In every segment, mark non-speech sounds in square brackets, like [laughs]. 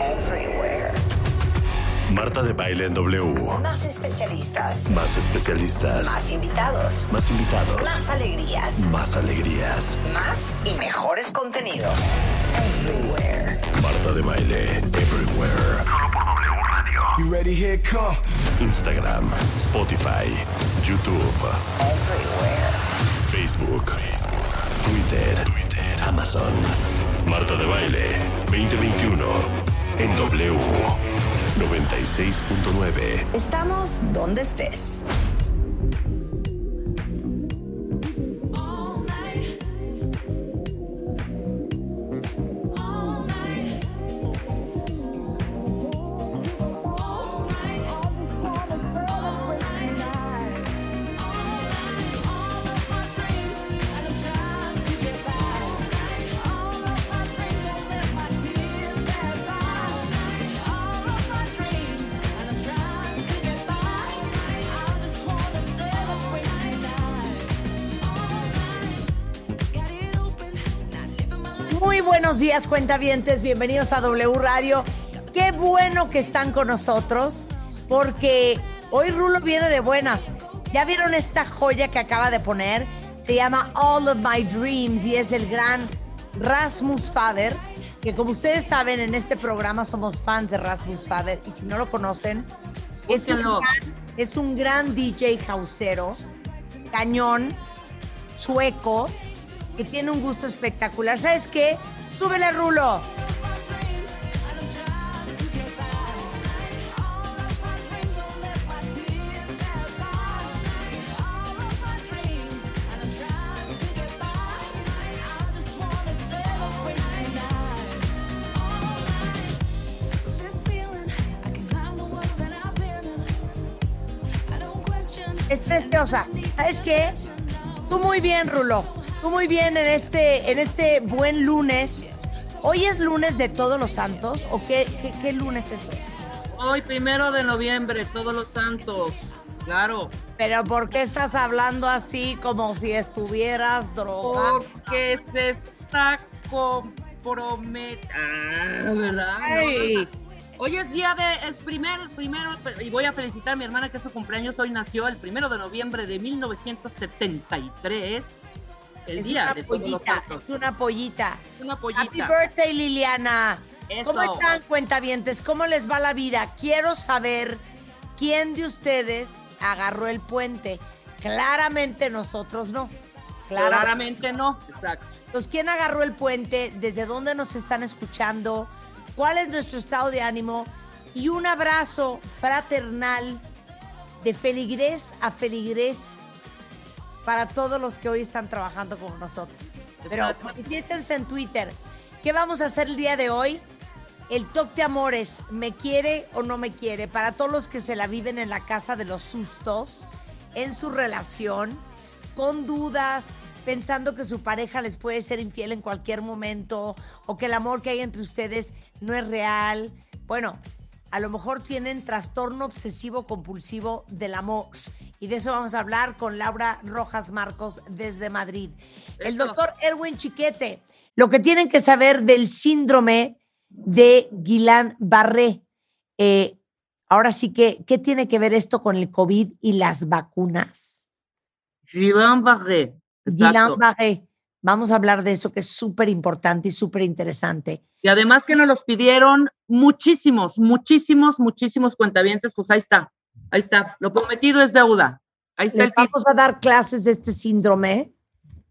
Everywhere. Marta de baile en W. Más especialistas. Más especialistas. Más invitados. Más invitados. Más alegrías. Más alegrías. Más y mejores contenidos. Everywhere. Marta de baile everywhere. Solo por W Radio. You ready? Here come. Instagram, Spotify, YouTube, Everywhere. Facebook, Twitter, Amazon. Marta de baile 2021 en W 96.9. Estamos donde estés. Días, cuentavientes. Bienvenidos a W Radio. Qué bueno que están con nosotros, porque hoy Rulo viene de buenas. ¿Ya vieron esta joya que acaba de poner? Se llama All of My Dreams y es el gran Rasmus Faber, que como ustedes saben, en este programa somos fans de Rasmus Faber y si no lo conocen, es un, gran, es un gran DJ causero, cañón, sueco, que tiene un gusto espectacular. ¿Sabes qué? Súbele, Rulo. Es preciosa. ¿Sabes qué? Tú muy bien, Rulo. Tú muy bien en este, en este buen lunes. ¿Hoy es lunes de todos los santos? ¿O qué, qué, qué lunes es hoy? Hoy, primero de noviembre, todos los santos. Claro. Pero ¿por qué estás hablando así como si estuvieras drogado? Porque se está comprometiendo. Ah, ¿verdad? No, Hoy es día de. Es primero, primero. Y voy a felicitar a mi hermana que es su cumpleaños. Hoy nació el primero de noviembre de 1973. El es día una de pollita, es una pollita. Una pollita. Happy birthday, Liliana. ¿Cómo están, cuentavientes? ¿Cómo les va la vida? Quiero saber quién de ustedes agarró el puente. Claramente nosotros no. Claramente. Claramente no. Exacto. Entonces, ¿quién agarró el puente? ¿Desde dónde nos están escuchando? ¿Cuál es nuestro estado de ánimo? Y un abrazo fraternal de feligrés a feligrés para todos los que hoy están trabajando con nosotros. Pero manifiéstense en Twitter. ¿Qué vamos a hacer el día de hoy? El toque de amores, ¿me quiere o no me quiere? Para todos los que se la viven en la casa de los sustos, en su relación, con dudas, pensando que su pareja les puede ser infiel en cualquier momento o que el amor que hay entre ustedes no es real. Bueno, a lo mejor tienen trastorno obsesivo compulsivo del amor. Y de eso vamos a hablar con Laura Rojas Marcos desde Madrid. El doctor Erwin Chiquete, lo que tienen que saber del síndrome de Guillain-Barré. Eh, ahora sí que, ¿qué tiene que ver esto con el COVID y las vacunas? Gilles Barré. Exacto. Guillain-Barré. Vamos a hablar de eso que es súper importante y súper interesante. Y además que nos los pidieron muchísimos, muchísimos, muchísimos cuentavientes, pues ahí está, ahí está. Lo prometido es deuda. Ahí está el vamos a dar clases de este síndrome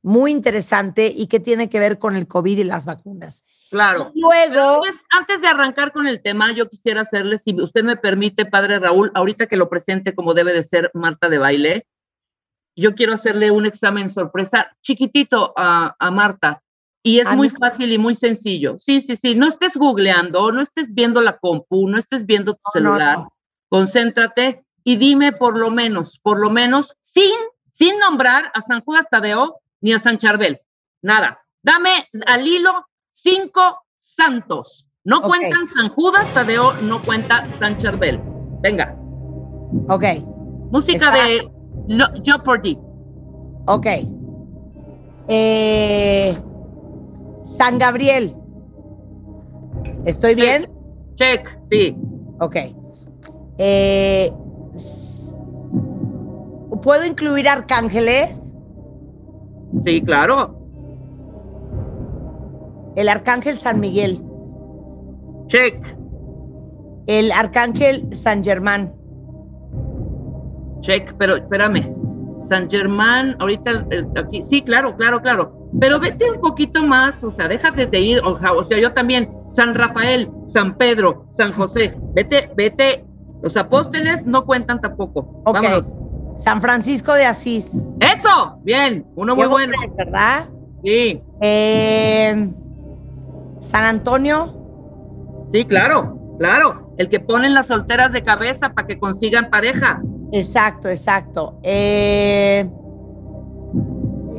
muy interesante y que tiene que ver con el COVID y las vacunas. Claro. Luego, Antes, antes de arrancar con el tema, yo quisiera hacerle, si usted me permite, padre Raúl, ahorita que lo presente como debe de ser Marta de baile, yo quiero hacerle un examen sorpresa chiquitito a, a Marta. Y es A muy mí- fácil y muy sencillo. Sí, sí, sí. No estés googleando, no estés viendo la compu, no estés viendo tu No, no, celular. no. Concéntrate y dime por lo menos, por lo menos, sin, sin nombrar a San Judas Tadeo ni a San Charbel. Nada. Dame al hilo cinco santos. No cuentan San Judas Tadeo, no cuenta San Charbel. Venga. ok, Música Está- de Lo- Jeopardy. ok. Eh, San Gabriel, ¿Estoy bien? Check, sí. Ok. Eh, ¿Puedo incluir arcángeles? Sí, claro. El arcángel San Miguel, Check, el arcángel San Germán, check, pero espérame. San Germán, ahorita el- aquí, sí, claro, claro, claro. Pero vete un poquito más, o sea, déjate de ir, o sea, o sea, yo también, San Rafael, San Pedro, San José, vete, vete, los apóstoles no cuentan tampoco. Ok. Vámonos. San Francisco de Asís. Eso, bien, uno muy bueno. ¿Verdad? Sí, Eh, San Antonio, sí, claro, claro. El que ponen las solteras de cabeza para que consigan pareja. exacto, exacto. Eh,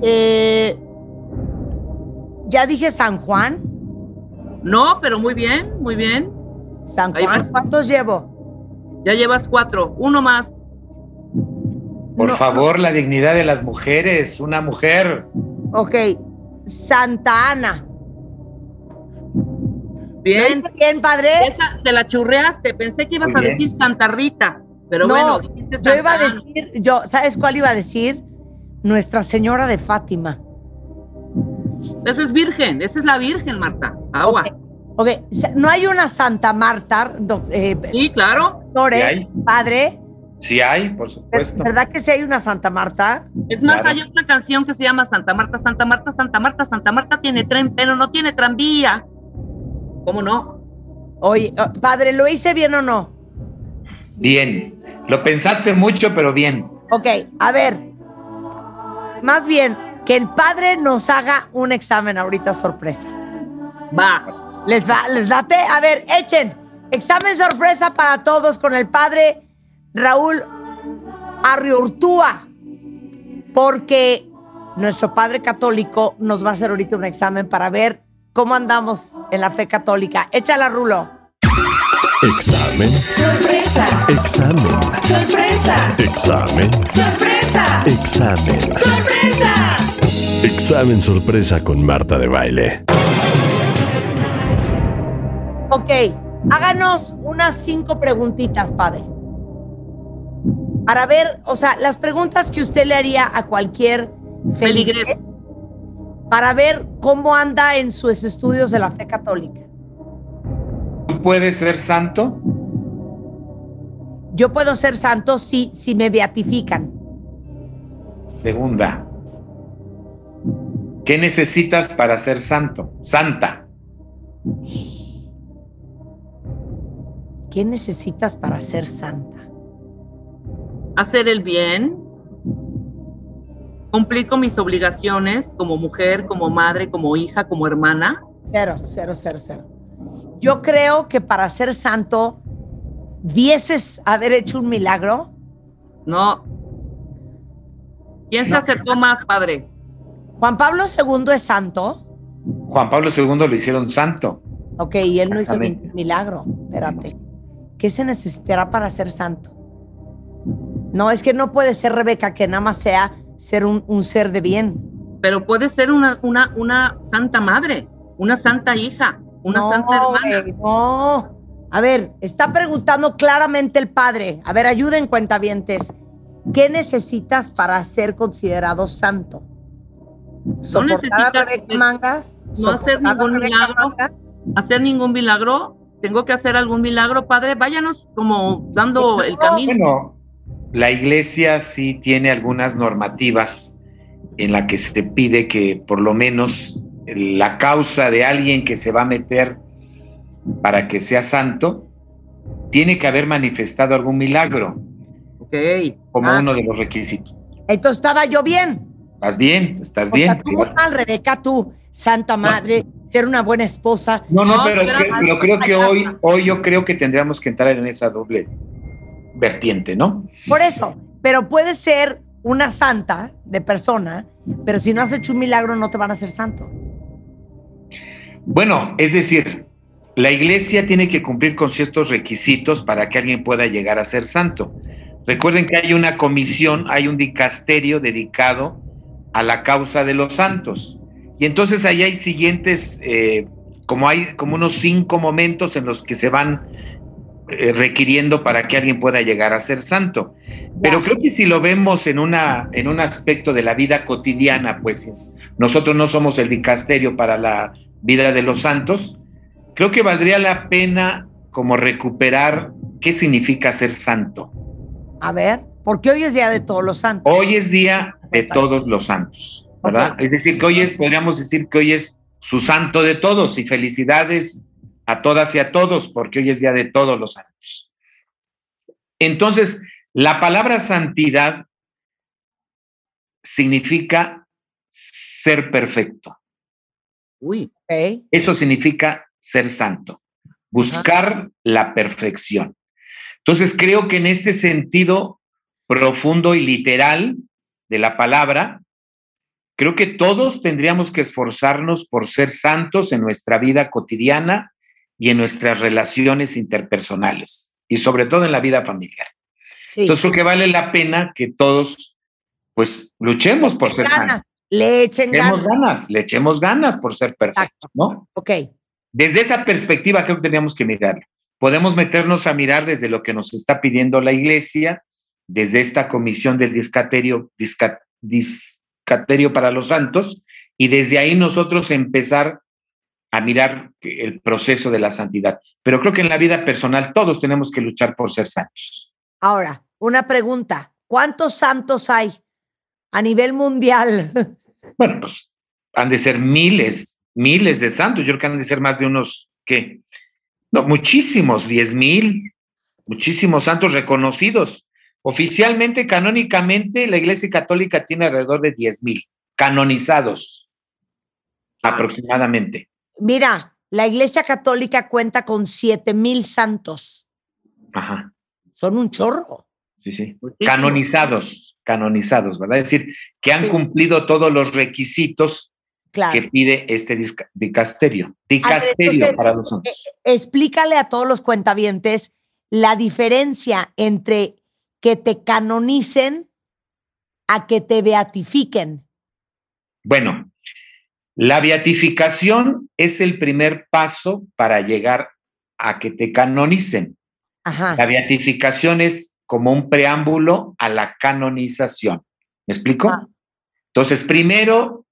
eh, ya dije San Juan. No, pero muy bien, muy bien. San Juan. ¿cuántos llevo? Ya llevas cuatro, uno más. Por No. favor, la dignidad de las mujeres, una mujer. Ok, Santa Ana. ¿Lo Bien. bien, padre? Esa te la churreaste. Pensé que ibas Muy a bien. decir Santa Rita. Pero No, bueno, dijiste Yo iba a Ana. decir, yo, ¿sabes cuál iba a decir? Nuestra Señora de Fátima. Eso es virgen. Esa es la virgen, Marta. Agua. Ok, sa- no hay una Santa Marta, eh, Sí, claro. Doctor, ¿Sí eh, hay? padre. Sí hay, por supuesto. ¿Verdad que sí hay una Santa Marta? Es más, Claro. hay otra canción que se llama Santa Marta, Santa Marta, Santa Marta, Santa Marta tiene tren, pero no tiene tranvía. ¿Cómo no? Oye, oh, padre, ¿lo hice bien o no? Bien. Lo pensaste mucho, pero bien. Ok, a ver. Más bien, que el padre nos haga un examen ahorita sorpresa. Va. ¿Les, va, ¿Les late? A ver, echen. Examen sorpresa para todos con el padre Raúl Arriurtúa. Porque nuestro padre católico nos va a hacer ahorita un examen para ver cómo andamos en la fe católica. Échala, Rulo. Examen. Sorpresa, Examen. sorpresa, Examen. sorpresa, Examen. sorpresa. Examen sorpresa con Marta de baile. Ok, háganos unas cinco preguntitas, padre. Para ver, o sea, las preguntas que usted le haría a cualquier Feligres. feligres para ver cómo anda en sus estudios de la fe católica. ¿Tú puedes ser santo? Yo puedo ser santo si, si me beatifican. Segunda. ¿Qué necesitas para ser santo? Santa. ¿Qué necesitas para ser santa? Hacer el bien. Cumplir con mis obligaciones como mujer, como madre, como hija, como hermana. Cero, cero, cero, cero. Yo creo que para ser santo, dieces haber hecho un milagro. No. ¿Quién se No. acercó más, padre? Juan Pablo II es santo. Juan Pablo II lo hicieron santo. Ok, y él no hizo ningún milagro. Espérate. ¿Qué se necesitará para ser santo? No, es que no puede ser Rebeca que nada más sea ser un, un ser de bien. Pero puede ser una, una, una santa madre, una santa hija, una no, santa hermana. güey, no. A ver, está preguntando claramente el padre. A ver, ayuden cuentavientes. ¿Qué necesitas para ser considerado santo? ¿Soportar a necesitas Rebeca Mangas? no hacer ¿Soportar a ningún milagro. Mangas? hacer ningún milagro. Tengo que hacer algún milagro, padre. Váyanos como dando el camino. Bueno, la iglesia sí tiene algunas normativas en la que se pide que por lo menos la causa de alguien que se va a meter para que sea santo tiene que haber manifestado algún milagro Ok. como Ah. uno de los requisitos. Entonces estaba yo bien. ¿Estás bien? ¿Estás O sea, bien? tú mal, Rebeca, tú, santa madre, ser una buena esposa. No, no, No, pero, pero- cre- pero creo que hoy, hoy yo creo que tendríamos que entrar en esa doble vertiente, ¿no? Por eso, pero puede ser una santa de persona, pero si no has hecho un milagro no te van a hacer santo. Bueno, es decir, la iglesia tiene que cumplir con ciertos requisitos para que alguien pueda llegar a ser santo. Recuerden que hay una comisión, hay un dicasterio dedicado a la causa de los santos. Y entonces ahí hay siguientes eh, como hay como unos cinco momentos en los que se van eh, requiriendo para que alguien pueda llegar a ser santo. Pero creo que si lo vemos en, una, en un aspecto de la vida cotidiana, pues es- nosotros no somos el dicasterio para la vida de los santos, creo que valdría la pena como recuperar qué significa ser santo. A ver, porque hoy es Día de Todos los Santos. Hoy es día de todos los santos, ¿verdad? Es decir, que hoy es, podríamos decir que hoy es su santo de todos y felicidades a todas y a todos, porque hoy es día de todos los santos. Entonces, la palabra santidad significa ser perfecto. Uy. Eso significa ser santo, buscar la perfección. Entonces creo que en este sentido profundo y literal de la palabra, creo que todos tendríamos que esforzarnos por ser santos en nuestra vida cotidiana y en nuestras relaciones interpersonales y sobre todo en la vida familiar. Sí. Entonces creo que vale la pena que todos pues luchemos por ser santos. Le echen ganas. ganas, le echemos ganas por ser perfectos. ¿no? Ok. Desde esa perspectiva creo que teníamos que mirar. Podemos meternos a mirar desde lo que nos está pidiendo la iglesia, desde esta comisión del discaterio, disca- discaterio para los santos, y desde ahí nosotros empezar a mirar el proceso de la santidad. Pero creo que en la vida personal todos tenemos que luchar por ser santos. Ahora, una pregunta. ¿Cuántos santos hay a nivel mundial? [laughs] Bueno, pues han de ser miles, miles de santos. Yo creo que han de ser más de unos, ¿qué? No, muchísimos, diez mil, muchísimos santos reconocidos. Oficialmente, canónicamente, la Iglesia Católica tiene alrededor de diez mil canonizados, aproximadamente. Mira, la Iglesia Católica cuenta con siete mil santos. Ajá, Son un chorro. sí, sí. muchísimo. Canonizados, canonizados, ¿verdad? Es decir, que han Sí. cumplido todos los requisitos Claro. que pide este dicasterio. Dicasterio para los santos. Explícale a todos los cuentavientes la diferencia entre que te canonicen a que te beatifiquen. Bueno, la beatificación es el primer paso para llegar a que te canonicen. Ajá. La beatificación es como un preámbulo a la canonización. ¿Me explico? Ah. Entonces, primero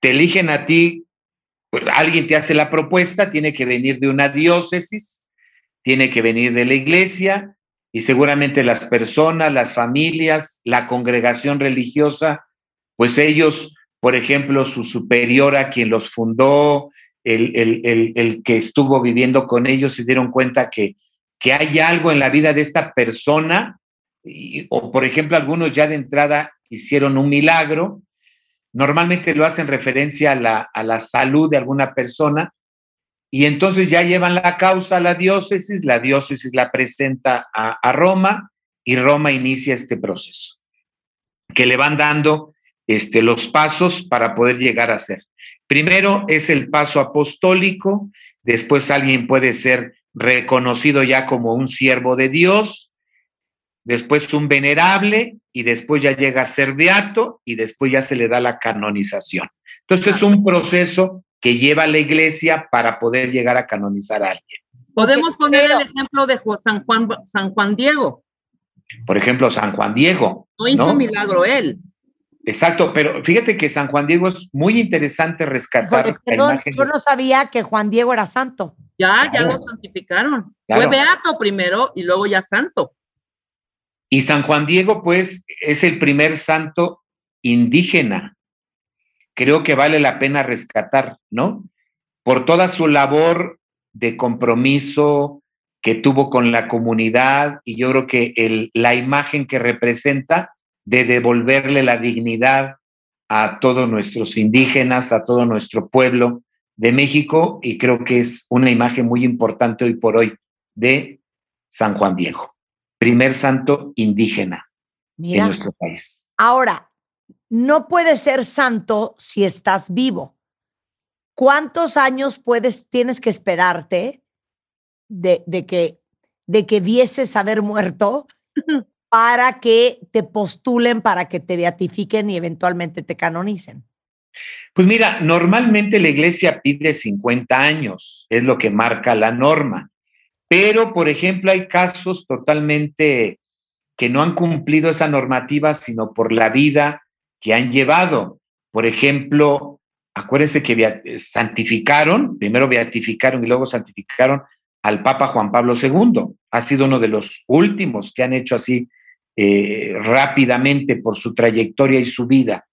te eligen a ti, pues, alguien te hace la propuesta, tiene que venir de una diócesis, tiene que venir de la iglesia y seguramente las personas, las familias, la congregación religiosa, pues ellos, por ejemplo, su superior a quien los fundó, el, el- el- que estuvo viviendo con ellos, se dieron cuenta que, que hay algo en la vida de esta persona, o por ejemplo, algunos ya de entrada hicieron un milagro, normalmente lo hacen referencia a la, a la salud de alguna persona, y entonces ya llevan la causa a la diócesis, la diócesis la presenta a, Roma y Roma inicia este proceso, que le van dando este, los pasos para poder llegar a ser. Primero es el paso apostólico, después alguien puede ser reconocido ya como un siervo de Dios, después un venerable y después ya llega a ser beato y después ya se le da la canonización. Entonces es un proceso que lleva la iglesia para poder llegar a canonizar a alguien. Podemos poner pero- el ejemplo de San Juan, San Juan Diego. Por ejemplo, San Juan Diego. No hizo ¿no? milagro él. Exacto, pero fíjate que San Juan Diego es muy interesante rescatar la perdón, imagen yo no sabía que Juan Diego era santo. Ya, ya lo santificaron. Claro. Fue beato primero y luego ya santo. Y San Juan Diego, pues, es el primer santo indígena. Creo que vale la pena rescatar, ¿no? Por toda su labor de compromiso que tuvo con la comunidad y yo creo que el, la imagen que representa de devolverle la dignidad a todos nuestros indígenas, a todo nuestro pueblo de México y creo que es una imagen muy importante hoy por hoy de San Juan Diego, primer santo indígena en Mira, nuestro país. ahora, no puedes ser santo si estás vivo. ¿Cuántos años puedes, tienes que esperarte de, de que, de que vieses haber muerto para que te postulen, para que te beatifiquen y eventualmente te canonicen? Pues mira, normalmente la iglesia pide 50 años, es lo que marca la norma. Pero, por ejemplo, hay casos totalmente que no han cumplido esa normativa, sino por la vida que han llevado. Por ejemplo, acuérdense que santificaron, primero beatificaron y luego santificaron al Papa Juan Pablo II. Ha sido uno de los últimos que han hecho así eh, rápidamente por su trayectoria y su vida.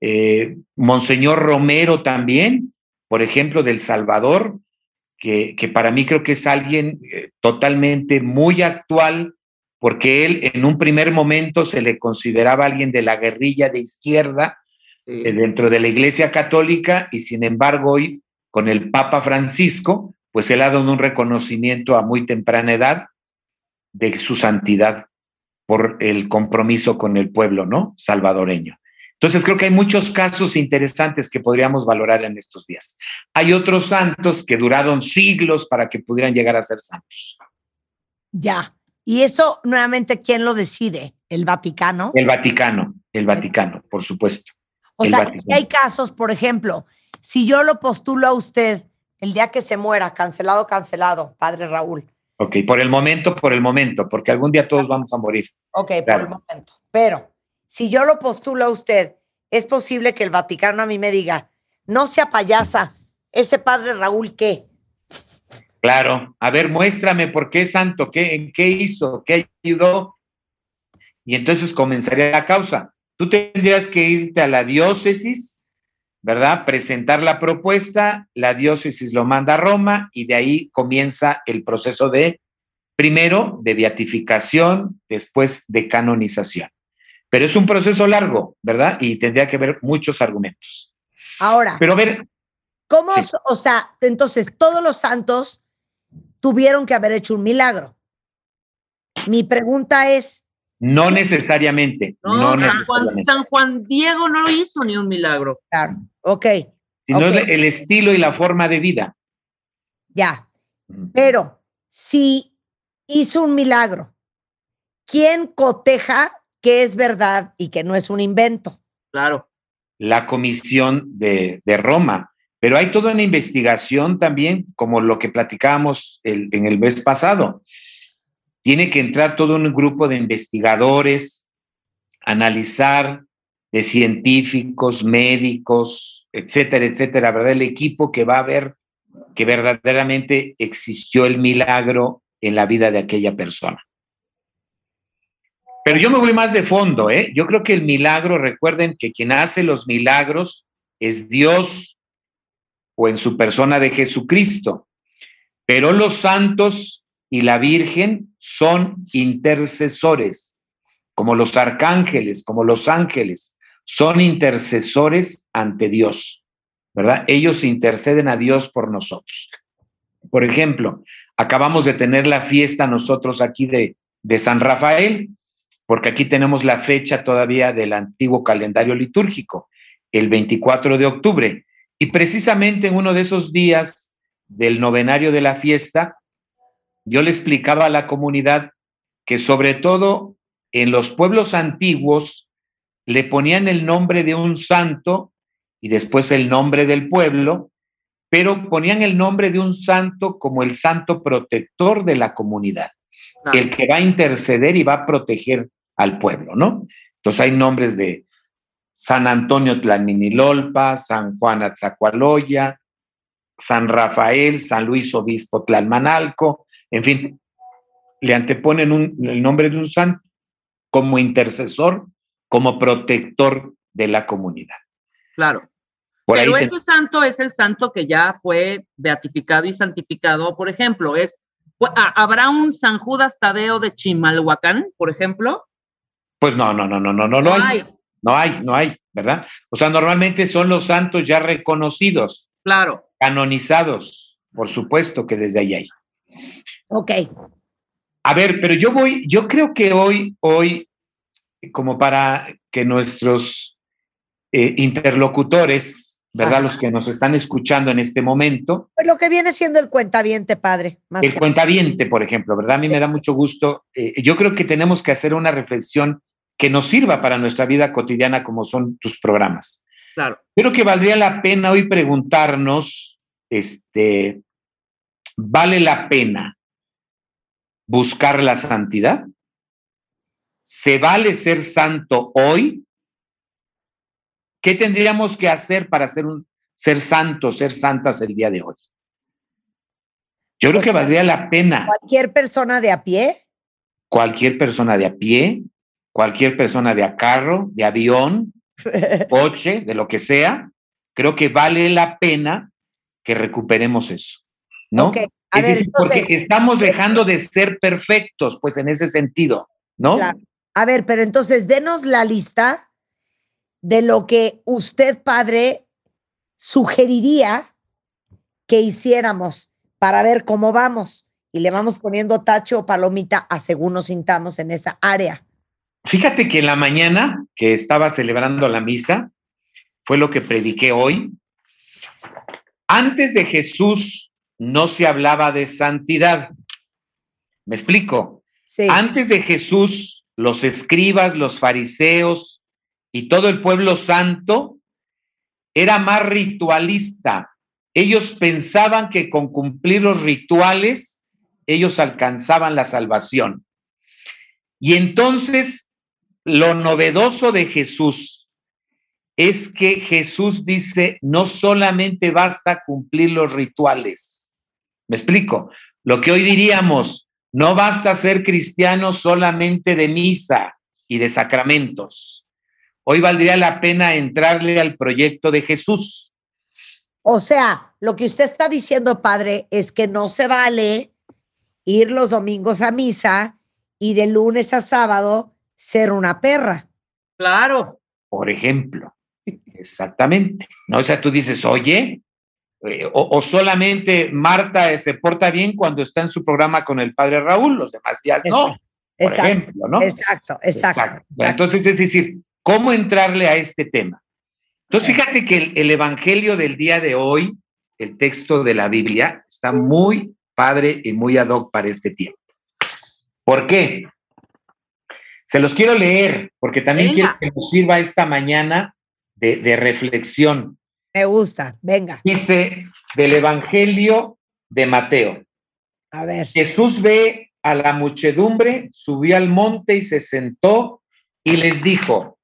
Eh, Monseñor Romero también, por ejemplo, del Salvador, que, para mí creo que es alguien eh, totalmente muy actual, porque él en un primer momento se le consideraba alguien de la guerrilla de izquierda dentro de la Iglesia Católica y sin embargo hoy con el Papa Francisco, pues él ha dado un reconocimiento a muy temprana edad de su santidad por el compromiso con el pueblo, ¿no? Salvadoreño. Entonces creo que hay muchos casos interesantes que podríamos valorar en estos días. Hay otros santos que duraron siglos para que pudieran llegar a ser santos. Ya. Y eso nuevamente, ¿quién lo decide? ¿El Vaticano? El Vaticano, el Vaticano, por supuesto. O sea, si hay casos, por ejemplo, si yo lo postulo a usted el día que se muera, cancelado, cancelado, padre Raúl, Ok, por el momento, por el momento, porque algún día todos vamos a morir. Ok, por el momento. Pero si yo lo postulo a usted, es posible que el Vaticano a mí me diga, no sea payasa, ese padre Raúl, ¿qué? Claro, a ver, muéstrame por qué es santo, qué, en qué hizo, qué ayudó. Y entonces comenzaría la causa. Tú tendrías que irte a la diócesis ¿verdad? Presentar la propuesta, la diócesis lo manda a Roma y de ahí comienza el proceso de, primero, de beatificación, después de canonización. Pero es un proceso largo, ¿verdad? Y tendría que haber muchos argumentos. Ahora. Pero a ver. ¿Cómo, o sea, entonces todos los santos tuvieron que haber hecho un milagro? Mi pregunta es, no necesariamente. No, San, Juan, Diego no hizo ni un milagro. Claro, ok. Sino el estilo y la forma de vida. Ya. Pero si hizo un milagro, ¿quién coteja que es verdad y que no es un invento? Claro. La comisión de, Roma. Pero hay toda una investigación también, como lo que platicábamos en el mes pasado tiene que entrar todo un grupo de investigadores, analizar, de científicos, médicos, etcétera, etcétera, ¿verdad? El equipo que va a ver que verdaderamente existió el milagro en la vida de aquella persona. Pero yo me voy más de fondo, ¿eh? Yo creo que el milagro, recuerden que quien hace los milagros es Dios o en su persona de Jesucristo. Pero los santos y la Virgen son intercesores, como los arcángeles, como los ángeles, son intercesores ante Dios, ¿verdad? Ellos interceden a Dios por nosotros. Por ejemplo, acabamos de tener la fiesta nosotros aquí de, de San Rafael, porque aquí tenemos la fecha todavía del antiguo calendario litúrgico, el 24 de octubre. Y precisamente en uno de esos días del novenario de la fiesta, yo le explicaba a la comunidad que sobre todo en los pueblos antiguos le ponían el nombre de un santo y después el nombre del pueblo, pero ponían el nombre de un santo como el santo protector de la comunidad, el que va a interceder y va a proteger al pueblo, ¿no? Entonces hay nombres de San Antonio Tlaminilolpa, San Juan Atzacualoya, San Rafael, San Luis Obispo Tlalmanalco, en fin, le anteponen el nombre de un santo como intercesor, como protector de la comunidad. Claro. Pero ese santo es el santo que ya fue beatificado y santificado. Por ejemplo, es ¿habrá un San Judas Tadeo de Chimalhuacán, por ejemplo? Pues no, no, no, no, no, no, no hay. No hay, no hay, ¿verdad? O sea, normalmente son los santos ya reconocidos. Claro. Canonizados, por supuesto que desde ahí hay. Ok. A ver, pero yo voy, yo creo que hoy, hoy, como para que nuestros eh, interlocutores, ¿verdad? Los que nos están escuchando en este momento. Pues lo que viene siendo el cuentaviente, padre. el cuentaviente, por ejemplo, ¿verdad? A mí me da mucho gusto. Eh, yo creo que tenemos que hacer una reflexión que nos sirva para nuestra vida cotidiana como son tus programas. Claro. Creo que valdría la pena hoy preguntarnos, este, ¿vale la pena buscar la santidad? ¿Se vale ser santo hoy? ¿Qué tendríamos que hacer para ser, un, ser santos, ser santas el día de hoy? Yo creo que valdría la pena Cualquier persona de a pie. cualquier persona de a pie, cualquier persona de a carro, de avión, [laughs] coche, de lo que sea, creo que vale la pena que recuperemos eso, ¿no? Es ver, decir, porque estamos dejando de ser perfectos, pues en ese sentido, ¿no? Claro. A ver, pero entonces denos la lista de lo que usted, padre, sugeriría que hiciéramos para ver cómo vamos. Y le vamos poniendo tacho o palomita a según nos sintamos en esa área. Fíjate que en la mañana que estaba celebrando la misa, fue lo que prediqué hoy. Antes de Jesús no se hablaba de santidad. ¿Me explico? Sí. Antes de Jesús, los escribas, los fariseos y todo el pueblo santo era más ritualista. Ellos pensaban que con cumplir los rituales, ellos alcanzaban la salvación. Y entonces, lo novedoso de Jesús es que Jesús dice, no solamente basta cumplir los rituales. ¿Me explico? Lo que hoy diríamos, no basta ser cristiano solamente de misa y de sacramentos. Hoy valdría la pena entrarle al proyecto de Jesús. O sea, lo que usted está diciendo, padre, es que no se vale ir los domingos a misa y de lunes a sábado ser una perra. Claro. por ejemplo. Exactamente. ¿No? O sea, tú dices, oye, eh, o, o solamente Marta eh, se porta bien cuando está en su programa con el padre Raúl, los demás días no, por Exacto, ejemplo, ¿no? exacto, exacto. Entonces, es decir, ¿cómo entrarle a este tema? Entonces, fíjate que el, el evangelio del día de hoy, el texto de la Biblia, está muy padre y muy ad hoc para este tiempo. ¿Por qué? Se los quiero leer, porque también Venga. quiero que nos sirva esta mañana de, de reflexión. Me gusta, venga, Dice del Evangelio de Mateo. a ver. Jesús ve a la muchedumbre, subió al monte y se sentó y les dijo,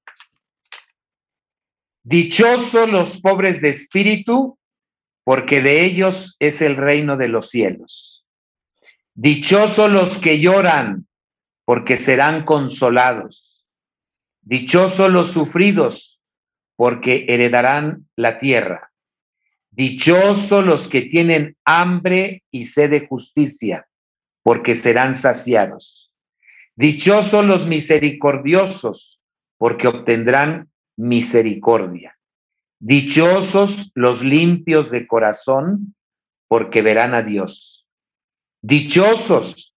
Dichosos los pobres de espíritu, porque de ellos es el reino de los cielos. Dichosos los que lloran, porque serán consolados. Dichosos los sufridos, porque heredarán la tierra. Dichosos los que tienen hambre y sed de justicia, porque serán saciados. Dichosos los misericordiosos, porque obtendrán misericordia. Dichosos los limpios de corazón, porque verán a Dios. Dichosos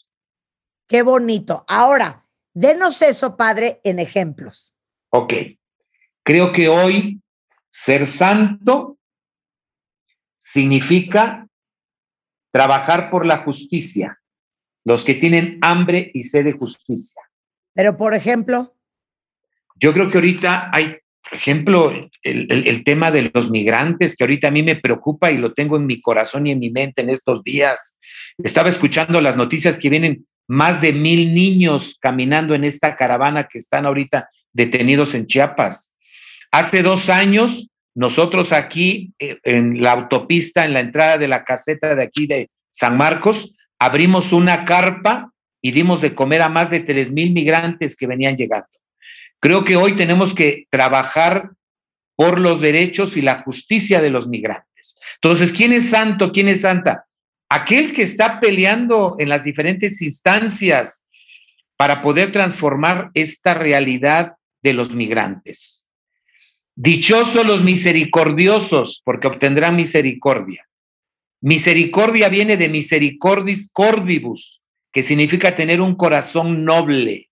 Qué bonito. Ahora, denos eso, padre, en ejemplos. Ok, creo que hoy ser santo significa trabajar por la justicia, los que tienen hambre y sed de justicia. Pero, por ejemplo, Yo creo que ahorita hay, por ejemplo, el, el- el tema de los migrantes, que ahorita a mí me preocupa y lo tengo en mi corazón y en mi mente en estos días. Estaba escuchando las noticias que vienen más de mil niños caminando en esta caravana que están ahorita detenidos en Chiapas. Hace dos años, nosotros aquí eh, en la autopista, en la entrada de la caseta de aquí de San Marcos, abrimos una carpa y dimos de comer a más de tres mil migrantes que venían llegando. Creo que hoy tenemos que trabajar por los derechos y la justicia de los migrantes. Entonces, ¿quién es santo? ¿Quién es santa? Aquel que está peleando en las diferentes instancias para poder transformar esta realidad de los migrantes. Dichosos los misericordiosos, porque obtendrán misericordia. Misericordia viene de misericordis cordibus, que significa tener un corazón noble.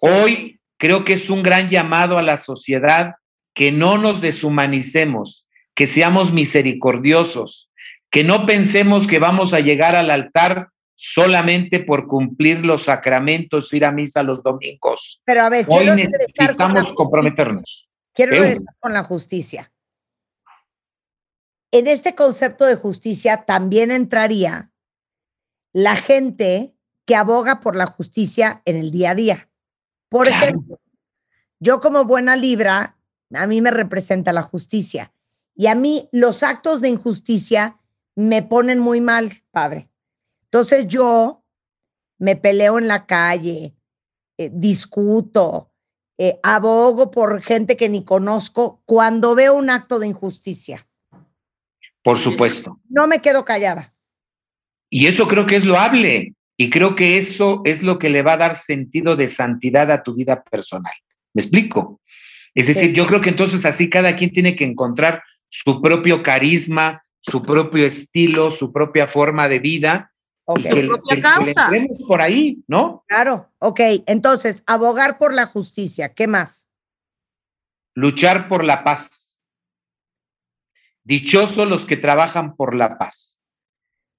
Hoy creo que es un gran llamado a la sociedad que no nos deshumanicemos, que seamos misericordiosos, que no pensemos que vamos a llegar al altar solamente por cumplir los sacramentos, ir a misa los domingos. Pero a ver, Hoy con necesitamos comprometernos. Quiero regresar con la justicia. En este concepto de justicia también entraría la gente que aboga por la justicia en el día a día. Por Claro. ejemplo, yo como buena libra, a mí me representa la justicia. Y a mí los actos de injusticia me ponen muy mal, padre. Entonces yo me peleo en la calle, eh, discuto, eh, abogo por gente que ni conozco cuando veo un acto de injusticia. Por supuesto. No me quedo callada. Y eso creo que es loable. Y creo que eso es lo que le va a dar sentido de santidad a tu vida personal. ¿Me explico? Es decir, Sí. yo creo que entonces así cada quien tiene que encontrar su propio carisma, su propio estilo, su propia forma de vida. Ok, Y que, propia que- le por ahí, ¿no? claro. Ok, entonces, abogar por la justicia. ¿Qué más? Luchar por la paz. Dichosos los que trabajan por la paz.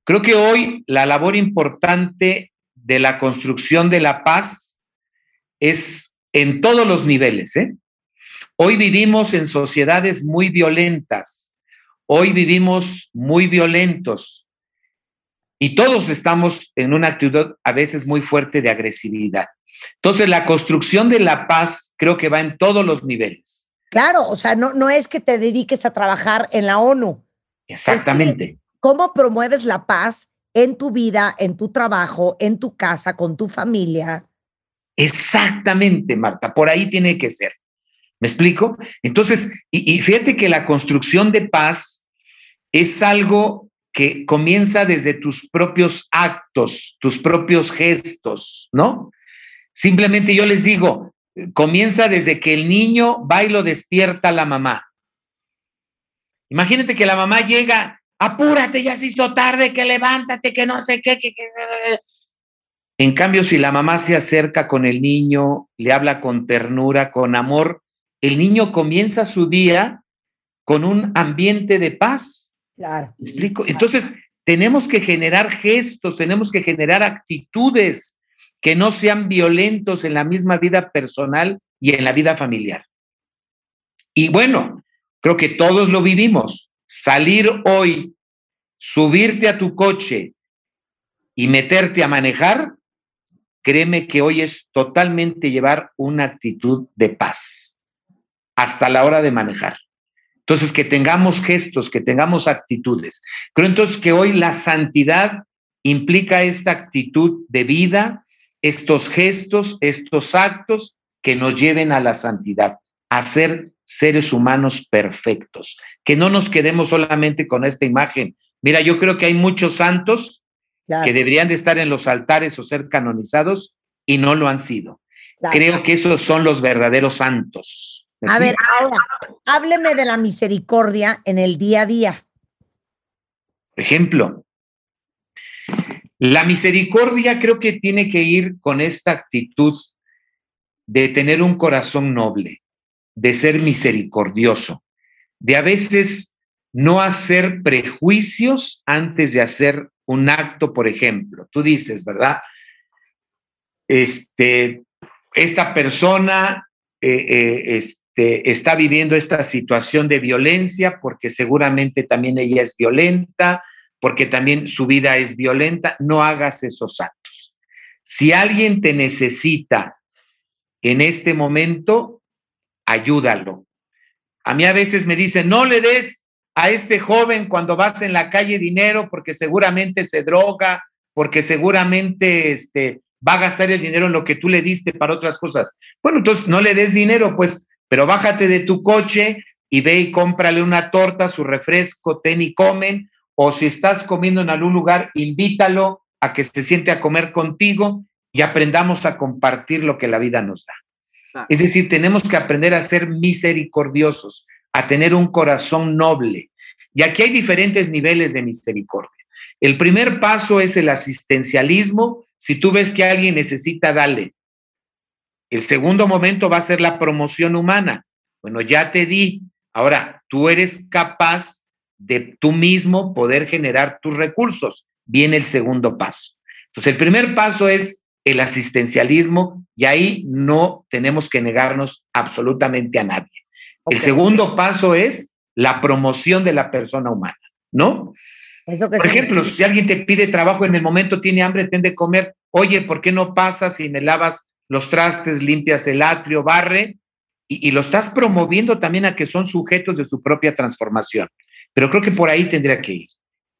Creo que hoy la labor importante de la construcción de la paz es en todos los niveles. ¿eh? Hoy vivimos en sociedades muy violentas. Hoy vivimos muy violentos. Y todos estamos en una actitud a veces muy fuerte de agresividad. Entonces, la construcción de la paz creo que va en todos los niveles. Claro, o sea, no, no es que te dediques a trabajar en la ONU. Exactamente. ¿Cómo promueves la paz en tu vida, en tu trabajo, en tu casa, con tu familia? Exactamente, Marta. Por ahí tiene que ser. ¿Me explico? Entonces, y, y fíjate que la construcción de paz es algo que comienza desde tus propios actos, tus propios gestos, ¿no? Simplemente yo les digo, comienza desde que el niño va y lo despierta la mamá. Imagínate que la mamá llega, apúrate, ya se hizo tarde, que levántate, que no sé qué. En cambio, si la mamá se acerca con el niño, le habla con ternura, con amor, el niño comienza su día con un ambiente de paz. Claro. ¿Me explico? Entonces, tenemos que generar gestos, tenemos que generar actitudes que no sean violentos en la misma vida personal y en la vida familiar. Y bueno, creo que todos lo vivimos. Salir hoy, subirte a tu coche y meterte a manejar, créeme que hoy es totalmente llevar una actitud de paz hasta la hora de manejar. Entonces, que tengamos gestos, que tengamos actitudes. Creo entonces que hoy la santidad implica esta actitud de vida, estos gestos, estos actos que nos lleven a la santidad, a ser seres humanos perfectos, que no nos quedemos solamente con esta imagen. Mira, yo creo que hay muchos santos claro, que deberían de estar en los altares o ser canonizados y no lo han sido. claro. Creo que esos son los verdaderos santos. ¿Me A ver, ahora, hábleme de la misericordia en el día a día. Por ejemplo, la misericordia creo que tiene que ir con esta actitud de tener un corazón noble, de ser misericordioso, de a veces no hacer prejuicios antes de hacer un acto, por ejemplo. Tú dices, ¿verdad? Este, esta persona eh, eh, este, está viviendo esta situación de violencia porque seguramente también ella es violenta, porque también su vida es violenta. No hagas esos actos. Si alguien te necesita en este momento, ayúdalo. A mí a veces me dicen, no le des a este joven cuando vas en la calle dinero porque seguramente se droga, porque seguramente este, va a gastar el dinero en lo que tú le diste para otras cosas. Bueno, entonces no le des dinero, pues, pero bájate de tu coche y ve y cómprale una torta, su refresco, ten y comen, o si estás comiendo en algún lugar, invítalo a que se siente a comer contigo y aprendamos a compartir lo que la vida nos da. Es decir, tenemos que aprender a ser misericordiosos, a tener un corazón noble. Y aquí hay diferentes niveles de misericordia. El primer paso es el asistencialismo. Si tú ves que alguien necesita, dale. El segundo momento va a ser la promoción humana. Bueno, ya te di. Ahora, tú eres capaz de tú mismo poder generar tus recursos. Viene el segundo paso. Entonces, el primer paso es el asistencialismo y ahí no tenemos que negarnos absolutamente a nadie. El segundo paso es la promoción de la persona humana, ¿no? Eso que Por ejemplo, si alguien te pide trabajo en el momento, tiene hambre, ten de comer, oye, ¿por qué no pasas y me lavas los trastes, limpias el atrio, barre? Y, lo estás promoviendo también a que son sujetos de su propia transformación. Pero creo que por ahí tendría que ir.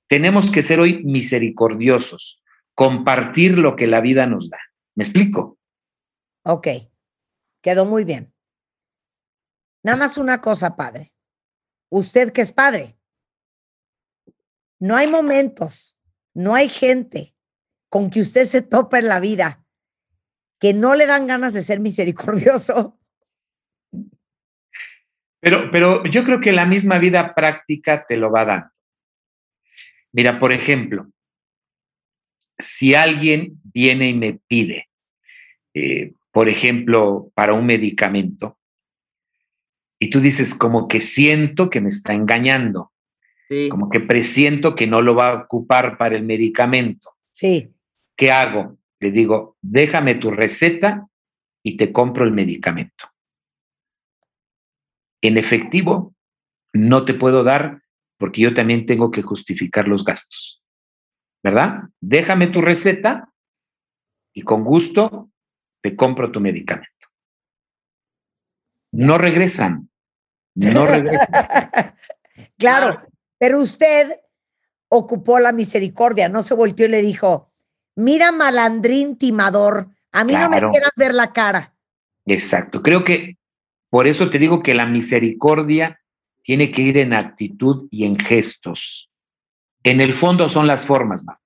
Tenemos que ser hoy misericordiosos, compartir lo que la vida nos da. ¿Me explico? Ok, quedó muy bien. Nada más una cosa, padre. Usted que es padre, no hay momentos, no hay gente con que usted se topa en la vida que no le dan ganas de ser misericordioso. Pero, pero yo creo que la misma vida práctica te lo va dando. Mira, por ejemplo, si alguien viene y me pide, eh, por ejemplo, para un medicamento, y tú dices como que siento que me está engañando, Sí. como que presiento que no lo va a ocupar para el medicamento, Sí, ¿qué hago? Le digo, déjame tu receta y te compro el medicamento. En efectivo, no te puedo dar porque yo también tengo que justificar los gastos. ¿Verdad? Déjame tu receta y con gusto te compro tu medicamento. No regresan. No regresan. [laughs] claro, pero usted ocupó la misericordia, no se volteó y le dijo, mira malandrín timador, a mí no me quieras ver la cara. Exacto. Creo que por eso te digo que la misericordia tiene que ir en actitud y en gestos. En el fondo son las formas, Marta.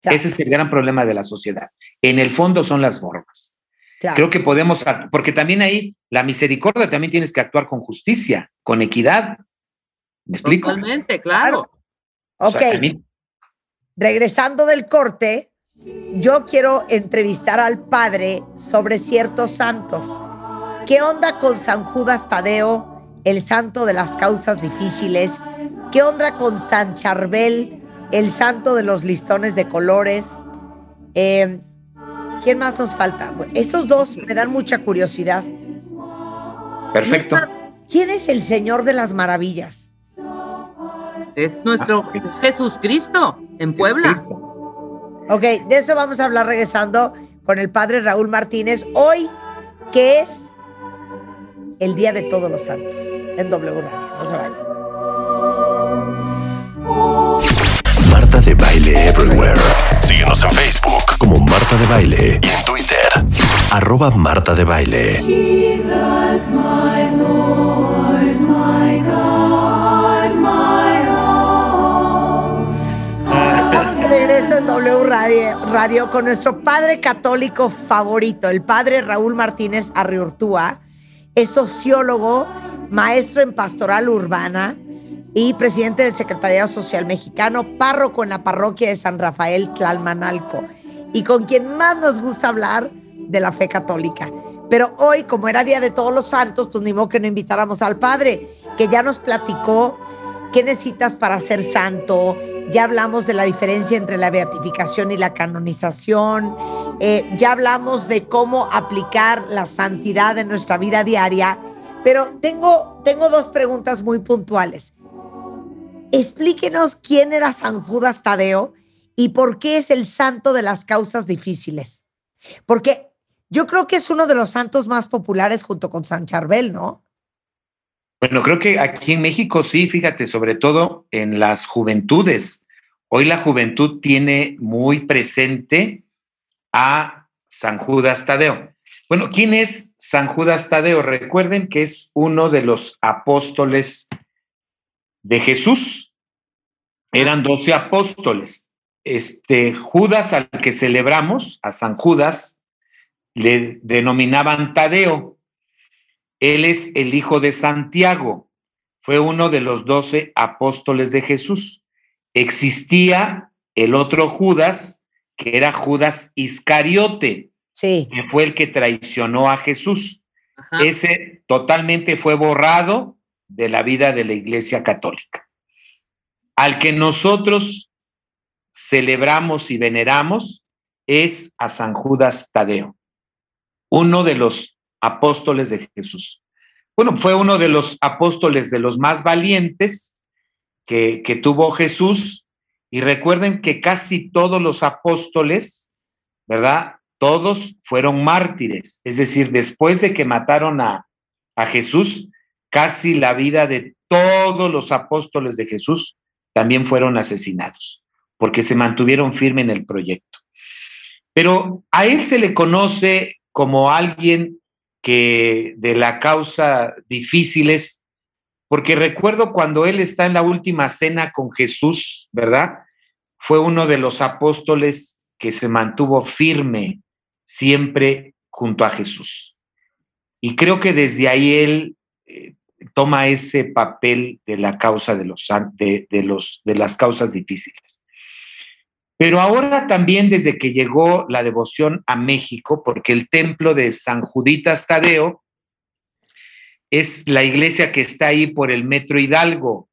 Claro, Ese es el gran problema de la sociedad. En el fondo son las formas. claro. Creo que podemos, porque también ahí la misericordia también tienes que actuar con justicia, con equidad. ¿Me explico? Totalmente, claro. O sea, ok, también- regresando del corte, yo quiero entrevistar al padre sobre ciertos santos. ¿Qué onda con San Judas Tadeo, el santo de las causas difíciles? ¿Qué onda con San Charbel, el santo de los listones de colores? Eh, ¿Quién más nos falta? Bueno, estos dos me dan mucha curiosidad. perfecto. Más, ¿Quién es el Señor de las Maravillas? Es nuestro Ah, es Jesús Cristo en Puebla. Cristo. Ok, de eso vamos a hablar regresando con el padre Raúl Martínez. Hoy, que es el Día de Todos los Santos en W Radio. No se vayan. Marta de Baile Everywhere. Síguenos en Facebook como Marta de Baile y en Twitter. Arroba Marta de Baile. Jesus, my Lord, my God, my Regreso en W Radio, Radio con nuestro padre católico favorito, el padre Raúl Martínez Arriurtúa. Es sociólogo, maestro en pastoral urbana y presidente del Secretariado Social Mexicano, párroco en la parroquia de San Rafael Tlalmanalco y con quien más nos gusta hablar de la fe católica. Pero hoy, como era Día de Todos los Santos, pues ni modo que no invitáramos al padre, que ya nos platicó qué necesitas para ser santo. Ya hablamos de la diferencia entre la beatificación y la canonización. Eh, ya hablamos de cómo aplicar la santidad en nuestra vida diaria. Pero tengo, tengo dos preguntas muy puntuales. Explíquenos quién era San Judas Tadeo y por qué es el santo de las causas difíciles. Porque yo creo que es uno de los santos más populares junto con San Charbel, ¿no? Bueno, creo que aquí en México sí, fíjate, sobre todo en las juventudes. Hoy la juventud tiene muy presente a San Judas Tadeo. Bueno, ¿quién es San Judas Tadeo? Recuerden que es uno de los apóstoles de Jesús. Eran doce apóstoles. Este Judas al que celebramos, a San Judas, le denominaban Tadeo. Él es el hijo de Santiago, fue uno de los doce apóstoles de Jesús. Existía el otro Judas, que era Judas Iscariote, Sí. que fue el que traicionó a Jesús. Ajá. Ese totalmente fue borrado de la vida de la Iglesia Católica. Al que nosotros celebramos y veneramos es a San Judas Tadeo, uno de los apóstoles de Jesús. Bueno, fue uno de los apóstoles de los más valientes que, tuvo Jesús. Y recuerden que casi todos los apóstoles, ¿verdad? Todos fueron mártires. Es decir, después de que mataron a, a Jesús, casi la vida de todos los apóstoles de Jesús también fueron asesinados, porque se mantuvieron firmes en el proyecto. Pero a él se le conoce como alguien que de la causa difíciles, porque recuerdo cuando él está en la última cena con Jesús, ¿verdad? Fue uno de los apóstoles que se mantuvo firme siempre junto a Jesús. Y creo que desde ahí él eh, toma ese papel de la causa de, los, de, de los, de las causas difíciles. Pero ahora también desde que llegó la devoción a México, porque el templo de San Juditas Tadeo es la iglesia que está ahí por el Metro Hidalgo.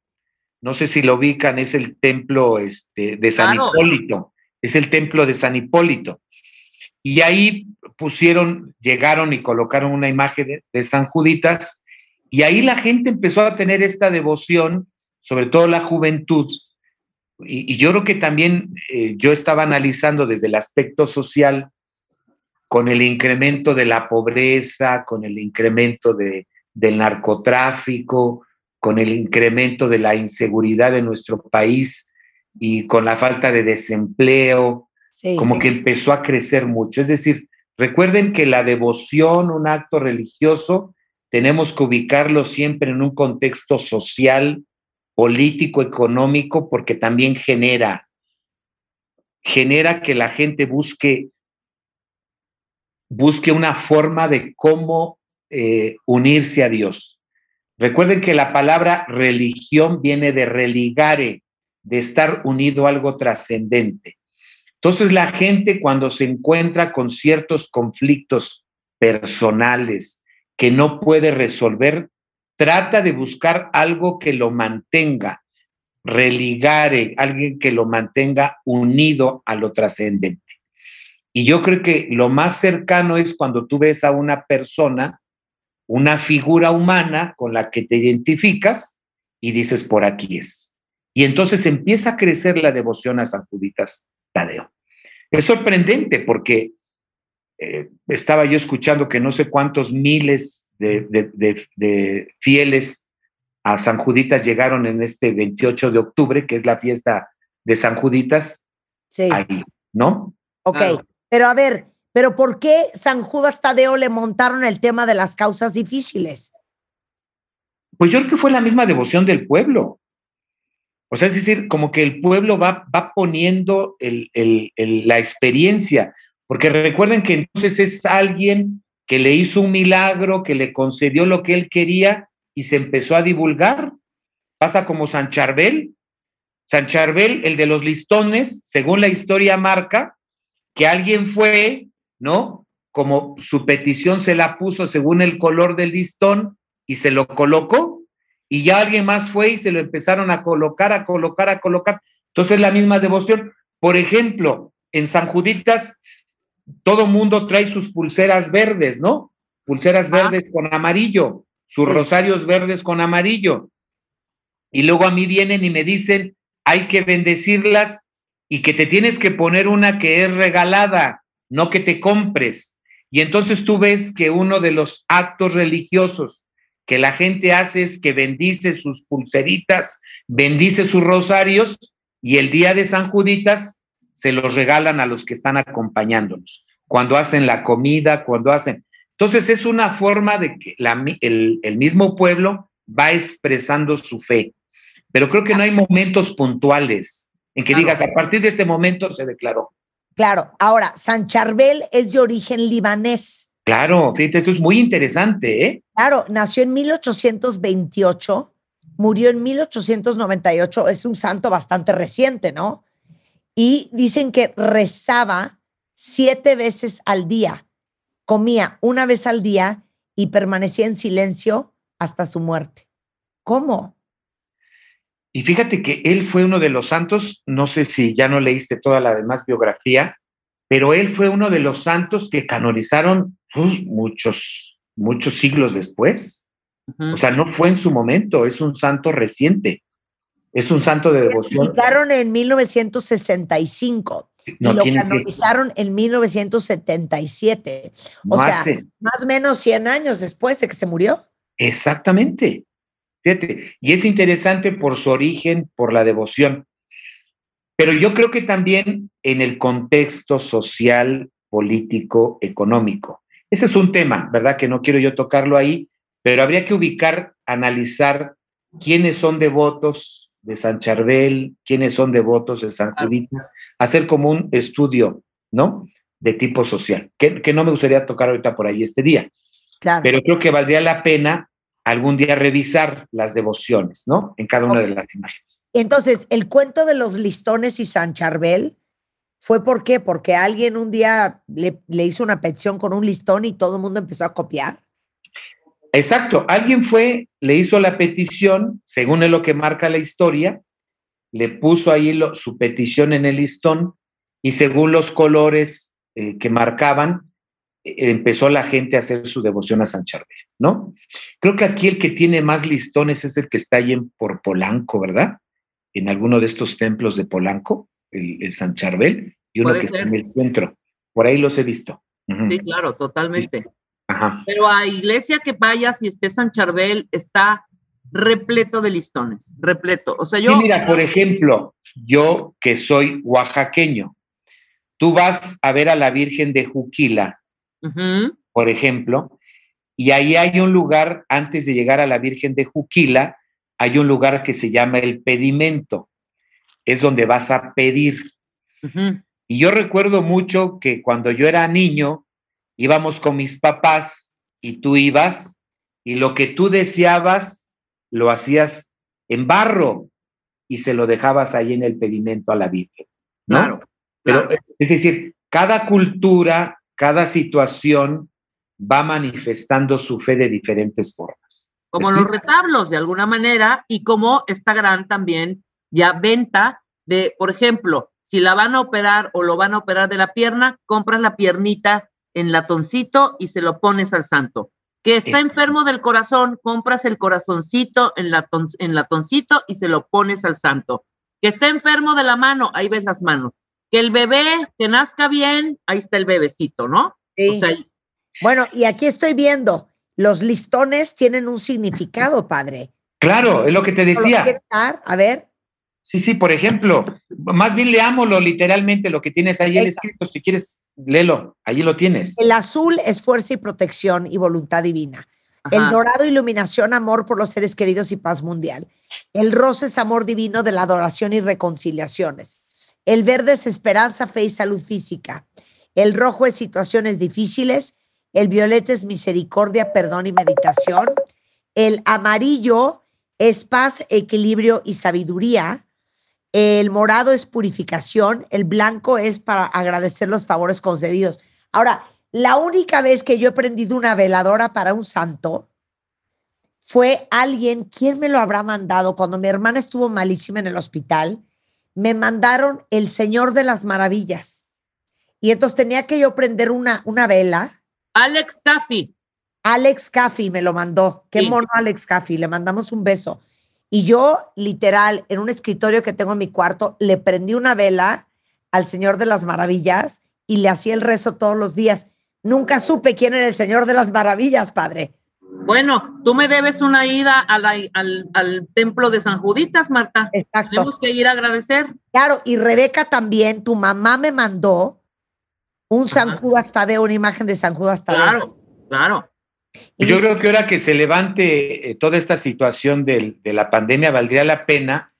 No sé si lo ubican, es el templo este, de San Claro. Hipólito, es el templo de San Hipólito. Y ahí pusieron, llegaron y colocaron una imagen de, de San Juditas, y ahí la gente empezó a tener esta devoción, sobre todo la juventud, y, y yo creo que también eh, yo estaba analizando desde el aspecto social, con el incremento de la pobreza, con el incremento de, del narcotráfico, con el incremento de la inseguridad en nuestro país y con la falta de desempleo, Sí. como que empezó a crecer mucho. Es decir, recuerden que la devoción, un acto religioso, tenemos que ubicarlo siempre en un contexto social, político, económico, porque también genera, genera que la gente busque, busque una forma de cómo eh, unirse a Dios. Recuerden que la palabra religión viene de religare, de estar unido a algo trascendente. Entonces la gente cuando se encuentra con ciertos conflictos personales que no puede resolver, trata de buscar algo que lo mantenga, religare, alguien que lo mantenga unido a lo trascendente. Y yo creo que lo más cercano es cuando tú ves a una persona, una figura humana con la que te identificas y dices, por aquí es. Y entonces empieza a crecer la devoción a San Juditas Tadeo. Es sorprendente porque eh, estaba yo escuchando que no sé cuántos miles de, de, de, de, fieles a San Juditas llegaron en este 28 de octubre, que es la fiesta de San Juditas, sí. ahí, ¿no? Ok, Claro. pero a ver, ¿pero por qué San Judas Tadeo le montaron el tema de las causas difíciles? Pues yo creo que fue la misma devoción del pueblo. O sea, es decir, como que el pueblo va, va poniendo el, el, el, la experiencia, porque recuerden que entonces es alguien que le hizo un milagro, que le concedió lo que él quería y se empezó a divulgar. Pasa como San Charbel. San Charbel, el de los listones, según la historia marca, que alguien fue, ¿no? Como su petición se la puso según el color del listón y se lo colocó y ya alguien más fue y se lo empezaron a colocar, a colocar, a colocar. Entonces la misma devoción. Por ejemplo, en San Juditas, todo mundo trae sus pulseras verdes, ¿no? Pulseras ah. verdes con amarillo, sus sí. rosarios verdes con amarillo. Y luego a mí vienen y me dicen, hay que bendecirlas y que te tienes que poner una que es regalada, no que te compres. Y entonces tú ves que uno de los actos religiosos que la gente hace es que bendice sus pulseritas, bendice sus rosarios y el día de San Juditas se los regalan a los que están acompañándonos, cuando hacen la comida, cuando hacen... Entonces es una forma de que la, el, el mismo pueblo va expresando su fe, pero creo que no hay momentos puntuales en que digas, a partir de este momento se declaró. Claro, ahora, San Charbel es de origen libanés. Claro, fíjate, eso es muy interesante, ¿eh? Claro, nació en 1828, murió en 1898, es un santo bastante reciente, ¿no? Y dicen que rezaba siete veces al día, comía una vez al día y permanecía en silencio hasta su muerte. ¿Cómo? Y fíjate que él fue uno de los santos, no sé si ya no leíste toda la demás biografía, pero él fue uno de los santos que canonizaron uy, muchos, muchos siglos después. Ujú. O sea, no fue en su momento, es un santo reciente. Es un santo de devoción. Publicaron en 1965 No y lo que- canonizaron en 1977. O no sea, hace- más o menos 100 años después de que se murió. Exactamente. Fíjate, y es interesante por su origen, por la devoción. Pero yo creo que también en el contexto social, político, económico. Ese es un tema, ¿verdad? Que no quiero yo tocarlo ahí, pero habría que ubicar, analizar quiénes son devotos de San Charbel, quiénes son devotos de San Juditas, hacer como un estudio, ¿no? De tipo social, que, que no me gustaría tocar ahorita por ahí este día Claro. pero creo que valdría la pena algún día revisar las devociones, ¿no? En cada una de las imágenes. Entonces, el cuento de los listones y San Charbel fue por qué? Porque alguien un día le, le hizo una petición con un listón y todo el mundo empezó a copiar. Exacto, alguien fue, le hizo la petición, según es lo que marca la historia, le puso ahí lo- su petición en el listón y según los colores eh, que marcaban, eh, empezó la gente a hacer su devoción a San Charbel, ¿no? Creo que aquí el que tiene más listones es el que está ahí en, por Polanco, ¿verdad? En alguno de estos templos de Polanco, el, el San Charbel, y uno que está en el centro. Por ahí los he visto. Sí, claro, totalmente. Ajá. Pero a iglesia que vayas y esté San Charbel está repleto de listones, repleto. O sea, yo... Sí, mira, por ejemplo, yo que soy oaxaqueño, tú vas a ver a la Virgen de Juquila, por ejemplo, y ahí hay un lugar, antes de llegar a la Virgen de Juquila, hay un lugar que se llama el pedimento. Es donde vas a pedir. Y yo recuerdo mucho que cuando yo era niño, íbamos con mis papás y tú ibas y lo que tú deseabas lo hacías en barro y se lo dejabas ahí en el pedimento a la Virgen. ¿no? Claro, Pero claro. es decir, cada cultura, cada situación va manifestando su fe de diferentes formas. como ¿Me los retablos de alguna manera y como esta gran también ya venta de, por ejemplo, si la van a operar o lo van a operar de la pierna, compras la piernita en latoncito y se lo pones al santo. Que está enfermo del corazón, compras el corazoncito en, latón, en latoncito y se lo pones al santo. Que está enfermo de la mano, ahí ves las manos. Que el bebé, que nazca bien, ahí está el bebecito, ¿no? Sí. O sea, bueno, y aquí estoy viendo, los listones tienen un significado, padre. Claro, es lo que te ¿Lo decía. A ver, Sí, sí, por ejemplo, más bien leámoslo literalmente, lo que tienes ahí el escrito. Si quieres, léelo, allí lo tienes. el azul es fuerza y protección y voluntad divina. El dorado, iluminación, amor por los seres queridos y paz mundial. El rosa es amor divino de la adoración y reconciliaciones. El verde es esperanza, fe y salud física. El rojo es situaciones difíciles. El violeta es misericordia, perdón y meditación. El amarillo es paz, equilibrio y sabiduría. El morado es purificación. El blanco es para agradecer los favores concedidos. Ahora, la única vez que yo he prendido una veladora para un santo fue alguien, ¿quién me lo habrá mandado? Cuando mi hermana estuvo malísima en el hospital, me mandaron el Señor de las Maravillas. Y entonces tenía que yo prender una, una vela. Alex Caffey. Alex Caffey me lo mandó. Qué Sí. mono Alex Caffey. Le mandamos un beso. Y yo, literal, en un escritorio que tengo en mi cuarto, le prendí una vela al Señor de las Maravillas y le hacía el rezo todos los días. Nunca supe quién era el Señor de las Maravillas, padre. Bueno, tú me debes una ida a la- al, al templo de San Juditas, Marta. Exacto. Tenemos que ir a agradecer. Claro, y Rebeca también, tu mamá me mandó un San. Judas Tadeo, una imagen de San Judas Tadeo. Claro, claro. Yo creo que ahora que se levante eh, toda esta situación de la pandemia, valdría la pena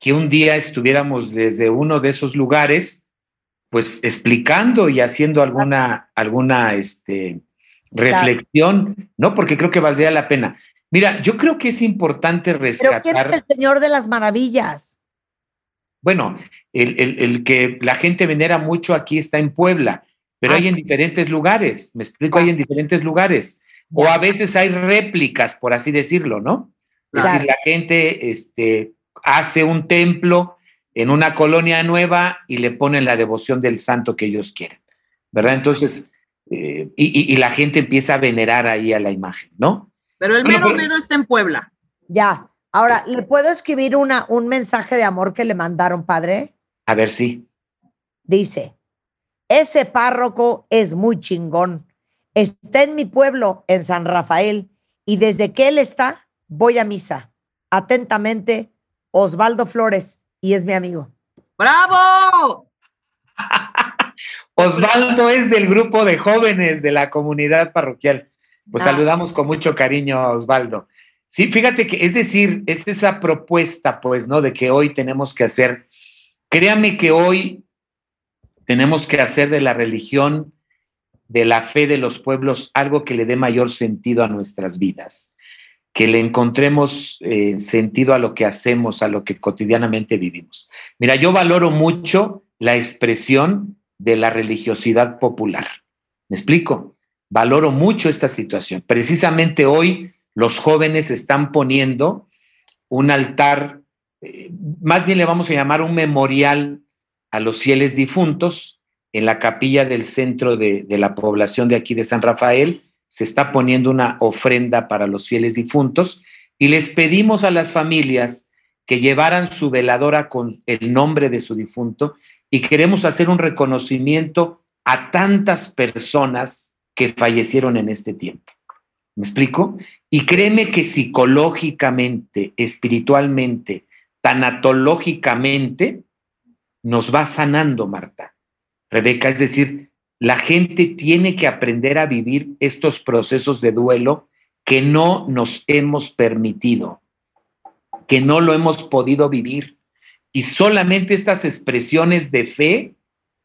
que un día estuviéramos desde uno de esos lugares pues explicando y haciendo alguna, alguna este, reflexión, ¿no? Porque creo que valdría la pena. Mira, yo creo que es importante Pero rescatar. ¿quién es el Señor de las Maravillas? Bueno, el, el- el que la gente venera mucho aquí está en Puebla, pero Ah, hay en sí. diferentes lugares. Me explico, hay en diferentes lugares. O a veces hay réplicas, por así decirlo, ¿no? Es Claro. decir, la gente este, hace un templo en una colonia nueva y le ponen la devoción del santo que ellos quieren, ¿verdad? Entonces, eh, y, y- y la gente empieza a venerar ahí a la imagen, ¿no? Pero el Bueno, mero pero- mero está en Puebla. Ya. Ahora, ¿le puedo escribir una, un mensaje de amor que le mandaron, padre? A ver si. Dice, ese párroco es muy chingón. Está en mi pueblo, en San Rafael, y desde que él está, voy a misa. Atentamente, Osvaldo Flores, y es mi amigo. ¡Bravo! [laughs] Osvaldo es del grupo de jóvenes de la comunidad parroquial. Pues Ah. saludamos con mucho cariño a Osvaldo. Sí, fíjate que es decir, es esa propuesta, pues, ¿no? De que hoy tenemos que hacer, créame que hoy tenemos que hacer de la religión, de la fe de los pueblos, algo que le dé mayor sentido a nuestras vidas, que le encontremos eh, sentido a lo que hacemos, a lo que cotidianamente vivimos. Mira, yo valoro mucho la expresión de la religiosidad popular. ¿Me explico? Valoro mucho esta situación. Precisamente hoy los jóvenes están poniendo un altar, eh, más bien le vamos a llamar un memorial a los fieles difuntos en la capilla del centro de, la población de aquí de San Rafael. Se está poniendo una ofrenda para los fieles difuntos y les pedimos a las familias que llevaran su veladora con el nombre de su difunto y queremos hacer un reconocimiento a tantas personas que fallecieron en este tiempo. ¿Me explico? Y créeme que psicológicamente, espiritualmente, tanatológicamente, nos va sanando, Marta. Rebeca, es decir, la gente tiene que aprender a vivir estos procesos de duelo que no nos hemos permitido, que no lo hemos podido vivir. Y solamente estas expresiones de fe,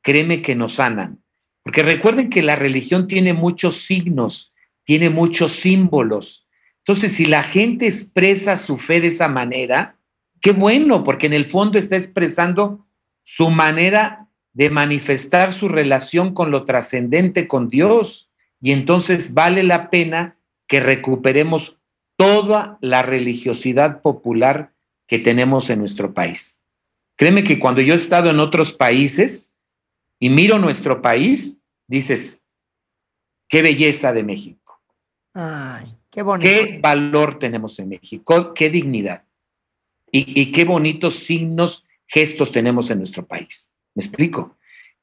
créeme que nos sanan. Porque recuerden que la religión tiene muchos signos, tiene muchos símbolos. Entonces, si la gente expresa su fe de esa manera, qué bueno, porque en el fondo está expresando su manera de manifestar su relación con lo trascendente, con Dios. Y entonces vale la pena que recuperemos toda la religiosidad popular que tenemos en nuestro país. Créeme que cuando yo he estado en otros países y miro nuestro país, dices, qué belleza de México, Ay, qué bonito. qué valor tenemos en México, qué dignidad y, y qué bonitos signos, gestos tenemos en nuestro país. ¿Me explico?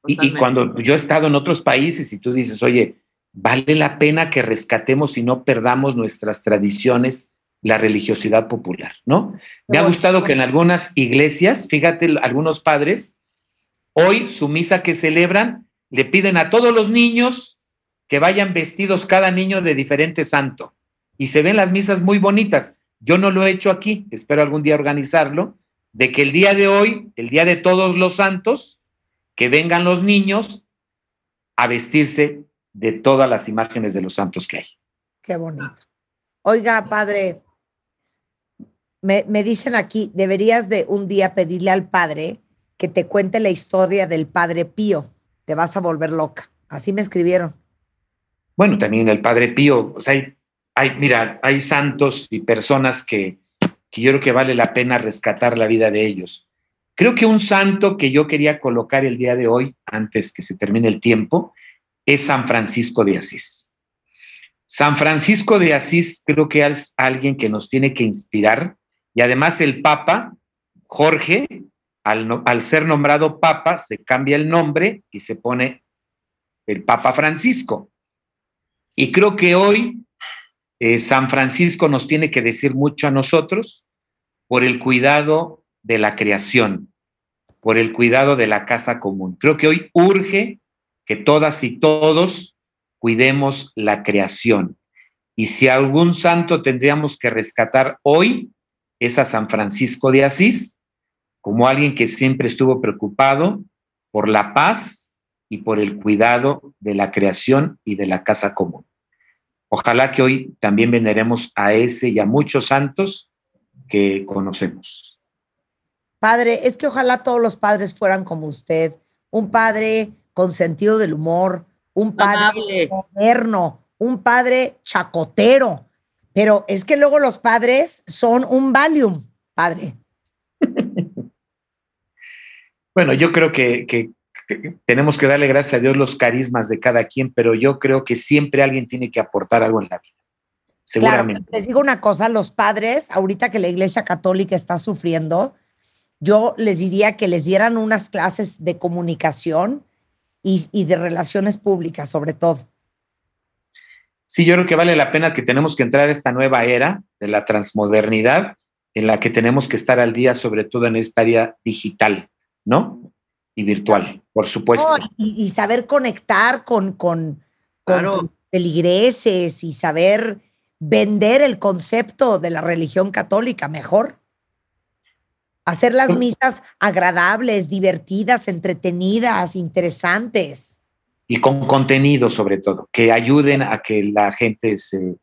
Y, cuando yo he estado en otros países y tú dices, oye, vale la pena que rescatemos y no perdamos nuestras tradiciones, la religiosidad popular, ¿no? Me ha bueno. gustado que en algunas iglesias, fíjate, algunos padres, hoy su misa que celebran, le piden a todos los niños que vayan vestidos cada niño de diferente santo. Y se ven las misas muy bonitas. Yo no lo he hecho aquí, espero algún día organizarlo, de que el día de hoy, el día de todos los santos, que vengan los niños a vestirse de todas las imágenes de los santos que hay. Qué bonito. Oiga, padre, me, me dicen aquí, deberías de un día pedirle al padre que te cuente la historia del padre Pío. Te vas a volver loca. Así me escribieron. Bueno, también el Padre Pío, o sea, hay, hay- mira, hay santos y personas que, que yo creo que vale la pena rescatar la vida de ellos. Creo que un santo que yo quería colocar el día de hoy, antes que se termine el tiempo, es San Francisco de Asís. San Francisco de Asís creo que es alguien que nos tiene que inspirar y además el Papa, Jorge, al, ser nombrado Papa, se cambia el nombre y se pone el Papa Francisco. Y creo que hoy eh, San Francisco nos tiene que decir mucho a nosotros por el cuidado de la creación, por el cuidado de la casa común. Creo que hoy urge que todas y todos cuidemos la creación. Y si algún santo tendríamos que rescatar hoy, es a San Francisco de Asís, como alguien que siempre estuvo preocupado por la paz y por el cuidado de la creación y de la casa común. Ojalá que hoy también veneremos a ese y a muchos santos que conocemos. Padre, es que ojalá todos los padres fueran como usted, un padre con sentido del humor, un padre Amable. moderno, un padre chacotero. Pero es que luego los padres son un Valium, padre. [laughs] Bueno, yo creo que, que- que tenemos que darle gracias a Dios los carismas de cada quien, pero yo creo que siempre alguien tiene que aportar algo en la vida. Seguramente. Claro, les digo una cosa, los padres, ahorita que la Iglesia Católica está sufriendo, yo les diría que les dieran unas clases de comunicación y, y de relaciones públicas, sobre todo. Sí, yo creo que vale la pena que tenemos que entrar a esta nueva era de la transmodernidad en la que tenemos que estar al día, sobre todo en esta área digital, ¿no? Y virtual, por supuesto. Y, y saber conectar con, con, con Claro. feligreses y saber vender el concepto de la religión católica mejor. Hacer las misas agradables, divertidas, entretenidas, interesantes. Y con contenido, sobre todo, que ayuden a que la gente se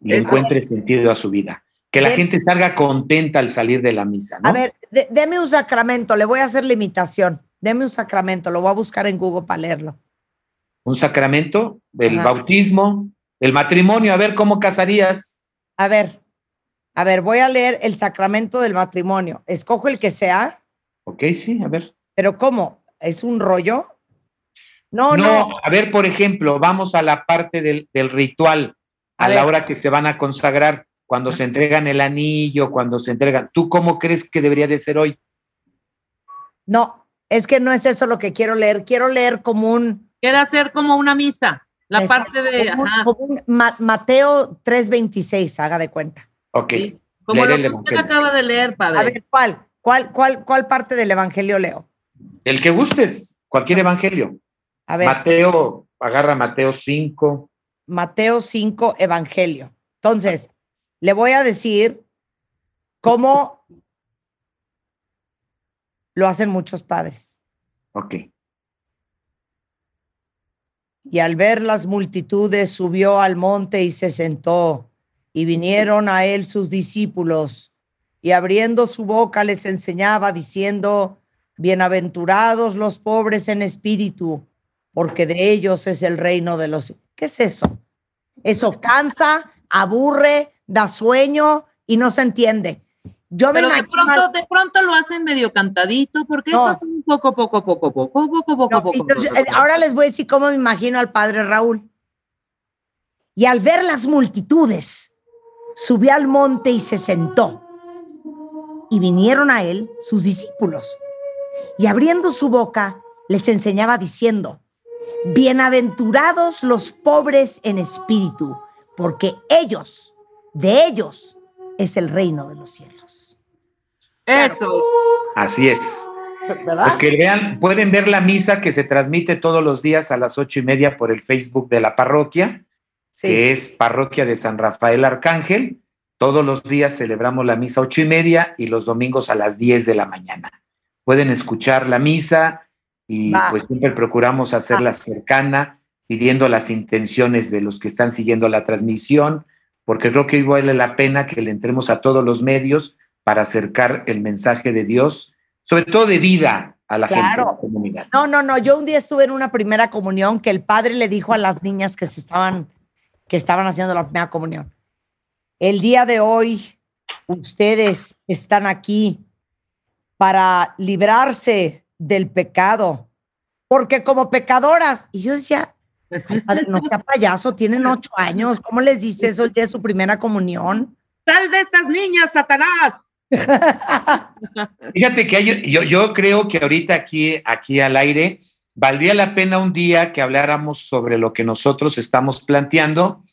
le encuentre sentido a su vida. Que la gente salga contenta al salir de la misa, ¿no? A ver, de- deme un sacramento, le voy a hacer la imitación. Deme un sacramento, lo voy a buscar en Google para leerlo. Un sacramento, el Ajá. bautismo, el matrimonio, a ver cómo casarías. A ver, a ver, voy a leer el sacramento del matrimonio. Escojo el que sea, Ok, sí, a ver. pero ¿cómo? ¿Es un rollo? No, no. No, a ver, por ejemplo, vamos a la parte del, del ritual, A a, la hora que se van a consagrar, cuando se entregan el anillo, cuando se entregan. ¿Tú cómo crees que debería de ser hoy? No, es que no es eso lo que quiero leer. Quiero leer como un. Queda hacer como una misa. La exacto, parte de. como un- ajá, como un Ma- Mateo 3:26, haga de cuenta. Ok. sí. Como leer lo el que usted acaba de leer, padre. A ver, ¿cuál? ¿Cuál, cuál, cuál parte del evangelio leo? El que gustes, cualquier evangelio. A ver, Mateo, agarra Mateo 5. Mateo 5, evangelio. Entonces, le voy a decir cómo lo hacen muchos padres. Ok. Y al ver las multitudes, subió al monte y se sentó. Y vinieron a él sus discípulos. Y abriendo su boca les enseñaba, diciendo, Bienaventurados los pobres en espíritu, porque de ellos es el reino de los... ¿Qué es eso? Eso cansa, aburre, da sueño y no se entiende. Yo me de pronto, de pronto lo hacen medio cantadito, porque No. esto es un poco, poco, poco, poco, poco, poco, No, poco. entonces, poco, poco. ahora les voy a decir cómo me imagino al padre Raúl. Y al ver las multitudes, subió al monte y se sentó. Y vinieron a él sus discípulos. Y abriendo su boca, les enseñaba diciendo, Bienaventurados los pobres en espíritu, porque ellos, de ellos, es el reino de los cielos. Eso. Así es. ¿Verdad? Pues que vean, pueden ver la misa que se transmite todos los días a las ocho y media por el Facebook de la parroquia, Sí. que es Parroquia de San Rafael Arcángel. Todos los días celebramos la misa ocho y media y los domingos a las 10 de la mañana. Pueden escuchar la misa y Va. pues siempre procuramos hacerla cercana, pidiendo las intenciones de los que están siguiendo la transmisión, porque creo que hoy vale la pena que le entremos a todos los medios para acercar el mensaje de Dios, sobre todo de vida a la gente de la comunidad. No, no, no. Yo un día estuve en una primera comunión que el padre le dijo a las niñas que se estaban, que estaban haciendo la primera comunión. El día de hoy, ustedes están aquí para librarse del pecado, porque como pecadoras, y yo decía, "Ay, padre, no sea payaso, tienen ocho años, ¿cómo les dice eso el día de su primera comunión? ¡Sal de estas niñas, Satanás! [laughs] Fíjate que hay- yo, yo creo que ahorita aquí, aquí al aire valdría la pena un día que habláramos sobre lo que nosotros estamos planteando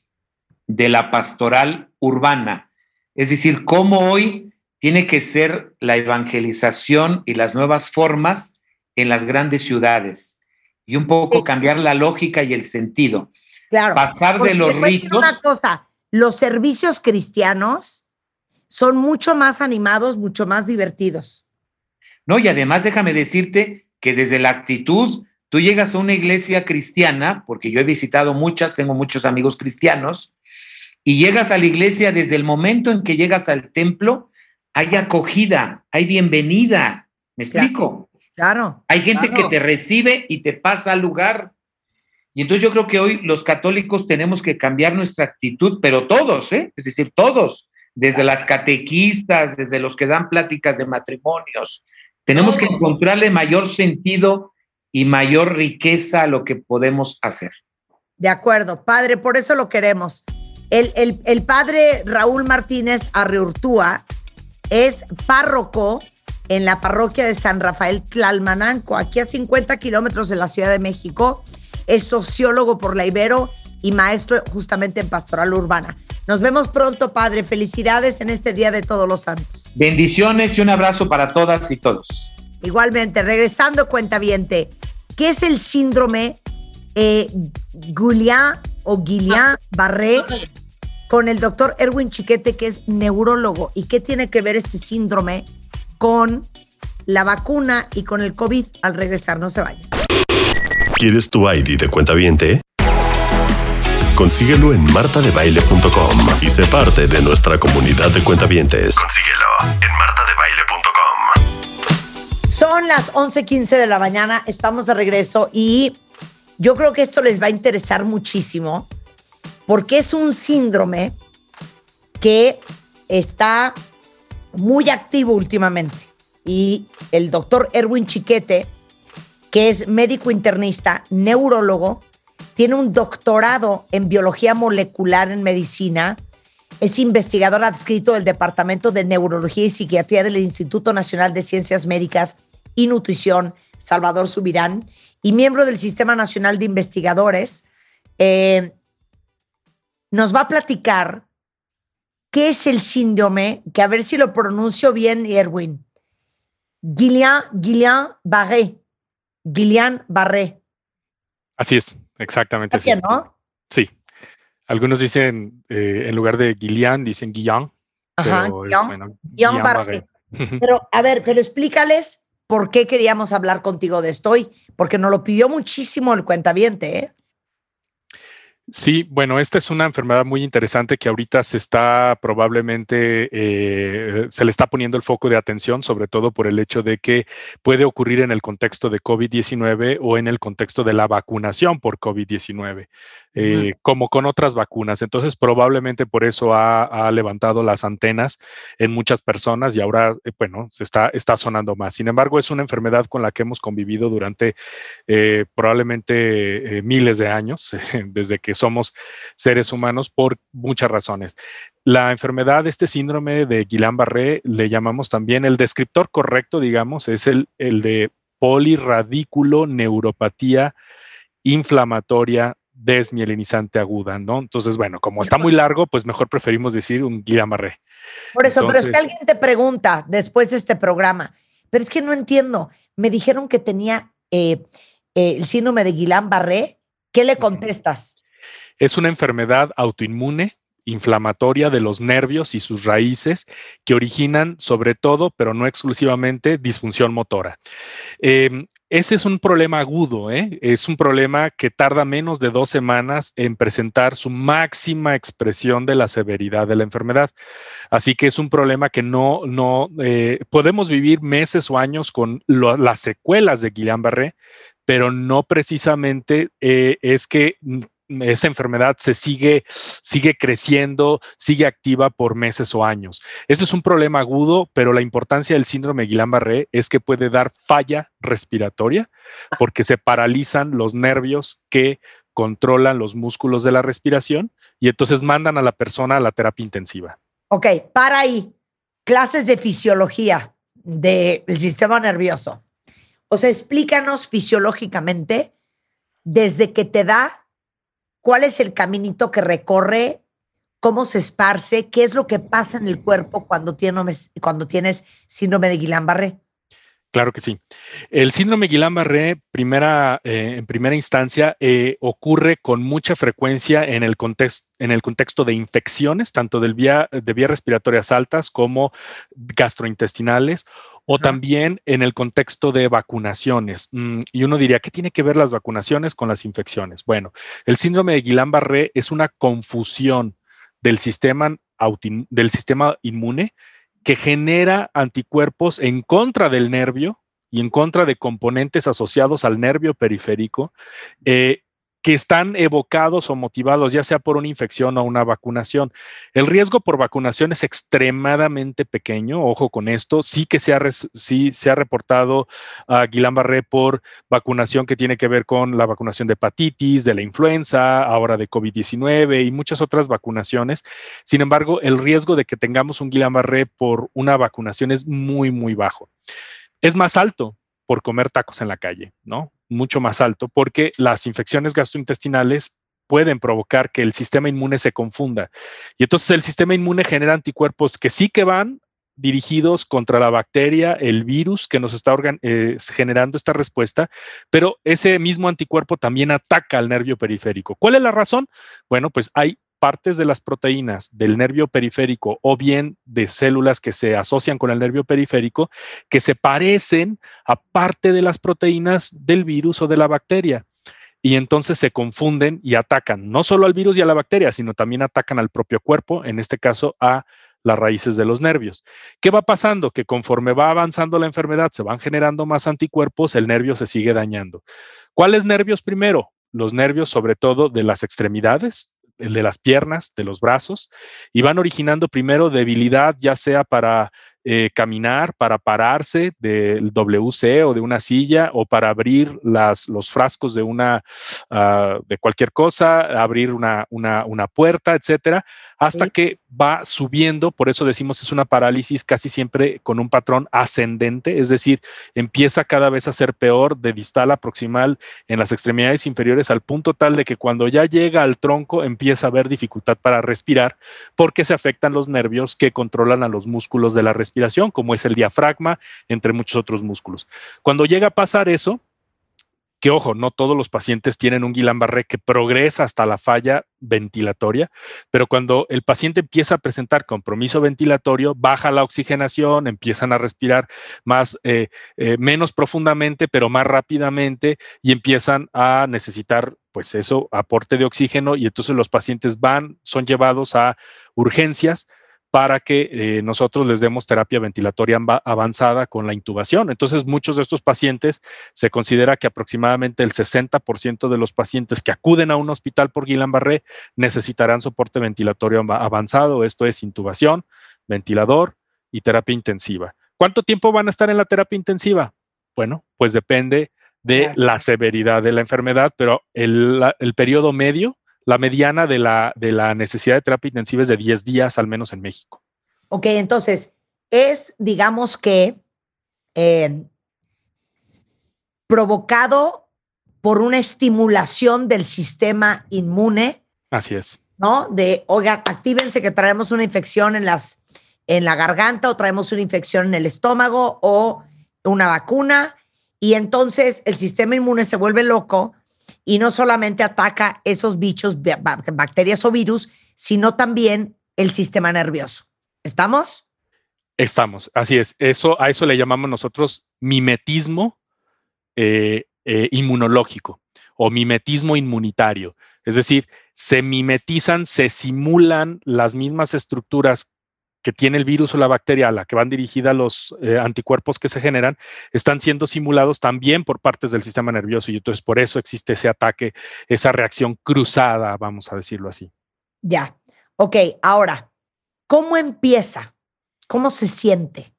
de la pastoral urbana. Es decir, cómo hoy tiene que ser la evangelización y las nuevas formas en las grandes ciudades y un poco Sí. cambiar la lógica y el sentido. Claro. Pasar de los ritos. Una cosa, los servicios cristianos son mucho más animados, mucho más divertidos. No, y además déjame decirte que desde la actitud tú llegas a una iglesia cristiana, porque yo he visitado muchas, tengo muchos amigos cristianos, y llegas a la iglesia desde el momento en que llegas al templo, hay acogida, hay bienvenida. ¿Me explico? Claro. Hay gente Claro. que te recibe y te pasa al lugar. Y entonces yo creo que hoy los católicos tenemos que cambiar nuestra actitud, pero todos, ¿eh? Es decir, todos, desde las catequistas, desde los que dan pláticas de matrimonios, tenemos que encontrarle mayor sentido y mayor riqueza a lo que podemos hacer. De acuerdo, padre, por eso lo queremos. El, el- el padre Raúl Martínez Arreurtúa es párroco en la parroquia de San Rafael Tlalmananco, aquí a 50 kilómetros de la Ciudad de México. Es sociólogo por la Ibero y maestro justamente en pastoral urbana. Nos vemos pronto, padre. Felicidades en este Día de Todos los Santos. Bendiciones y un abrazo para todas y todos. Igualmente, regresando cuentaviente, ¿qué es el síndrome eh, Guillain o Guillain-Barré con el doctor Erwin Chiquete, que es neurólogo? ¿Y qué tiene que ver este síndrome con la vacuna y con el COVID? Al regresar, no se vayan. ¿Quieres tu ID de cuenta viente? Consíguelo en martadebaile.com y sé parte de nuestra comunidad de cuentavientes. Consíguelo en martadebaile.com. Son las 11:15 de la mañana, estamos de regreso y yo creo que esto les va a interesar muchísimo porque es un síndrome que está muy activo últimamente. Y el doctor Erwin Chiquete, que es médico internista, neurólogo, tiene un doctorado en biología molecular en medicina, es investigador adscrito del Departamento de Neurología y Psiquiatría del Instituto Nacional de Ciencias Médicas y Nutrición, Salvador Subirán, y miembro del Sistema Nacional de Investigadores. Eh, nos va a platicar qué es el síndrome, que a ver si lo pronuncio bien, Erwin. Guillain, Guillain-Barré. Guillain-Barré. Así es, exactamente. Así, así. ¿no? Sí. Algunos dicen, eh, en lugar de Guillain, dicen Guillain. Ajá, pero Guillain- bueno. Guillain-Barré. [laughs] Pero, a ver, pero explícales por qué queríamos hablar contigo de esto hoy, porque nos lo pidió muchísimo el cuentaviente, ¿eh? Sí, bueno, esta es una enfermedad muy interesante que ahorita se está probablemente, eh, se le está poniendo el foco de atención, sobre todo por el hecho de que puede ocurrir en el contexto de COVID-19 o en el contexto de la vacunación por COVID-19, eh, como con otras vacunas. Entonces, probablemente por eso ha, ha levantado las antenas en muchas personas y ahora, eh, bueno, se está, está sonando más. Sin embargo, es una enfermedad con la que hemos convivido durante probablemente miles de años, [laughs] desde que somos seres humanos por muchas razones. La enfermedad, este síndrome de Guillain-Barré, le llamamos también el descriptor correcto, digamos, es el, el de polirradículo neuropatía inflamatoria desmielinizante aguda, ¿no? Entonces, bueno, como está muy largo, pues mejor preferimos decir un Guillain-Barré. Por eso, pero es que alguien te pregunta después de este programa, pero es que no entiendo. Me dijeron que tenía eh, eh, el síndrome de Guillain-Barré. ¿Qué le contestas? Es una enfermedad autoinmune inflamatoria de los nervios y sus raíces que originan sobre todo, pero no exclusivamente, disfunción motora. Eh, ese es un problema agudo, ¿eh? es un problema que tarda menos de dos semanas en presentar su máxima expresión de la severidad de la enfermedad. Así que es un problema que no, no eh, podemos vivir meses o años con las secuelas de Guillain-Barré, pero no precisamente eh, es que esa enfermedad se sigue, sigue creciendo, sigue activa por meses o años. Eso es un problema agudo, pero la importancia del síndrome Guillain-Barré es que puede dar falla respiratoria porque se paralizan los nervios que controlan los músculos de la respiración y entonces mandan a la persona a la terapia intensiva. Ok, para ahí. Clases de fisiología del sistema nervioso. O sea, explícanos fisiológicamente desde que te da, cuál es el caminito que recorre, cómo se esparce, qué es lo que pasa en el cuerpo cuando tienes, síndrome de Guillain-Barré. Claro que sí. El síndrome Guillain-Barré, primera, eh, en primera instancia, eh, ocurre con mucha frecuencia en el, contexto, en el contexto de infecciones, tanto del vía, de vías respiratorias altas como gastrointestinales, o también en el contexto de vacunaciones. Mm, y uno diría, ¿qué tiene que ver las vacunaciones con las infecciones? Bueno, el síndrome de Guillain-Barré es una confusión del sistema, del sistema inmune que genera anticuerpos en contra del nervio y en contra de componentes asociados al nervio periférico eh, que están evocados o motivados ya sea por una infección o una vacunación. El riesgo por vacunación es extremadamente pequeño, ojo con esto, sí que se ha, sí se ha reportado a Guillain-Barré por vacunación que tiene que ver con la vacunación de hepatitis, de la influenza, ahora de COVID-19 y muchas otras vacunaciones. Sin embargo, el riesgo de que tengamos un Guillain-Barré por una vacunación es muy, muy bajo. Es más alto por comer tacos en la calle, ¿no? Mucho más alto, porque las infecciones gastrointestinales pueden provocar que el sistema inmune se confunda. Y entonces el sistema inmune genera anticuerpos que sí que van dirigidos contra la bacteria, el virus que nos está eh, generando esta respuesta, pero ese mismo anticuerpo también ataca al nervio periférico. ¿Cuál es la razón? Bueno, pues hay partes de las proteínas del nervio periférico o bien de células que se asocian con el nervio periférico que se parecen a parte de las proteínas del virus o de la bacteria. Y entonces se confunden y atacan no solo al virus y a la bacteria, sino también atacan al propio cuerpo, en este caso a las raíces de los nervios. ¿Qué va pasando? Que conforme va avanzando la enfermedad, se van generando más anticuerpos, el nervio se sigue dañando. ¿Cuáles nervios primero? Los nervios sobre todo de las extremidades, el de las piernas, de los brazos, y van originando primero debilidad, ya sea para eh, caminar, para pararse del WC o de una silla, o para abrir las, los frascos de una, ah, de cualquier cosa, abrir una, una, una puerta, etcétera, hasta que va subiendo, por eso decimos es una parálisis casi siempre con un patrón ascendente, es decir, empieza cada vez a ser peor de distal a proximal en las extremidades inferiores al punto tal de que cuando ya llega al tronco empieza a haber dificultad para respirar porque se afectan los nervios que controlan a los músculos de la respiración respiración, como es el diafragma, entre muchos otros músculos. Cuando llega a pasar eso, que ojo, no todos los pacientes tienen un Guillain-Barré que progresa hasta la falla ventilatoria, pero cuando el paciente empieza a presentar compromiso ventilatorio, baja la oxigenación, empiezan a respirar más, eh, eh, menos profundamente, pero más rápidamente y empiezan a necesitar, pues eso, aporte de oxígeno y entonces los pacientes van, son llevados a urgencias para que eh, nosotros les demos terapia ventilatoria avanzada con la intubación. Entonces, muchos de estos pacientes se considera que aproximadamente el 60% de los pacientes que acuden a un hospital por Guillain-Barré necesitarán soporte ventilatorio avanzado, esto es intubación, ventilador y terapia intensiva. ¿Cuánto tiempo van a estar en la terapia intensiva? Bueno, pues depende de la severidad de la enfermedad, pero el, el periodo medio la mediana de la, de la necesidad de terapia intensiva es de 10 días, al menos en México. Ok, entonces, es, digamos que, eh, provocado por una estimulación del sistema inmune. Así es. ¿No? De, oigan, actívense que traemos una infección en, las, en la garganta o traemos una infección en el estómago o una vacuna. Y entonces el sistema inmune se vuelve loco y no solamente ataca esos bichos, bacterias o virus, sino también el sistema nervioso. ¿Estamos? Estamos, así es. Eso, a eso le llamamos nosotros mimetismo eh, eh, inmunológico o mimetismo inmunitario. Es decir, se mimetizan, se simulan las mismas estructuras que tiene el virus o la bacteria a la que van dirigidas los eh, anticuerpos que se generan, están siendo simulados también por partes del sistema nervioso y entonces por eso existe ese ataque, esa reacción cruzada, vamos a decirlo así. Ya, ok, ahora, ¿cómo empieza? ¿Cómo se siente?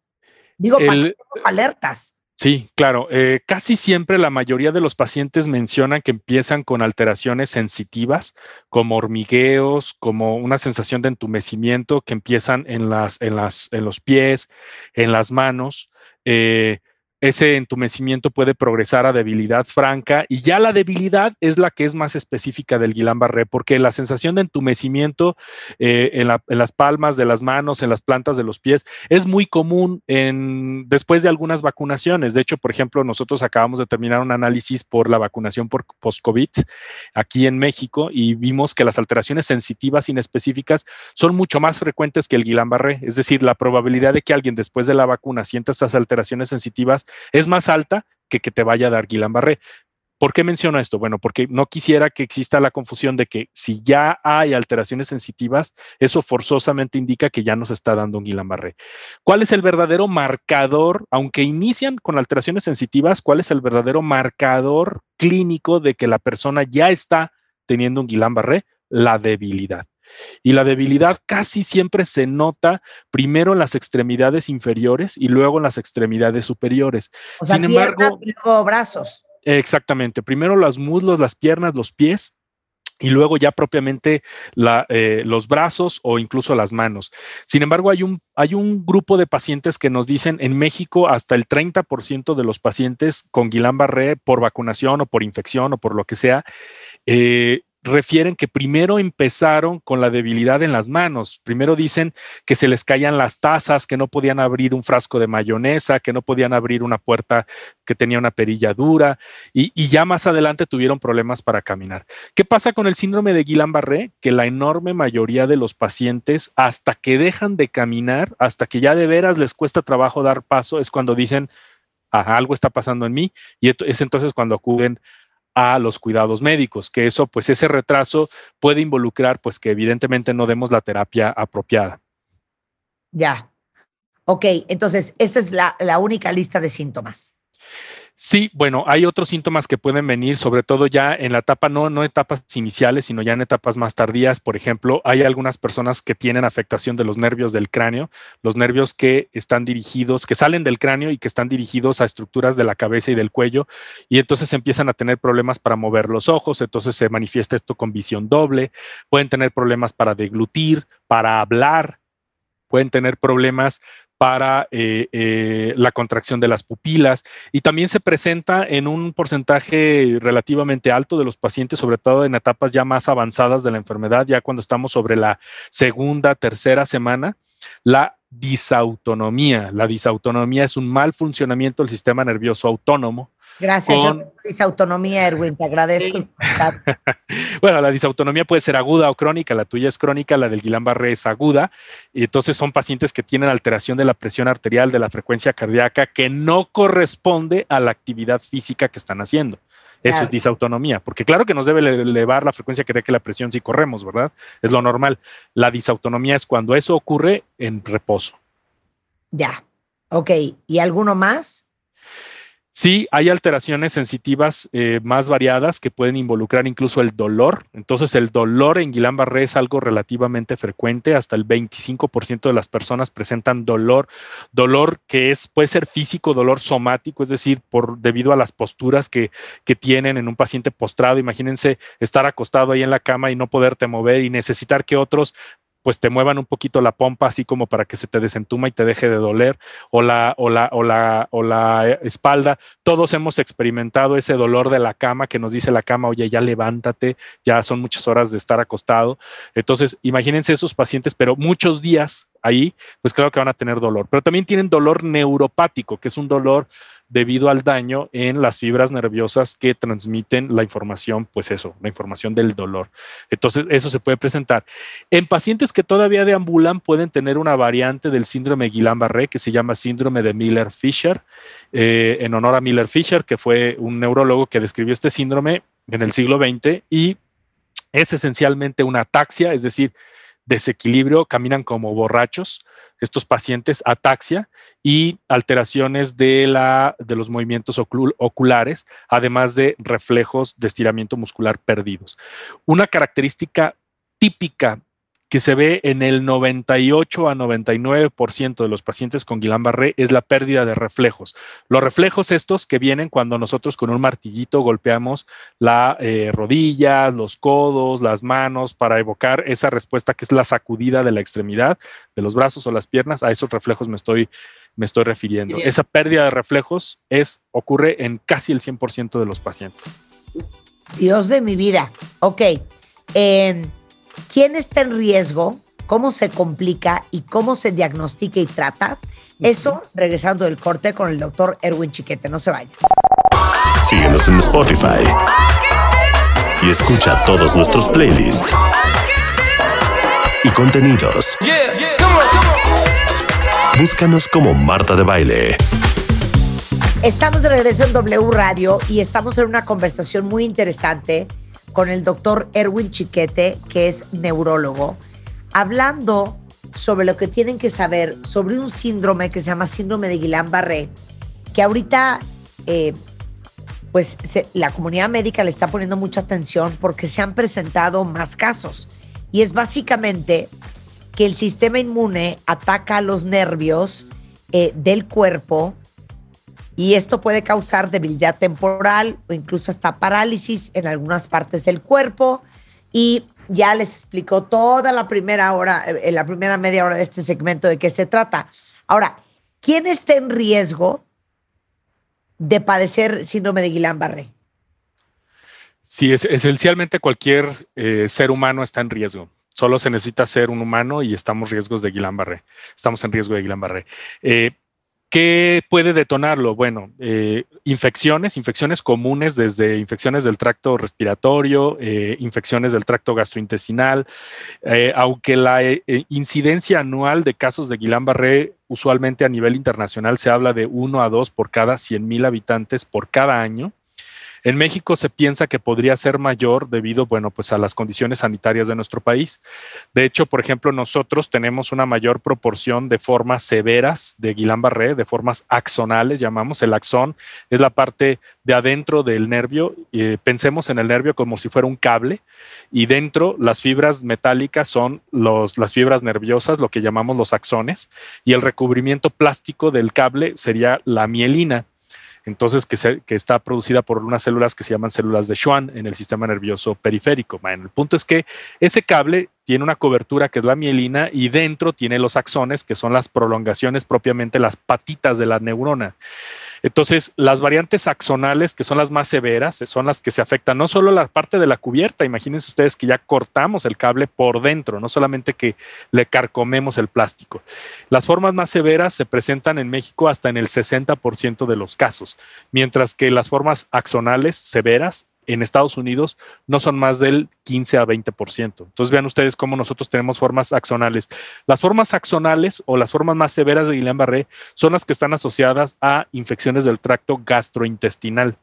Digo, para alertas. Sí, claro. Eh, casi siempre la mayoría de los pacientes mencionan que empiezan con alteraciones sensitivas, como hormigueos, como una sensación de entumecimiento que empiezan en, las, en, las, en los pies, en las manos. Eh, ese entumecimiento puede progresar a debilidad franca y ya la debilidad es la que es más específica del Guillain-Barré, porque la sensación de entumecimiento eh, en, la- en las palmas de las manos, en las plantas de los pies, es muy común después de algunas vacunaciones. De hecho, por ejemplo, nosotros acabamos de terminar un análisis por la vacunación por post-COVID aquí en México y vimos que las alteraciones sensitivas inespecíficas son mucho más frecuentes que el Guillain-Barré. Es decir, la probabilidad de que alguien después de la vacuna sienta estas alteraciones sensitivas es más alta que que te vaya a dar Guillain-Barré. ¿Por qué menciono esto? Bueno, porque no quisiera que exista la confusión de que si ya hay alteraciones sensitivas, eso forzosamente indica que ya nos está dando un Guillain-Barré. ¿Cuál es el verdadero marcador, aunque inician con alteraciones sensitivas, cuál es el verdadero marcador clínico de que la persona ya está teniendo un Guillain-Barré? La debilidad. Y la debilidad casi siempre se nota primero en las extremidades inferiores y luego en las extremidades superiores. O sea, Sin piernas embargo, y luego brazos. Exactamente. Primero los muslos, las piernas, los pies y luego ya propiamente la, eh, los brazos o incluso las manos. Sin embargo, hay un, hay un grupo de pacientes que nos dicen en México hasta el 30% de los pacientes con Guillain-Barré por vacunación o por infección o por lo que sea, eh, refieren que primero empezaron con la debilidad en las manos. Primero dicen que se les caían las tazas, que no podían abrir un frasco de mayonesa, que no podían abrir una puerta que tenía una perilla dura y, ya más adelante tuvieron problemas para caminar. ¿Qué pasa con el síndrome de Guillain-Barré? Que la enorme mayoría de los pacientes, hasta que dejan de caminar, hasta que ya de veras les cuesta trabajo dar paso, es cuando dicen, "Ajá, algo está pasando en mí, y es entonces cuando acuden a los cuidados médicos, que eso, pues ese retraso puede involucrar, pues que evidentemente no demos la terapia apropiada. Ya. Ok, entonces esa es la, la única lista de síntomas. Sí, bueno, hay otros síntomas que pueden venir, sobre todo ya en la etapa, no, no etapas iniciales, sino ya en etapas más tardías. Por ejemplo, hay algunas personas que tienen afectación de los nervios del cráneo, los nervios que están dirigidos, que salen del cráneo y que están dirigidos a estructuras de la cabeza y del cuello, y entonces empiezan a tener problemas para mover los ojos, entonces se manifiesta esto con visión doble, pueden tener problemas para deglutir, para hablar, pueden tener problemas para eh, eh, la contracción de las pupilas. Y también se presenta en un porcentaje relativamente alto de los pacientes, sobre todo en etapas ya más avanzadas de la enfermedad, ya cuando estamos sobre la segunda, tercera semana, la disautonomía. La disautonomía es un mal funcionamiento del sistema nervioso autónomo. Gracias, Con- yo dice autonomía, Erwin, te agradezco. [laughs] Bueno, la disautonomía puede ser aguda o crónica, la tuya es crónica, la del Guillain-Barré es aguda, y entonces son pacientes que tienen alteración de la presión arterial, de la frecuencia cardíaca, que no corresponde a la actividad física que están haciendo. Eso Claro. es disautonomía, porque claro que nos debe ele- elevar la frecuencia y la presión si corremos, ¿verdad? Es lo normal. La disautonomía es cuando eso ocurre en reposo. Ya. Ok, ¿y alguno más? Sí, hay alteraciones sensitivas eh, más variadas que pueden involucrar incluso el dolor. Entonces, el dolor en Guillain-Barré es algo relativamente frecuente. Hasta el 25% de las personas presentan dolor, dolor que es puede ser físico, dolor somático, es decir, por debido a las posturas que, que tienen en un paciente postrado. Imagínense estar acostado ahí en la cama y no poderte mover y necesitar que otros pues te muevan un poquito la pompa así como para que se te desentuma y te deje de doler o la o la o la o la eh, espalda todos hemos experimentado ese dolor de la cama que nos dice la cama, oye, ya levántate, ya son muchas horas de estar acostado. Entonces, imagínense esos pacientes, pero muchos días ahí, pues claro que van a tener dolor, pero también tienen dolor neuropático, que es un dolor debido al daño en las fibras nerviosas que transmiten la información, pues eso, la información del dolor. Entonces, eso se puede presentar. En pacientes que todavía deambulan, pueden tener una variante del síndrome Guillain-Barré que se llama síndrome de Miller-Fisher, eh, en honor a Miller Fisher, que fue un neurólogo que describió este síndrome en el siglo XX y es esencialmente una ataxia, es decir, desequilibrio, caminan como borrachos, estos pacientes, ataxia y alteraciones de, la, de los movimientos ocul- oculares, además de reflejos de estiramiento muscular perdidos. Una característica típica que se ve en el 98 a 99% de los pacientes con Guillain-Barré es la pérdida de reflejos. Los reflejos estos que vienen cuando nosotros con un martillito golpeamos la eh, rodilla, los codos, las manos para evocar esa respuesta que es la sacudida de la extremidad de los brazos o las piernas. A esos reflejos me estoy me estoy refiriendo. Bien. Esa pérdida de reflejos es ocurre en casi el 100% de los pacientes. Dios de mi vida. Ok. Eh, ¿Quién está en riesgo? ¿Cómo se complica y cómo se diagnostica y trata? Eso regresando del corte con el doctor Erwin Chiquete. No se vaya. Síguenos en Spotify y escucha todos nuestros playlists y contenidos. Búscanos como Marta de Baile. Estamos de regreso en W Radio y estamos en una conversación muy interesante con el doctor Erwin Chiquete, que es neurólogo, hablando sobre lo que tienen que saber sobre un síndrome que se llama síndrome de Guillain-Barré, que ahorita eh, pues la comunidad médica le está poniendo mucha atención porque se han presentado más casos. Y es básicamente que el sistema inmune ataca los nervios eh, del cuerpo y esto puede causar debilidad temporal o incluso hasta parálisis en algunas partes del cuerpo. Y ya les explicó toda la primera hora, eh, en la primera media hora de este segmento de qué se trata. Ahora, ¿quién está en riesgo de padecer síndrome de Guillain-Barré? Sí, es, esencialmente cualquier eh, ser humano está en riesgo. Solo se necesita ser un humano y estamos riesgos de Guillain-Barré. Estamos en riesgo de Guillain-Barré. Eh, ¿Qué puede detonarlo? Bueno, eh, infecciones, infecciones comunes desde infecciones del tracto respiratorio, eh, infecciones del tracto gastrointestinal, eh, aunque la eh, incidencia anual de casos de Guillain-Barré usualmente a nivel internacional se habla de 1 a 2 por cada 100 mil habitantes por cada año. En México se piensa que podría ser mayor debido, bueno, pues a las condiciones sanitarias de nuestro país. De hecho, por ejemplo, nosotros tenemos una mayor proporción de formas severas de Guillain-Barré, de formas axonales, llamamos. El axón es la parte de adentro del nervio. Eh, pensemos en el nervio como si fuera un cable y dentro las fibras metálicas son las fibras nerviosas, lo que llamamos los axones, y el recubrimiento plástico del cable sería la mielina entonces que, está producida por unas células que se llaman células de Schwann en el sistema nervioso periférico. Bueno, el punto es que ese cable tiene una cobertura que es la mielina y dentro tiene los axones, que son las prolongaciones propiamente, las patitas de la neurona. Entonces, las variantes axonales, que son las más severas, son las que se afectan no solo la parte de la cubierta, imagínense ustedes que ya cortamos el cable por dentro, no solamente que le carcomemos el plástico. Las formas más severas se presentan en México hasta en el 60% de los casos, mientras que las formas axonales severas en Estados Unidos no son más del 15 a 20%. Entonces vean ustedes cómo nosotros tenemos formas axonales. Las formas axonales o las formas más severas de Guillain-Barré son las que están asociadas a infecciones del tracto gastrointestinal.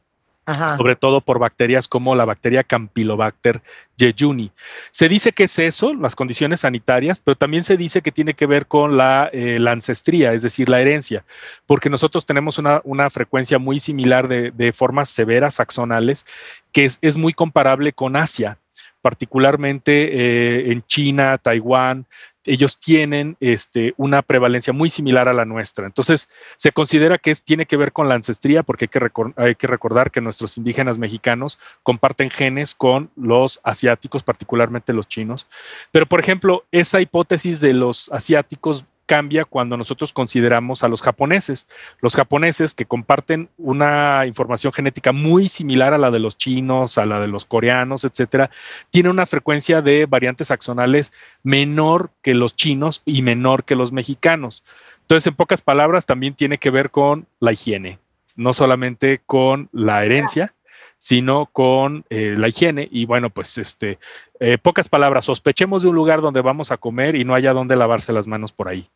Sobre todo por bacterias como la bacteria Campylobacter jejuni. Se dice que es eso, las condiciones sanitarias, pero también se dice que tiene que ver con la, eh, ancestría, es decir, la herencia, porque nosotros tenemos una, una frecuencia muy similar de, de, formas severas axonales que es, es muy comparable con Asia particularmente eh, en China, Taiwán, ellos tienen este, una prevalencia muy similar a la nuestra. Entonces, se considera que es, tiene que ver con la ancestría, porque hay que, hay que, recordar que nuestros indígenas mexicanos comparten genes con los asiáticos, particularmente los chinos. Pero, por ejemplo, esa hipótesis de los asiáticos cambia cuando nosotros consideramos a los japoneses. Los japoneses que comparten una información genética muy similar a la de los chinos, a la de los coreanos, etcétera, tienen una frecuencia de variantes axonales menor que los chinos y menor que los mexicanos. Entonces, en pocas palabras, también tiene que ver con la higiene, no solamente con la herencia, sino con eh, la higiene. Y bueno, pues este, eh, pocas palabras, sospechemos de un lugar donde vamos a comer y no haya donde lavarse las manos por ahí.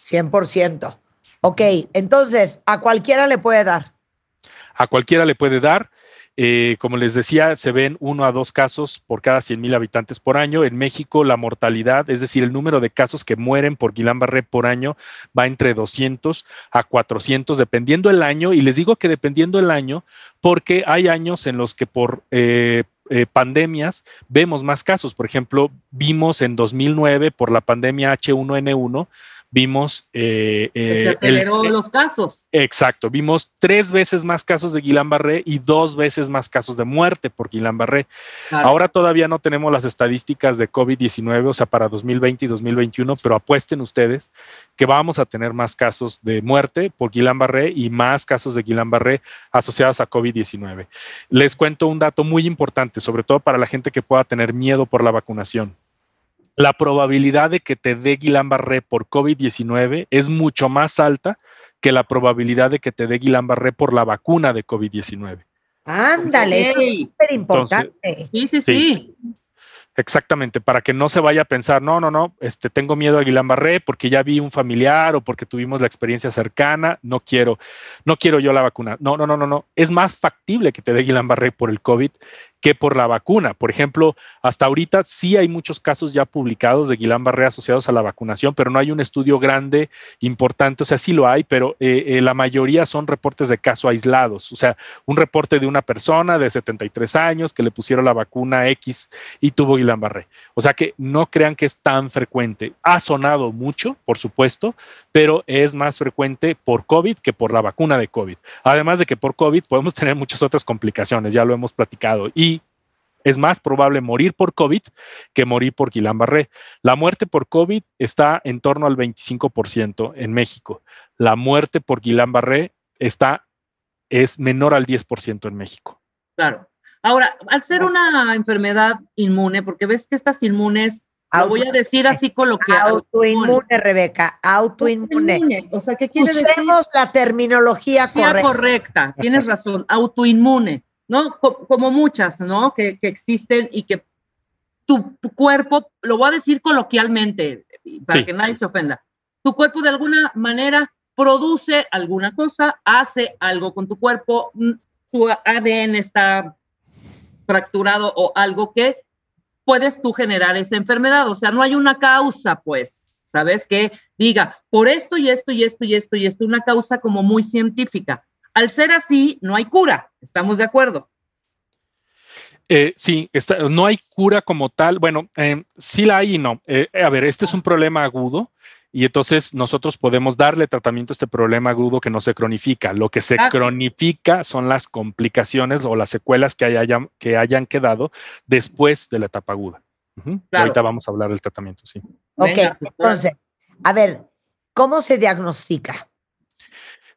100%. Ok, entonces, ¿a cualquiera le puede dar? A cualquiera le puede dar. Eh, como les decía, se ven uno a dos casos por cada 100 mil habitantes por año. En México, la mortalidad, es decir, el número de casos que mueren por Guillain-Barré por año, va entre 200 a 400, dependiendo el año. Y les digo que dependiendo el año, porque hay años en los que por eh, eh, pandemias vemos más casos. Por ejemplo, vimos en 2009 por la pandemia H1N1, vimos... Eh, se aceleró los casos. Exacto, vimos tres veces más casos de Guillain-Barré y dos veces más casos de muerte por Guillain-Barré. Ahora todavía no tenemos las estadísticas de COVID-19, o sea, para 2020 y 2021, pero apuesten ustedes que vamos a tener más casos de muerte por Guillain-Barré y más casos de Guillain-Barré asociados a COVID-19. Les cuento un dato muy importante, sobre todo para la gente que pueda tener miedo por la vacunación la probabilidad de que te dé Guillain-Barré por COVID-19 es mucho más alta que la probabilidad de que te dé Guillain-Barré por la vacuna de COVID-19. Ándale, es súper importante. Sí, sí, sí, Exactamente, para que no se vaya a pensar, no, no, no, este, tengo miedo a Guillain-Barré porque ya vi un familiar o porque tuvimos la experiencia cercana, no quiero, no quiero yo la vacuna. No, no, no, no, no. Es más factible que te dé Guillain-Barré por el COVID que por la vacuna. Por ejemplo, hasta ahorita sí hay muchos casos ya publicados de Guillain-Barré asociados a la vacunación, pero no hay un estudio grande, importante, o sea, sí lo hay, pero eh, eh, la mayoría son reportes de casos aislados, o sea, un reporte de una persona de 73 años que le pusieron la vacuna X y tuvo Guillain-Barré. O sea que no crean que es tan frecuente. Ha sonado mucho, por supuesto, pero es más frecuente por COVID que por la vacuna de COVID. Además de que por COVID podemos [laughs] tener muchas otras complicaciones, ya lo hemos platicado. Y es más probable morir por COVID que morir por Guillain-Barré. La muerte por COVID está en torno al 25% en México. La muerte por Guillain-Barré está es menor al 10% en México. Claro. Ahora, al ser una enfermedad inmune, porque ves que estas inmunes, lo voy a decir así con lo que autoinmune, Rebeca, autoinmune. O sea, ¿qué quiere Usemos la terminología correcta. correcta. Tienes razón, autoinmune. ¿No? Como muchas, ¿no? Que, existen y que tu, cuerpo, lo voy a decir coloquialmente, para que nadie se ofenda, tu cuerpo de alguna manera produce alguna cosa, hace algo con tu cuerpo, mm, tu ADN está fracturado o algo que puedes tú generar esa enfermedad. O sea, no hay una causa, pues, ¿sabes? Que diga, por esto y esto y esto y esto y esto, una causa como muy científica. Al ser así, no hay cura, ¿estamos de acuerdo? Eh, sí, no hay cura como tal. Bueno, eh, sí la hay y no. Eh, a ver, este es un problema agudo y entonces nosotros podemos darle tratamiento a este problema agudo que no se cronifica. Lo que se cronifica son las complicaciones o las secuelas que hayan, que hayan quedado después de la etapa aguda. Ahorita vamos a hablar del tratamiento, sí. Ok, entonces, a ver, ¿cómo se diagnostica?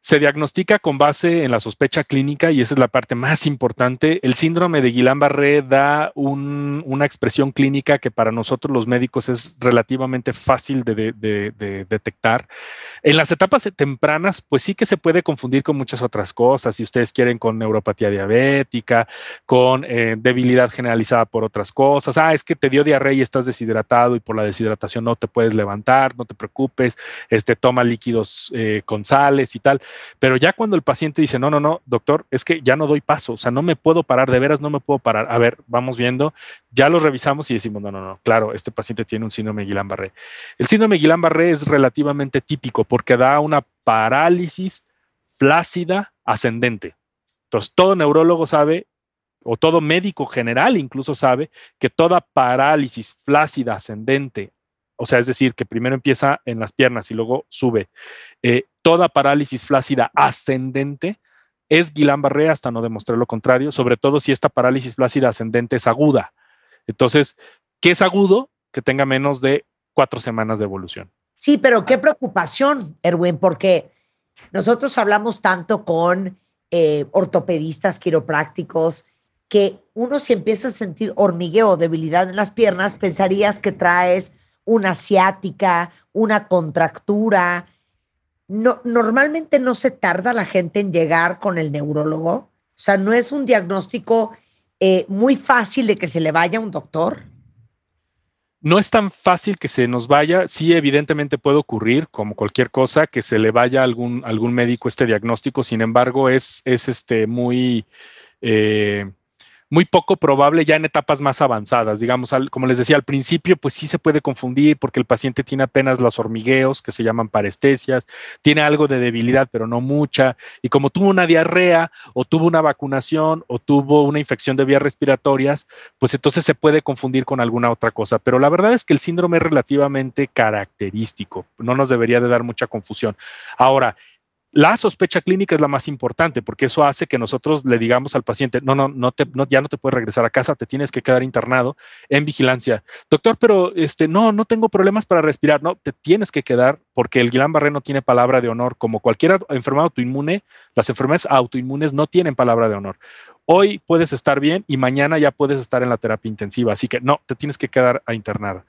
Se diagnostica con base en la sospecha clínica y esa es la parte más importante. El síndrome de Guillain-Barré da una expresión clínica que para nosotros los médicos es relativamente fácil de, detectar. En las etapas tempranas, pues sí que se puede confundir con muchas otras cosas. Si ustedes quieren con neuropatía diabética, con eh, debilidad generalizada por otras cosas. Ah, es que te dio diarrea y estás deshidratado y por la deshidratación no te puedes levantar, no te preocupes, este, toma líquidos eh, con sales y tal. Pero ya cuando el paciente dice, no, no, no, doctor, es que ya no doy paso, o sea, no me puedo parar, de veras no me puedo parar. A ver, vamos viendo, ya lo revisamos y decimos, no, no, no, claro, este paciente tiene un síndrome Guillain-Barré. El síndrome Guillain-Barré es relativamente típico porque da una parálisis flácida ascendente. Entonces, todo neurólogo sabe o todo médico general incluso sabe que toda parálisis flácida ascendente o sea, es decir, que primero empieza en las piernas y luego sube. Eh, toda parálisis flácida ascendente es Guillain-Barré hasta no demostrar lo contrario, sobre todo si esta parálisis flácida ascendente es aguda. Entonces, ¿qué es agudo? Que tenga menos de cuatro semanas de evolución. Sí, pero qué preocupación, Erwin, porque nosotros hablamos tanto con eh, ortopedistas, quiroprácticos, que uno si empieza a sentir hormigueo, debilidad en las piernas, pensarías que traes una ciática, una contractura. No, normalmente no se tarda la gente en llegar con el neurólogo. O sea, no es un diagnóstico eh, muy fácil de que se le vaya a un doctor. No es tan fácil que se nos vaya. Sí, evidentemente puede ocurrir, como cualquier cosa, que se le vaya a algún, algún médico este diagnóstico. Sin embargo, es, es este, muy, eh, muy poco probable ya en etapas más avanzadas. Digamos, al- como les decía al principio, pues sí se puede confundir porque el paciente tiene apenas los hormigueos que se llaman parestesias, tiene algo de debilidad, pero no mucha. Y como tuvo una diarrea o tuvo una vacunación o tuvo una infección de vías respiratorias, pues entonces se puede confundir con alguna otra cosa. Pero la verdad es que el síndrome es relativamente característico. No nos debería de dar mucha confusión. Ahora, la sospecha clínica es la más importante porque eso hace que nosotros le digamos al paciente, no, no, no te, ya no te puedes regresar a casa, te tienes que quedar internado en vigilancia. Doctor, pero este, no, no tengo problemas para respirar. No, te tienes que quedar porque el Guillain-Barré no tiene palabra de honor. Como cualquier enfermedad autoinmune, las enfermedades autoinmunes no tienen palabra de honor. Hoy puedes estar bien y mañana ya puedes estar en la terapia intensiva. Así que no, te tienes que quedar a internar.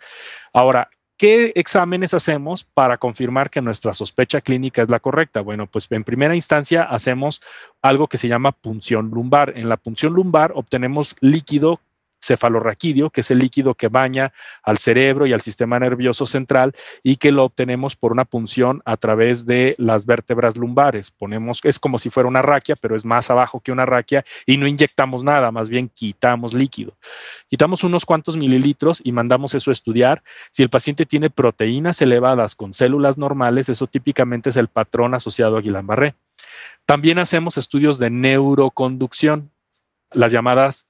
Ahora, ¿Qué exámenes hacemos para confirmar que nuestra sospecha clínica es la correcta? Bueno, pues en primera instancia hacemos algo que se llama punción lumbar. En la punción lumbar obtenemos líquido cefalorraquídeo, que es el líquido que baña al cerebro y al sistema nervioso central y que lo obtenemos por una punción a través de las vértebras lumbares. Ponemos, es como si fuera una raquia, pero es más abajo que una raquia y no inyectamos nada, más bien quitamos líquido. Quitamos unos cuantos mililitros y mandamos eso a estudiar. Si el paciente tiene proteínas elevadas con células normales, eso típicamente es el patrón asociado a Guillain-Barré. También hacemos estudios de neuroconducción, las llamadas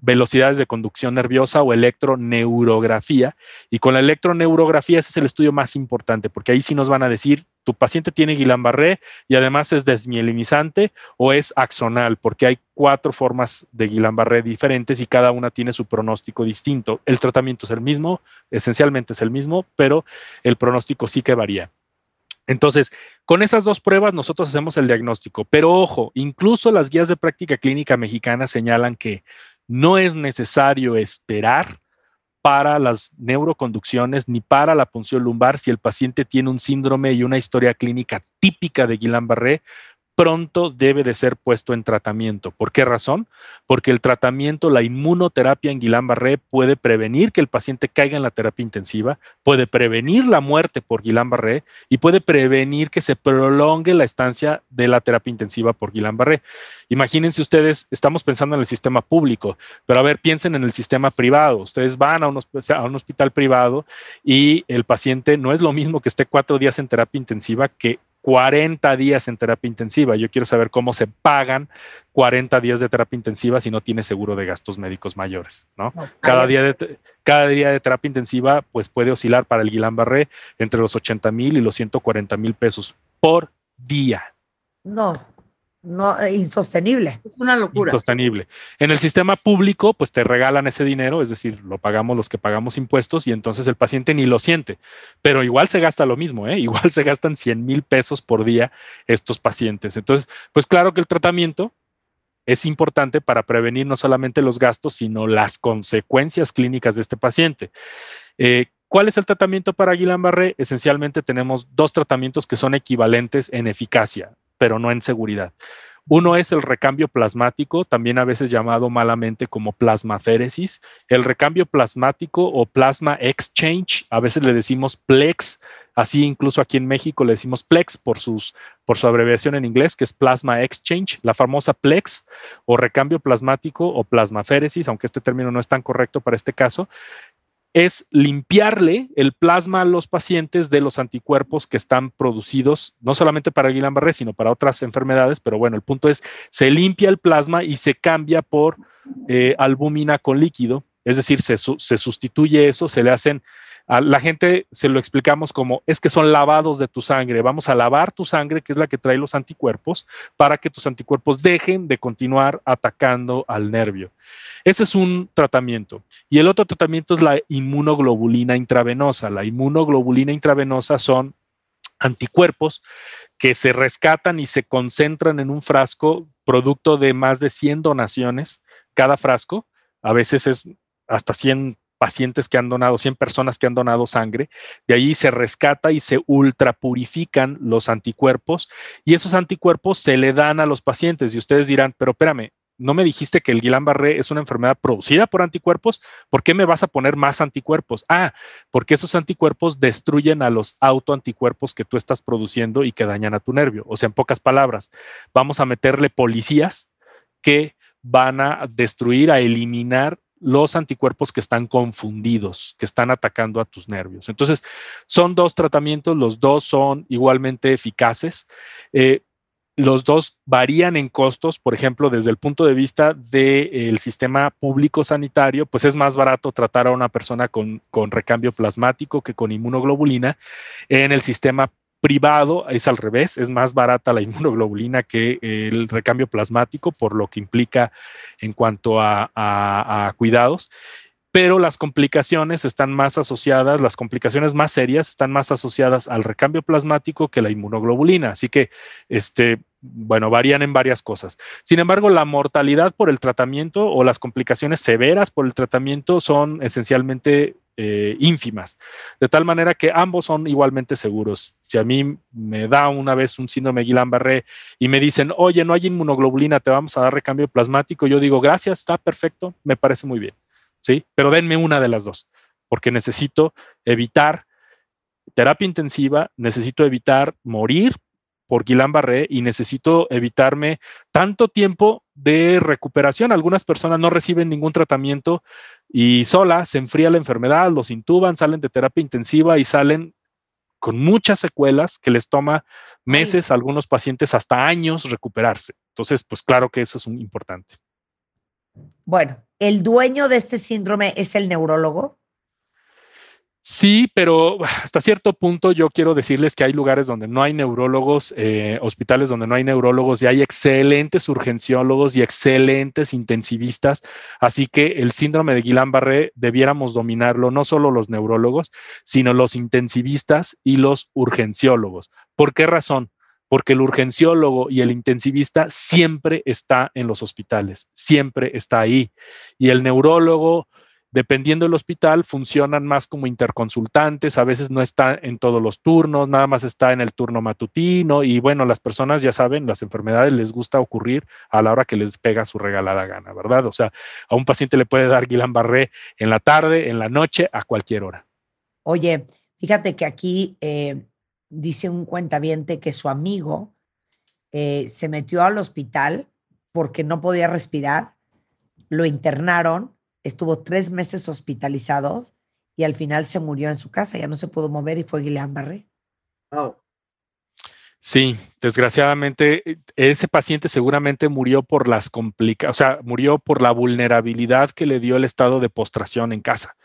velocidades de conducción nerviosa o electroneurografía. Y con la electroneurografía ese es el estudio más importante, porque ahí sí nos van a decir, tu paciente tiene Guillain-Barré y además es desmielinizante o es axonal, porque hay cuatro formas de Guillain-Barré diferentes y cada una tiene su pronóstico distinto. El tratamiento es el mismo, esencialmente es el mismo, pero el pronóstico sí que varía. Entonces, con esas dos pruebas nosotros hacemos el diagnóstico, pero ojo, incluso las guías de práctica clínica mexicanas señalan que no es necesario esperar para las neuroconducciones ni para la punción lumbar si el paciente tiene un síndrome y una historia clínica típica de Guillain-Barré pronto debe de ser puesto en tratamiento. ¿Por qué razón? Porque el tratamiento, la inmunoterapia en Guillain-Barré puede prevenir que el paciente caiga en la terapia intensiva, puede prevenir la muerte por Guillain-Barré y puede prevenir que se prolongue la estancia de la terapia intensiva por Guillain-Barré. Imagínense ustedes, estamos pensando en el sistema público, pero a ver, piensen en el sistema privado. Ustedes van a un, a un hospital privado y el paciente no es lo mismo que esté cuatro días en terapia intensiva que 40 días en terapia intensiva. Yo quiero saber cómo se pagan 40 días de terapia intensiva si no tiene seguro de gastos médicos mayores, ¿no? Cada día de, cada día de terapia intensiva pues puede oscilar para el Guillain-Barré entre los 80 mil y los 140 mil pesos por día. No, no, eh, insostenible. Es una locura. Sostenible. En el sistema público, pues te regalan ese dinero, es decir, lo pagamos los que pagamos impuestos y entonces el paciente ni lo siente. Pero igual se gasta lo mismo, ¿eh? [laughs] Igual se gastan 100 mil pesos por día estos pacientes. Entonces, pues claro que el tratamiento es importante para prevenir no solamente los gastos, sino las consecuencias clínicas de este paciente. Eh, ¿Cuál es el tratamiento para Guillain-Barré? Esencialmente tenemos dos tratamientos que son equivalentes en eficacia, pero no en seguridad. Uno es el recambio plasmático, también a veces llamado malamente como plasmaféresis. El recambio plasmático o plasma exchange, a veces le decimos plex, así incluso aquí en México le decimos plex por, sus, por su abreviación en inglés, que es plasma exchange, la famosa plex o recambio plasmático o plasmaféresis, aunque este término no es tan correcto para este caso es limpiarle el plasma a los pacientes de los anticuerpos que están producidos, no solamente para Guillain-Barré, sino para otras enfermedades, pero bueno, el punto es, se limpia el plasma y se cambia por eh, albúmina con líquido, es decir, se, se sustituye eso, se le hacen, a la gente se lo explicamos como, es que son lavados de tu sangre, vamos a lavar tu sangre, que es la que trae los anticuerpos, para que tus anticuerpos dejen de continuar atacando al nervio. Ese es un tratamiento. Y el otro tratamiento es la inmunoglobulina intravenosa. La inmunoglobulina intravenosa son anticuerpos que se rescatan y se concentran en un frasco producto de más de 100 donaciones cada frasco. A veces es hasta 100 pacientes que han donado, 100 personas que han donado sangre. De ahí se rescata y se ultrapurifican los anticuerpos y esos anticuerpos se le dan a los pacientes. Y ustedes dirán, pero espérame, no me dijiste que el Guillain-Barré es una enfermedad producida por anticuerpos, ¿por qué me vas a poner más anticuerpos? Ah, porque esos anticuerpos destruyen a los autoanticuerpos que tú estás produciendo y que dañan a tu nervio. O sea, en pocas palabras, vamos a meterle policías que van a destruir, a eliminar los anticuerpos que están confundidos, que están atacando a tus nervios. Entonces, son dos tratamientos, los dos son igualmente eficaces. Eh, los dos varían en costos, por ejemplo, desde el punto de vista del sistema público sanitario, pues es más barato tratar a una persona con, con recambio plasmático que con inmunoglobulina. En el sistema privado es al revés, es más barata la [laughs] inmunoglobulina que el recambio plasmático, por lo que implica en cuanto a, cuidados pero las complicaciones están más asociadas, las complicaciones más serias están más asociadas al recambio plasmático que la inmunoglobulina. Así que, este, bueno, varían en varias cosas. Sin embargo, la mortalidad por el tratamiento o las complicaciones severas por el tratamiento son esencialmente eh, ínfimas, de tal manera que ambos son igualmente seguros. Si a mí me da una vez un síndrome Guillain-Barré y me dicen, oye, no hay inmunoglobulina, te vamos a dar recambio plasmático, yo digo, gracias, está perfecto, me parece muy bien, ¿sí? Pero denme una de las dos, porque necesito evitar terapia intensiva, necesito evitar morir por Guillain-Barré y necesito evitarme tanto tiempo de recuperación. Algunas personas no reciben ningún tratamiento y sola se enfría la enfermedad, los intuban, salen de terapia intensiva y salen con muchas secuelas que les toma meses, algunos pacientes hasta años recuperarse. Entonces, pues claro que eso es un importante. Bueno, ¿el dueño de este síndrome es el neurólogo? Sí, pero [sighs] hasta cierto punto yo quiero decirles que hay lugares donde no hay neurólogos, eh, hospitales donde no hay neurólogos y hay excelentes urgenciólogos y excelentes intensivistas. Así que el síndrome de Guillain-Barré debiéramos dominarlo no solo los neurólogos, sino los intensivistas y los urgenciólogos. ¿Por qué razón? Porque el urgenciólogo y el intensivista siempre está en los hospitales, siempre está ahí. Y el neurólogo dependiendo del hospital, funcionan más como interconsultantes, a veces no está en todos los turnos, nada más está en el turno matutino y bueno, las personas ya saben, las enfermedades les gusta ocurrir a la hora que les pega su regalada gana, ¿verdad? O sea, a un paciente le puede dar Guillain-Barré en la tarde, en la noche, a cualquier hora. Oye, fíjate que aquí eh, dice un cuentaviente que su amigo eh, se metió al hospital porque no podía respirar, lo internaron estuvo tres meses hospitalizado y al final se murió en su casa, ya no se pudo mover y fue Guillain-Barré. Sí, desgraciadamente ese paciente seguramente murió por las complicaciones, o sea, murió por la vulnerabilidad que le dio el estado de postración en casa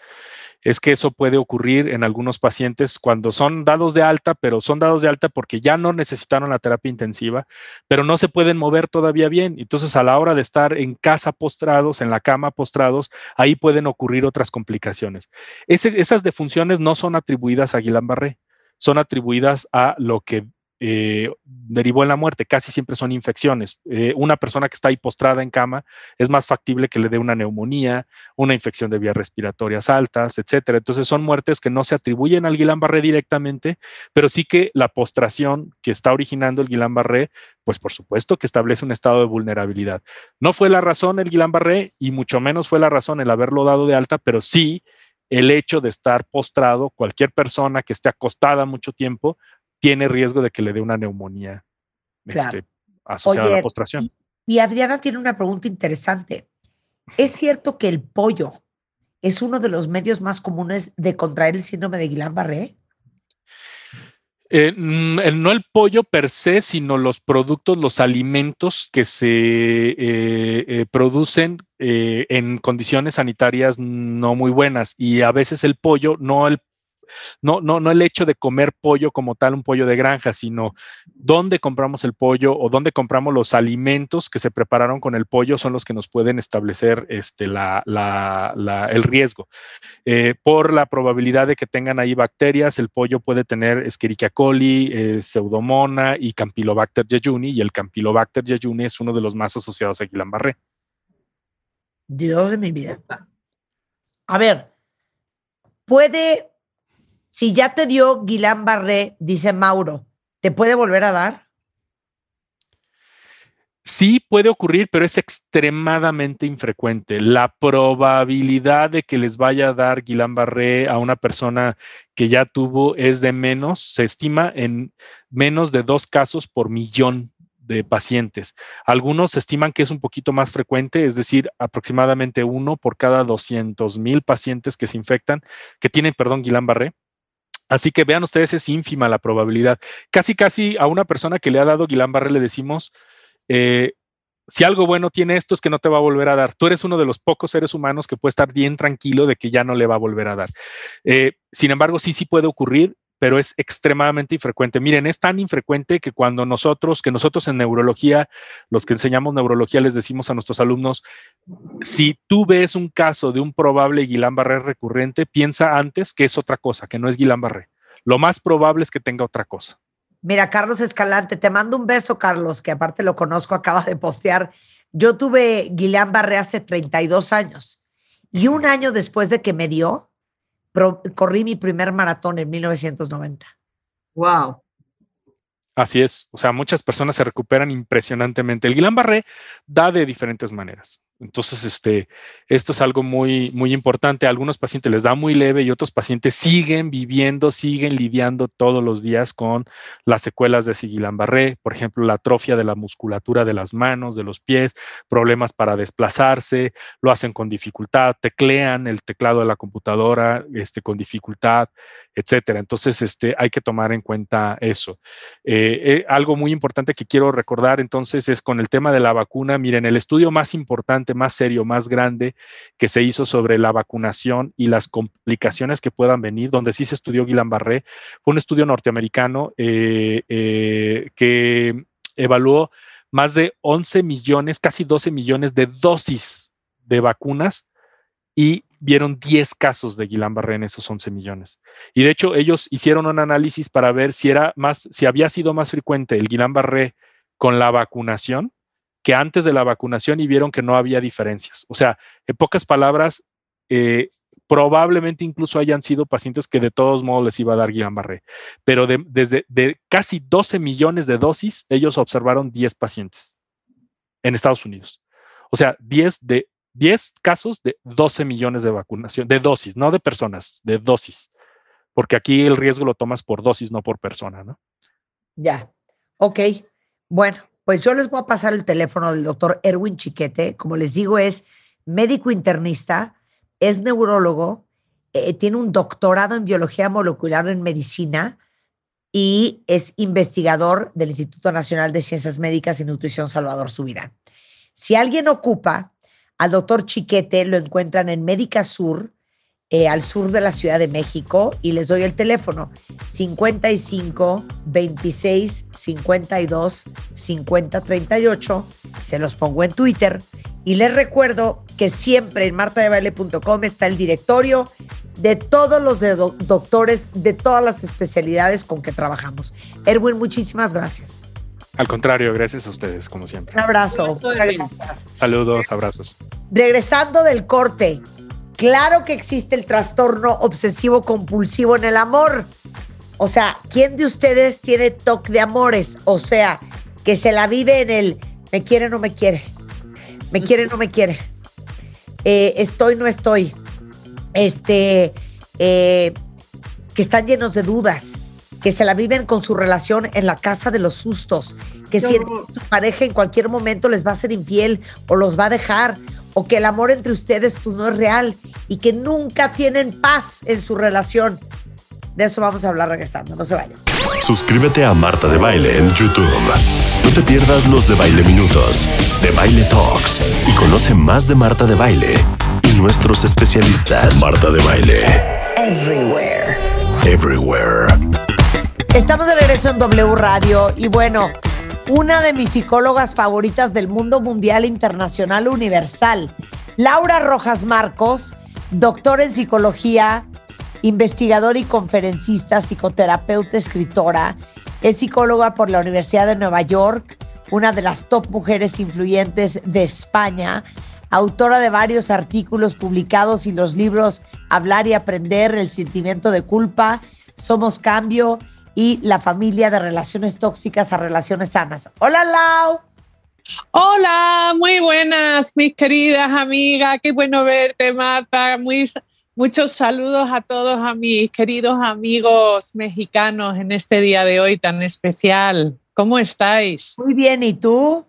es que eso puede ocurrir en algunos pacientes cuando son dados de alta, pero son dados de alta porque ya no necesitaron la terapia intensiva, pero no se pueden mover todavía bien. Entonces, a la hora de estar en casa postrados, en la cama postrados, ahí pueden ocurrir otras complicaciones. esas defunciones no son atribuidas a Guillain-Barré, son atribuidas a lo que eh, derivó en la muerte. Casi siempre son infecciones. Eh, una persona que está ahí postrada en cama es más factible que le dé una neumonía, una infección de vías respiratorias altas, etcétera. Entonces son muertes que no se atribuyen al Guillain-Barré directamente, pero sí que la postración que está originando el Guillain-Barré, pues por supuesto que establece un estado de vulnerabilidad. No fue la razón el Guillain-Barré y mucho menos fue la razón el haberlo dado de alta, pero sí el hecho de estar postrado, cualquier persona que esté acostada mucho tiempo tiene riesgo de que le dé una neumonía este, asociada a la postración. Y, Adriana tiene una pregunta interesante. ¿Es cierto que el pollo es uno de los medios más comunes de contraer el síndrome de Guillain-Barré? Eh, mm, no el pollo per se, sino los productos, los alimentos que se eh, eh, producen en condiciones sanitarias no muy buenas. Y a veces el pollo, no el no, no, no el hecho de comer pollo como tal, un pollo de granja, sino dónde compramos el pollo o dónde compramos los alimentos que se prepararon con el pollo son los que nos pueden establecer este, el riesgo. Eh, por la probabilidad de que tengan ahí bacterias, el pollo puede tener Escherichia coli, eh, Pseudomonas y Campylobacter jejuni, y el Campylobacter jejuni es uno de los más asociados a Guillain-Barré. Dios de mi vida. A ver, ¿puede si ya te dio Guillain Barré, dice Mauro, ¿te puede volver a dar? Sí puede ocurrir, pero es extremadamente infrecuente. La probabilidad de que les vaya a dar Guillain-Barré a una persona que ya tuvo es de menos, se estima en menos de dos casos por millón de pacientes. Algunos estiman que es un poquito más frecuente, es decir, aproximadamente uno por cada 200 mil pacientes que se infectan, que tienen, perdón, Guillain-Barré. Así que vean ustedes, es ínfima la probabilidad. Casi, casi a una persona que le ha dado Guillain-Barré le decimos, eh, si algo bueno tiene esto es que no te va a volver a dar. Tú eres uno de los pocos seres humanos que puede estar bien tranquilo de que ya no le va a volver a dar. Eh, sin embargo, sí, sí puede ocurrir pero es extremadamente infrecuente. Miren, es tan infrecuente que cuando nosotros, que nosotros en neurología, los que enseñamos neurología, les decimos a nuestros alumnos, si tú ves un caso de un probable Guillain-Barré recurrente, piensa antes que es otra cosa, que no es Guillain-Barré. Lo más probable es que tenga otra cosa. Mira, Carlos Escalante, te mando un beso, Carlos, que aparte lo conozco, acaba de postear. Yo tuve Guillain-Barré hace 32 años y un año después de que me dio, corrí mi primer maratón en 1990. Wow. Así es, o sea, muchas personas se recuperan impresionantemente. El Guillain-Barré da de diferentes maneras. Entonces, este, esto es algo muy, muy importante. A algunos pacientes les da muy leve y otros pacientes siguen viviendo, siguen lidiando todos los días con las secuelas de Guillain-Barré, por ejemplo, la atrofia de la musculatura de las manos, de los pies, problemas para desplazarse, lo hacen con dificultad, teclean el teclado de la computadora este, con dificultad, etcétera. Entonces, este, hay que tomar en cuenta eso. Eh, eh, algo muy importante que quiero recordar entonces es con el tema de la vacuna. Miren, el estudio más importante más serio, más grande que se hizo sobre la vacunación y las complicaciones que puedan venir, donde sí se estudió Guillain-Barré, fue un estudio norteamericano eh, eh, que evaluó más de 11 millones, casi 12 millones de dosis de vacunas y vieron 10 casos de Guillain-Barré en esos 11 millones. Y de hecho, ellos hicieron un análisis para ver si era más, si había sido más frecuente el Guillain-Barré con la vacunación que antes de la vacunación y vieron que no había diferencias. O sea, en pocas palabras, eh, probablemente incluso hayan sido pacientes que de todos modos les iba a dar Guillain-Barré, pero desde de casi 12 millones de dosis, ellos observaron 10 pacientes en Estados Unidos. O sea, 10 de 10 casos de 12 millones de vacunación, de dosis, no de personas, de dosis, porque aquí el riesgo lo tomas por dosis, no por persona, ¿no? Ya, ok. Bueno, pues yo les voy a pasar el teléfono del doctor Erwin Chiquete. Como les digo, es médico internista, es neurólogo, eh, tiene un doctorado en biología molecular en medicina y es investigador del Instituto Nacional de Ciencias Médicas y Nutrición Salvador Subirán. Si alguien ocupa al doctor Chiquete, lo encuentran en Médica Sur, eh, al sur de la Ciudad de México y les doy el teléfono 55 26 52 50 38. Se los pongo en Twitter y les recuerdo que siempre en martadebaile.com está el directorio de todos los doctores de todas las especialidades con que trabajamos. Erwin, muchísimas gracias. Al contrario, gracias a ustedes, como siempre. Un abrazo. Saludos, abrazos. Regresando del corte, Claro que existe el trastorno obsesivo compulsivo en el amor. O sea, ¿quién de ustedes tiene toque de amores? O sea, que se la vive en el me quiere, no me quiere. Me quiere, no me quiere. Eh, estoy, no estoy. Este, eh, que están llenos de dudas, que se la viven con su relación en la casa de los sustos, que sienten que su pareja en cualquier momento les va a ser infiel o los va a dejar o que el amor entre ustedes pues no es real y que nunca tienen paz en su relación. De eso vamos a hablar regresando, no se vayan. Suscríbete a Marta de Baile en YouTube. No te pierdas los de Baile Minutos, de Baile Talks y conoce más de Marta de Baile y nuestros especialistas. Marta de Baile. Everywhere. Everywhere. Estamos de regreso en W Radio y bueno, una de mis psicólogas favoritas del mundo mundial, internacional, universal. Laura Rojas Marcos, doctor en psicología, investigadora y conferencista, psicoterapeuta, escritora. Es psicóloga por la Universidad de Nueva York, una de las top mujeres influyentes de España, autora de varios artículos publicados y los libros Hablar y Aprender, El sentimiento de culpa, Somos Cambio y la familia de relaciones tóxicas a relaciones sanas. Hola, Lau. Hola, muy buenas, mis queridas amigas. Qué bueno verte, Marta. Muy, muchos saludos a todos, a mis queridos amigos mexicanos en este día de hoy tan especial. ¿Cómo estáis? Muy bien, ¿y tú?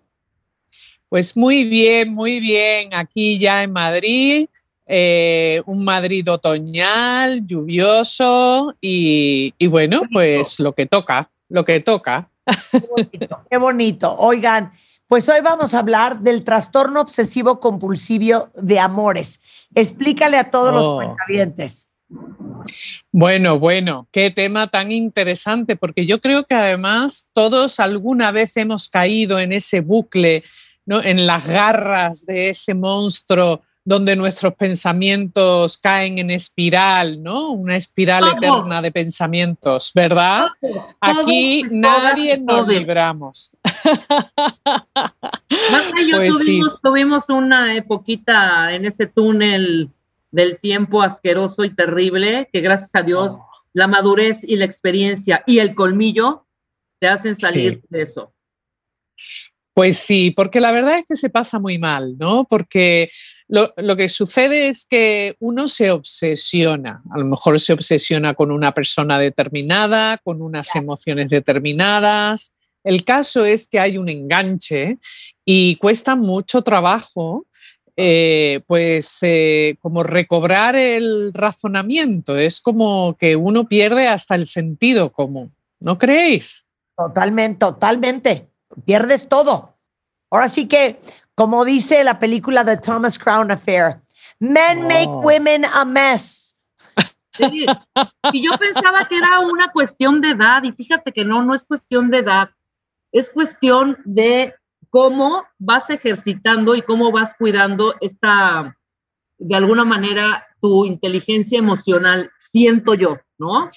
Pues muy bien, muy bien. Aquí ya en Madrid, eh, un Madrid otoñal, lluvioso y, y bueno, pues lo que toca, lo que toca. Qué bonito, qué bonito. Oigan, pues hoy vamos a hablar del trastorno obsesivo compulsivo de amores. Explícale a todos los Oh. cuentavientes. Bueno, bueno, qué tema tan interesante, porque yo creo que además todos alguna vez hemos caído en ese bucle, ¿no? en las garras de ese monstruo donde nuestros pensamientos caen en espiral, ¿no? Una espiral eterna de pensamientos, ¿verdad? Aquí nadie nos libramos. Yo Pues sí. tuvimos, tuvimos una epoquita en ese túnel del tiempo asqueroso y terrible, que gracias a Dios Oh. la madurez y la experiencia y el colmillo te hacen salir Sí. de eso. Pues sí, porque la verdad es que se pasa muy mal, ¿no? Porque lo, lo que sucede es que uno se obsesiona, a lo mejor se obsesiona con una persona determinada, con unas emociones determinadas. El caso es que hay un enganche y cuesta mucho trabajo, eh, pues eh, como recobrar el razonamiento, es como que uno pierde hasta el sentido común, ¿no creéis? Totalmente, totalmente. Pierdes todo. Ahora sí que, como dice la película de Thomas Crown Affair, men make women a mess. Sí. Y yo pensaba que era una cuestión de edad, y fíjate que no, no es cuestión de edad, es cuestión de cómo vas ejercitando y cómo vas cuidando esta, de alguna manera, tu inteligencia emocional, siento yo, ¿no?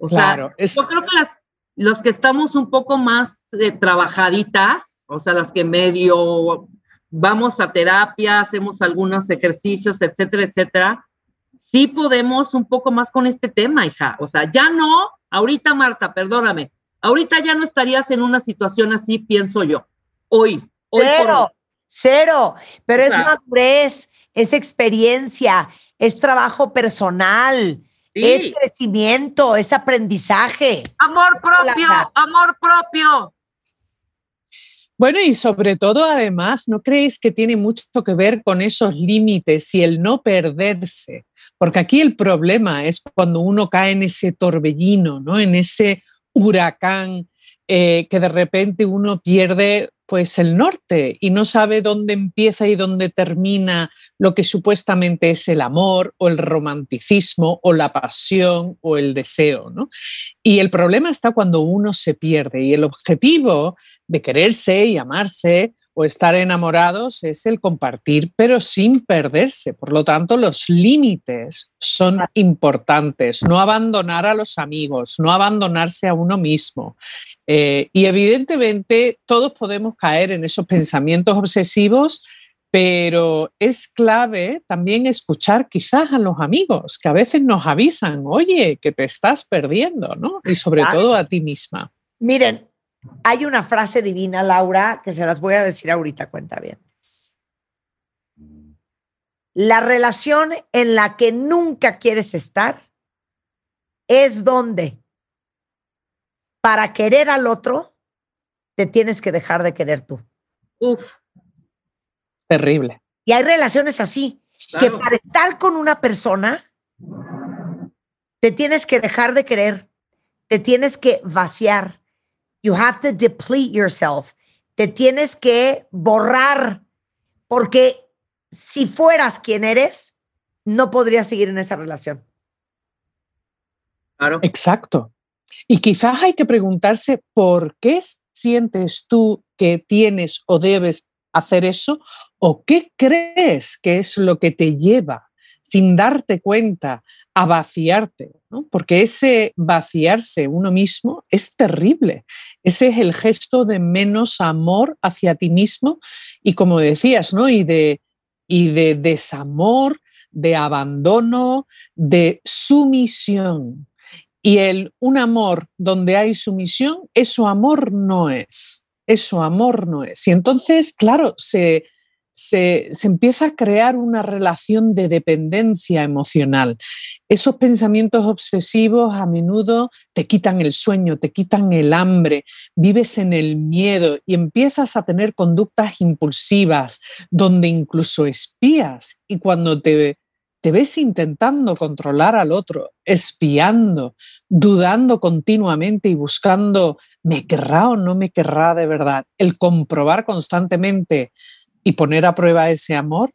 O sea, Claro, es- yo creo que las, los que estamos un poco más eh, trabajaditas, o sea, las que medio vamos a terapia, hacemos algunos ejercicios, etcétera, etcétera, sí podemos un poco más con este tema, hija. O sea, ya no, ahorita Marta, perdóname, ahorita ya no estarías en una situación así, pienso yo. Hoy, hoy. Cero, cero. Pero es madurez, es experiencia, es trabajo personal, Sí. es crecimiento, es aprendizaje. Amor propio, amor propio. Bueno, y sobre todo, además, ¿no creéis que tiene mucho que ver con esos límites y el no perderse? Porque aquí el problema es cuando uno cae en ese torbellino, ¿no? En ese huracán eh, que de repente uno pierde pues el norte y no sabe dónde empieza y dónde termina lo que supuestamente es el amor o el romanticismo o la pasión o el deseo, ¿no? Y el problema está cuando uno se pierde y el objetivo de quererse y amarse o estar enamorados es el compartir, pero sin perderse. Por lo tanto, los límites son importantes. No abandonar a los amigos, no abandonarse a uno mismo. Eh, y evidentemente todos podemos caer en esos pensamientos obsesivos, pero es clave también escuchar quizás a los amigos que a veces nos avisan, oye, que te estás perdiendo, ¿no? Y sobre todo a ti misma. Miren, hay una frase divina, Laura, que se las voy a decir ahorita, cuenta bien. La relación en la que nunca quieres estar es donde para querer al otro te tienes que dejar de querer tú. Uf, Terrible. Y hay relaciones así, que para estar con una persona te tienes que dejar de querer, te tienes que vaciar. You have to deplete yourself. Te tienes que borrar, porque si fueras quien eres, no podrías seguir en esa relación. claro. Exacto. Y quizás hay que preguntarse por qué sientes tú que tienes o debes hacer eso o qué crees que es lo que te lleva sin darte cuenta a vaciarte, ¿no? porque ese vaciarse uno mismo es terrible. Ese es el gesto de menos amor hacia ti mismo y como decías, ¿no? y, de, y de desamor, de abandono, de sumisión. Y el un amor donde hay sumisión, eso amor no es. Eso amor no es. Y entonces, claro, se, se, se, empieza a crear una relación de dependencia emocional. Esos pensamientos obsesivos a menudo te quitan el sueño, te quitan el hambre, vives en el miedo y empiezas a tener conductas impulsivas donde incluso espías y cuando te te ves intentando controlar al otro, espiando, dudando continuamente y buscando, ¿me querrá o no me querrá de verdad? El comprobar constantemente y poner a prueba ese amor,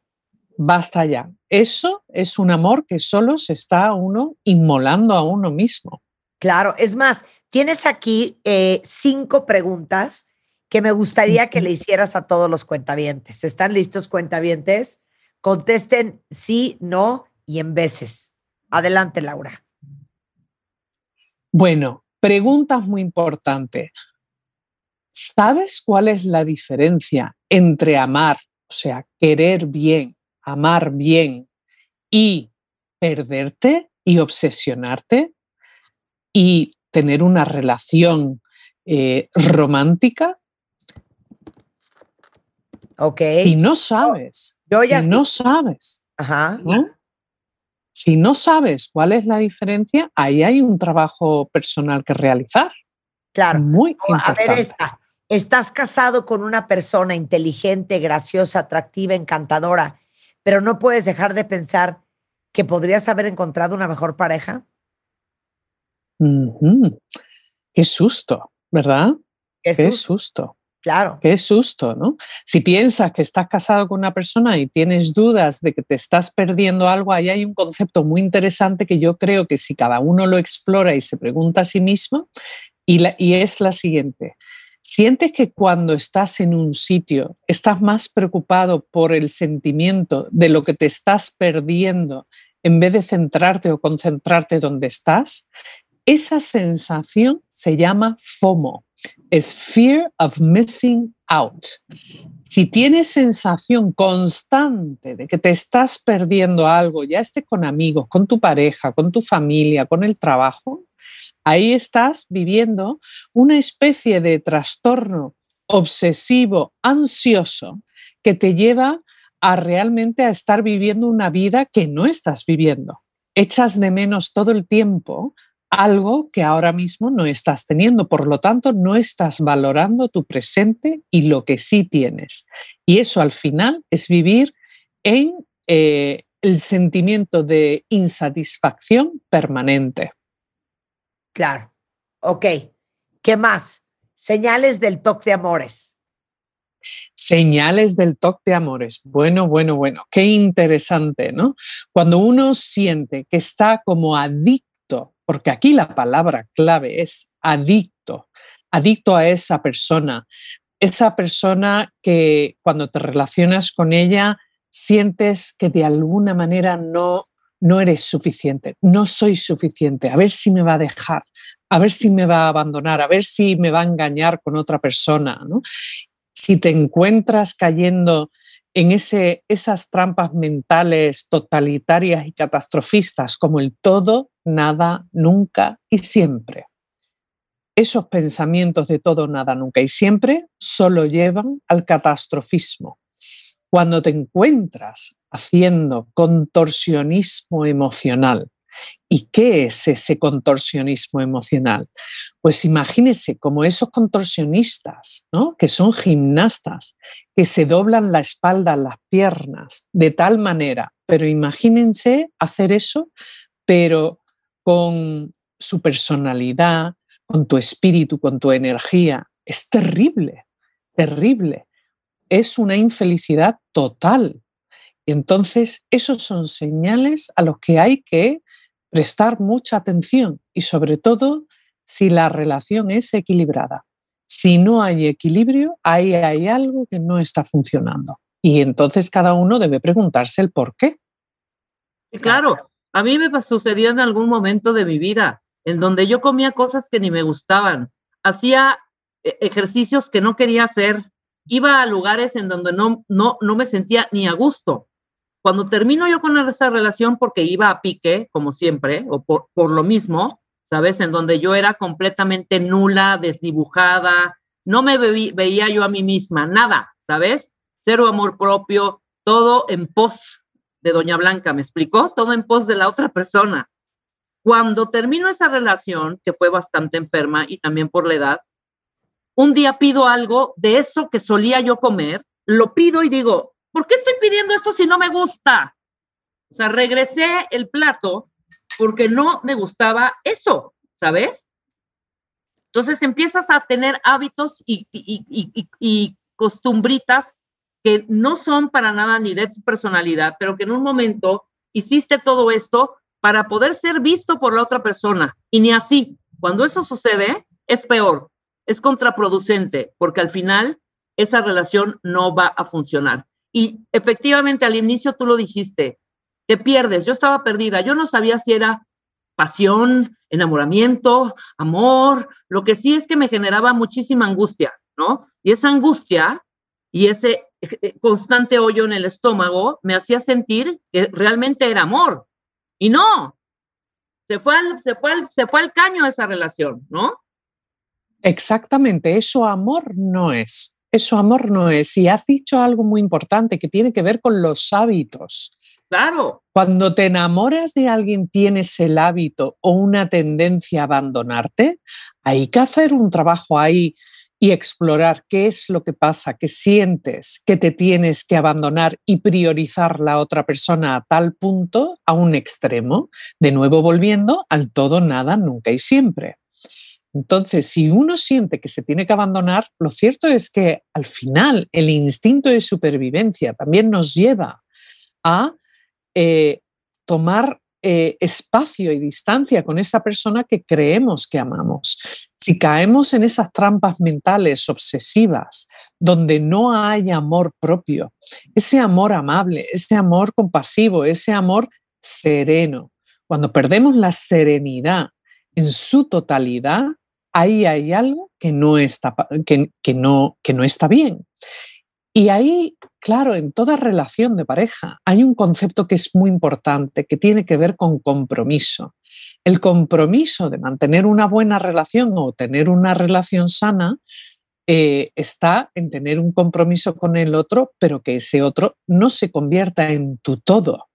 basta ya. Eso es un amor que solo se está uno inmolando a uno mismo. Claro, es más, tienes aquí eh, cinco preguntas que me gustaría que le hicieras a todos los cuentavientes. ¿Están listos, cuentavientes? Contesten sí, no y en veces. Adelante, Laura. Bueno, preguntas muy importantes. ¿Sabes cuál es la diferencia entre amar, o sea, querer bien, amar bien y perderte y obsesionarte y tener una relación eh, romántica? Ok. Si no sabes, Yo ya si no sabes, Ajá. ¿no? Si no sabes cuál es la diferencia, ahí hay un trabajo personal que realizar. Claro. Muy Oh, a ver importante. esta. Estás casado con una persona inteligente, graciosa, atractiva, encantadora, pero no puedes dejar de pensar que podrías haber encontrado una mejor pareja. Qué susto, ¿verdad? Qué susto. Claro. Qué susto, ¿no? Si piensas que estás casado con una persona y tienes dudas de que te estás perdiendo algo, ahí hay un concepto muy interesante que yo creo que si cada uno lo explora y se pregunta a sí mismo, y, y es la siguiente. ¿Sientes que cuando estás en un sitio estás más preocupado por el sentimiento de lo que te estás perdiendo en vez de centrarte o concentrarte donde estás? Esa sensación se llama FOMO, es Fear of Missing Out. Si tienes sensación constante de que te estás perdiendo algo, ya esté con amigos, con tu pareja, con tu familia, con el trabajo, ahí estás viviendo una especie de trastorno obsesivo, ansioso, que te lleva a realmente a estar viviendo una vida que no estás viviendo. Echas de menos todo el tiempo algo que ahora mismo no estás teniendo. Por lo tanto, no estás valorando tu presente y lo que sí tienes. Y eso al final es vivir en eh, el sentimiento de insatisfacción permanente. Claro. Ok. ¿Qué más? Señales del toque de amores. Señales del toque de amores. Bueno, bueno, bueno. Qué interesante, ¿no? Cuando uno siente que está como adicto, porque aquí la palabra clave es adicto, adicto a esa persona, esa persona que cuando te relacionas con ella sientes que de alguna manera no, no eres suficiente, no soy suficiente, a ver si me va a dejar, a ver si me va a abandonar, a ver si me va a engañar con otra persona, ¿no? si te encuentras cayendo en ese, esas trampas mentales totalitarias y catastrofistas como el todo, nada, nunca y siempre. Esos pensamientos de todo, nada, nunca y siempre solo llevan al catastrofismo. Cuando te encuentras haciendo contorsionismo emocional, ¿Y qué es ese contorsionismo emocional? Pues imagínense como esos contorsionistas, ¿no? que son gimnastas, que se doblan la espalda, las piernas, de tal manera, pero imagínense hacer eso, pero con su personalidad, con tu espíritu, con tu energía. Es terrible, terrible. Es una infelicidad total. Entonces, esos son señales a los que hay que prestar mucha atención y sobre todo si la relación es equilibrada. Si no hay equilibrio, ahí hay algo que no está funcionando. Y entonces cada uno debe preguntarse el por qué. Claro, a mí me sucedió en algún momento de mi vida en donde yo comía cosas que ni me gustaban, hacía eh, ejercicios que no quería hacer, iba a lugares en donde no, no, no me sentía ni a gusto. Cuando termino yo con esa relación, porque iba a pique, como siempre, o por, por lo mismo, ¿sabes? En donde yo era completamente nula, desdibujada, no me ve, veía yo a mí misma, nada, ¿sabes? cero amor propio, todo en pos de Doña Blanca, ¿me explicó? Todo en pos de la otra persona. Cuando termino esa relación, que fue bastante enferma y también por la edad, un día pido algo de eso que solía yo comer, lo pido y digo, ¿por qué estoy pidiendo esto si no me gusta? O sea, regresé el plato porque no me gustaba eso, ¿sabes? Entonces empiezas a tener hábitos y, y, costumbritas que no son para nada ni de tu personalidad, pero que en un momento hiciste todo esto para poder ser visto por la otra persona. Y ni así, cuando eso sucede, es peor, es contraproducente, porque al final esa relación no va a funcionar. Y efectivamente al inicio tú lo dijiste, te pierdes, yo estaba perdida, yo no sabía si era pasión, enamoramiento, amor, lo que sí es que me generaba muchísima angustia, ¿no? Y esa angustia y ese eh, constante hoyo en el estómago me hacía sentir que realmente era amor, y no, se fue al, se fue al, se fue al caño esa relación, ¿no? Exactamente, eso amor no es. Eso amor no es. Y has dicho algo muy importante que tiene que ver con los hábitos. Claro. Cuando te enamoras de alguien, tienes el hábito o una tendencia a abandonarte, hay que hacer un trabajo ahí y explorar qué es lo que pasa, qué sientes, que te tienes que abandonar y priorizar la otra persona a tal punto, a un extremo, de nuevo volviendo al todo, nada, nunca y siempre. Entonces, si uno siente que se tiene que abandonar, lo cierto es que al final el instinto de supervivencia también nos lleva a eh, tomar eh, espacio y distancia con esa persona que creemos que amamos. Si caemos en esas trampas mentales obsesivas, donde no hay amor propio, ese amor amable, ese amor compasivo, ese amor sereno, cuando perdemos la serenidad en su totalidad, ahí hay algo que no está, que, no, que no está bien. Y ahí, claro, en toda relación de pareja hay un concepto que es muy importante, que tiene que ver con compromiso. El compromiso de mantener una buena relación o tener una relación sana eh, está en tener un compromiso con el otro, pero que ese otro no se convierta en tu todo.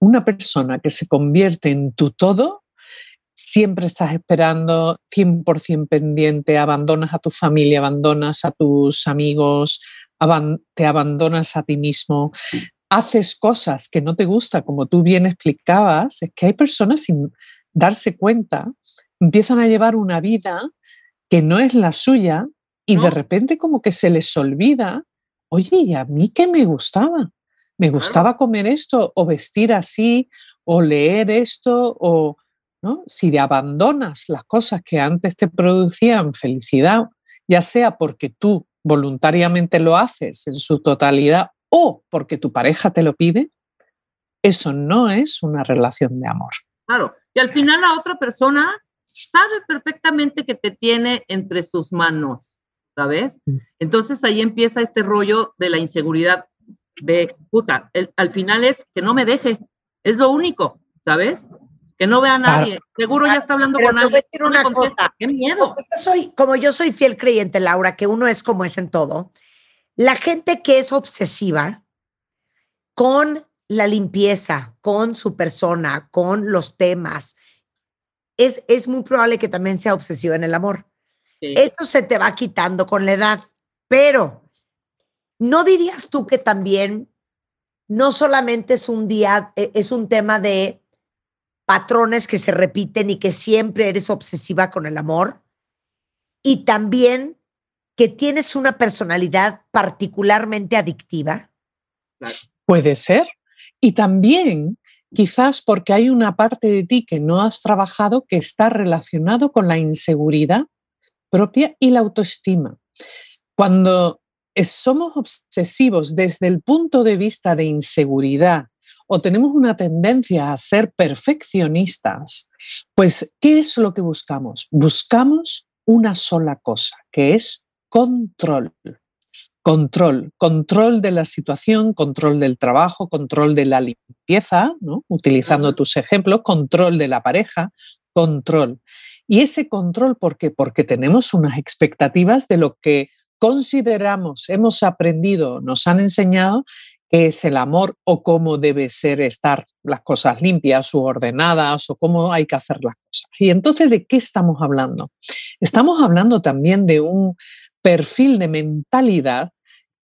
Una persona que se convierte en tu todo, siempre estás esperando 100% pendiente, abandonas a tu familia, abandonas a tus amigos, te abandonas a ti mismo, haces cosas que no te gusta, como tú bien explicabas, es que hay personas sin darse cuenta, empiezan a llevar una vida que no es la suya y de repente como que se les olvida, oye, ¿y a mí qué me gustaba? Me gustaba comer esto o vestir así o leer esto o, ¿no? Si te abandonas las cosas que antes te producían felicidad, ya sea porque tú voluntariamente lo haces en su totalidad o porque tu pareja te lo pide, eso no es una relación de amor. Claro, y al final la otra persona sabe perfectamente que te tiene entre sus manos, ¿sabes? Mm. Entonces ahí empieza este rollo de la inseguridad de, puta, al final es que no me deje, es lo único, ¿sabes? Que no vea a nadie. Seguro ya está hablando Pero con te voy a decir una cosa. Qué miedo. Como yo soy, como yo soy fiel creyente, Laura, que uno es como es en todo, la gente que es obsesiva con la limpieza, con su persona, con los temas, es, es muy probable que también sea obsesiva en el amor. Sí. Eso se te va quitando con la edad, pero ¿no dirías tú que también no solamente es un día, eh, es un tema de patrones que se repiten y que siempre eres obsesiva con el amor? Y también que tienes una personalidad particularmente adictiva. Puede ser. Y también quizás porque hay una parte de ti que no has trabajado que está relacionado con la inseguridad propia y la autoestima. Cuando somos obsesivos desde el punto de vista de inseguridad o tenemos una tendencia a ser perfeccionistas, pues ¿qué es lo que buscamos? Buscamos una sola cosa, que es control. Control, control de la situación, control del trabajo, control de la limpieza, ¿no? utilizando tus ejemplos, control de la pareja, control. Y ese control, ¿por qué? Porque tenemos unas expectativas de lo que consideramos, hemos aprendido, nos han enseñado es el amor o cómo debe ser estar las cosas limpias o ordenadas o cómo hay que hacer las cosas. Y entonces, ¿de qué estamos hablando? Estamos hablando también de un perfil de mentalidad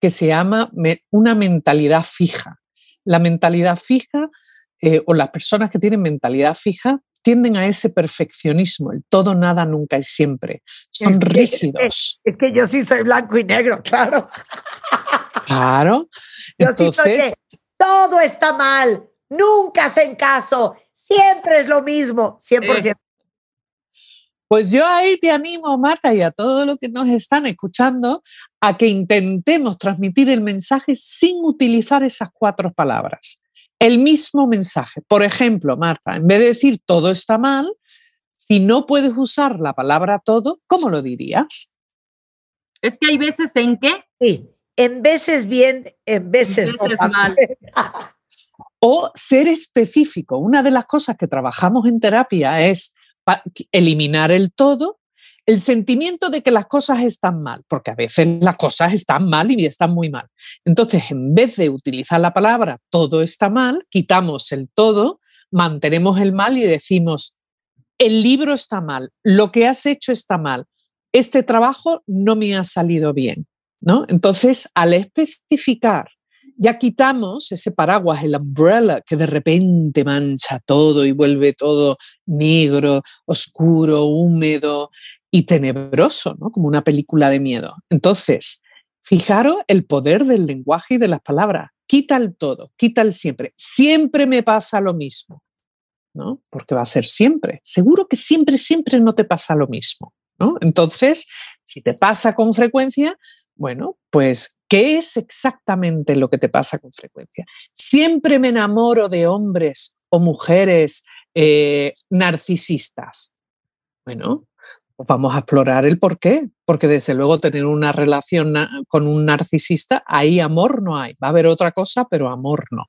que se llama una mentalidad fija. La mentalidad fija eh, o las personas que tienen mentalidad fija tienden a ese perfeccionismo, el todo, nada, nunca y siempre. Son rígidos. Es, que yo sí soy blanco y negro, [laughs] claro. Claro. Entonces, todo está mal, nunca hacen caso, siempre es lo mismo, 100%. Pues yo ahí te animo, Marta, y a todos los que nos están escuchando, a que intentemos transmitir el mensaje sin utilizar esas cuatro palabras. El mismo mensaje. Por ejemplo, Marta, en vez de decir todo está mal, si no puedes usar la palabra todo, ¿cómo lo dirías? Es que hay veces en que. Sí, en veces bien, en veces, mal. [laughs] o ser específico. Una de las cosas que trabajamos en terapia es eliminar el todo, el sentimiento de que las cosas están mal, porque a veces las cosas están mal y están muy mal. Entonces, en vez de utilizar la palabra todo está mal, quitamos el todo, mantenemos el mal y decimos, el libro está mal, lo que has hecho está mal, este trabajo no me ha salido bien. ¿No? Entonces, al especificar ya quitamos ese paraguas, el umbrella, que de repente mancha todo y vuelve todo negro, oscuro, húmedo y tenebroso, ¿no? Como una película de miedo. Entonces, fijaros el poder del lenguaje y de las palabras. Quita el todo, quita el siempre. Siempre me pasa lo mismo, ¿no? Porque va a ser siempre. Seguro que siempre, siempre no te pasa lo mismo, ¿no? Entonces, si te pasa con frecuencia, bueno, pues, ¿qué es exactamente lo que te pasa con frecuencia? Siempre me enamoro de hombres o mujeres eh, narcisistas. Bueno, pues vamos a explorar el por qué, porque desde luego tener una relación con un narcisista, ahí amor no hay. Va a haber otra cosa, pero amor no.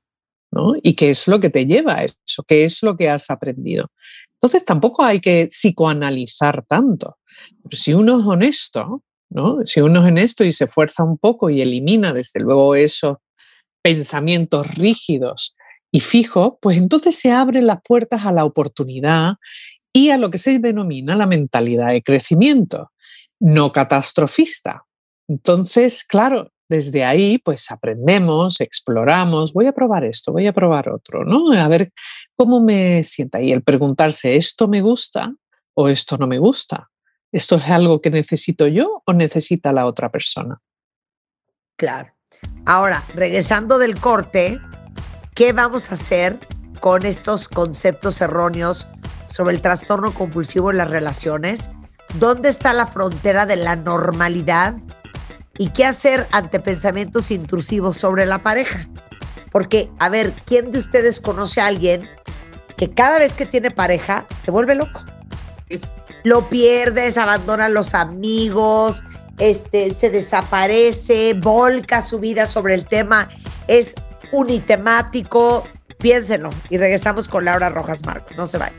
¿no? ¿Y qué es lo que te lleva a eso? ¿Qué es lo que has aprendido? Entonces tampoco hay que psicoanalizar tanto. Si uno es honesto, si uno es en esto y se esfuerza un poco y elimina desde luego esos pensamientos rígidos y fijos, pues entonces se abren las puertas a la oportunidad y a lo que se denomina la mentalidad de crecimiento, no catastrofista. Entonces, claro, desde ahí pues aprendemos, exploramos, voy a probar esto, voy a probar otro, ¿no? A ver cómo me sienta. Y el preguntarse, ¿esto me gusta o esto no me gusta? ¿Esto es algo que necesito yo o necesita la otra persona? Claro. Ahora, regresando del corte, ¿qué vamos a hacer con estos conceptos erróneos sobre el trastorno compulsivo en las relaciones? ¿Dónde está la frontera de la normalidad? ¿Y qué hacer ante pensamientos intrusivos sobre la pareja? Porque, a ver, ¿quién de ustedes conoce a alguien que cada vez que tiene pareja se vuelve loco? Lo pierdes, abandona a los amigos, este, se desaparece, volca su vida sobre el tema, es unitemático. Piénsenlo y regresamos con Laura Rojas Marcos. No se vayan.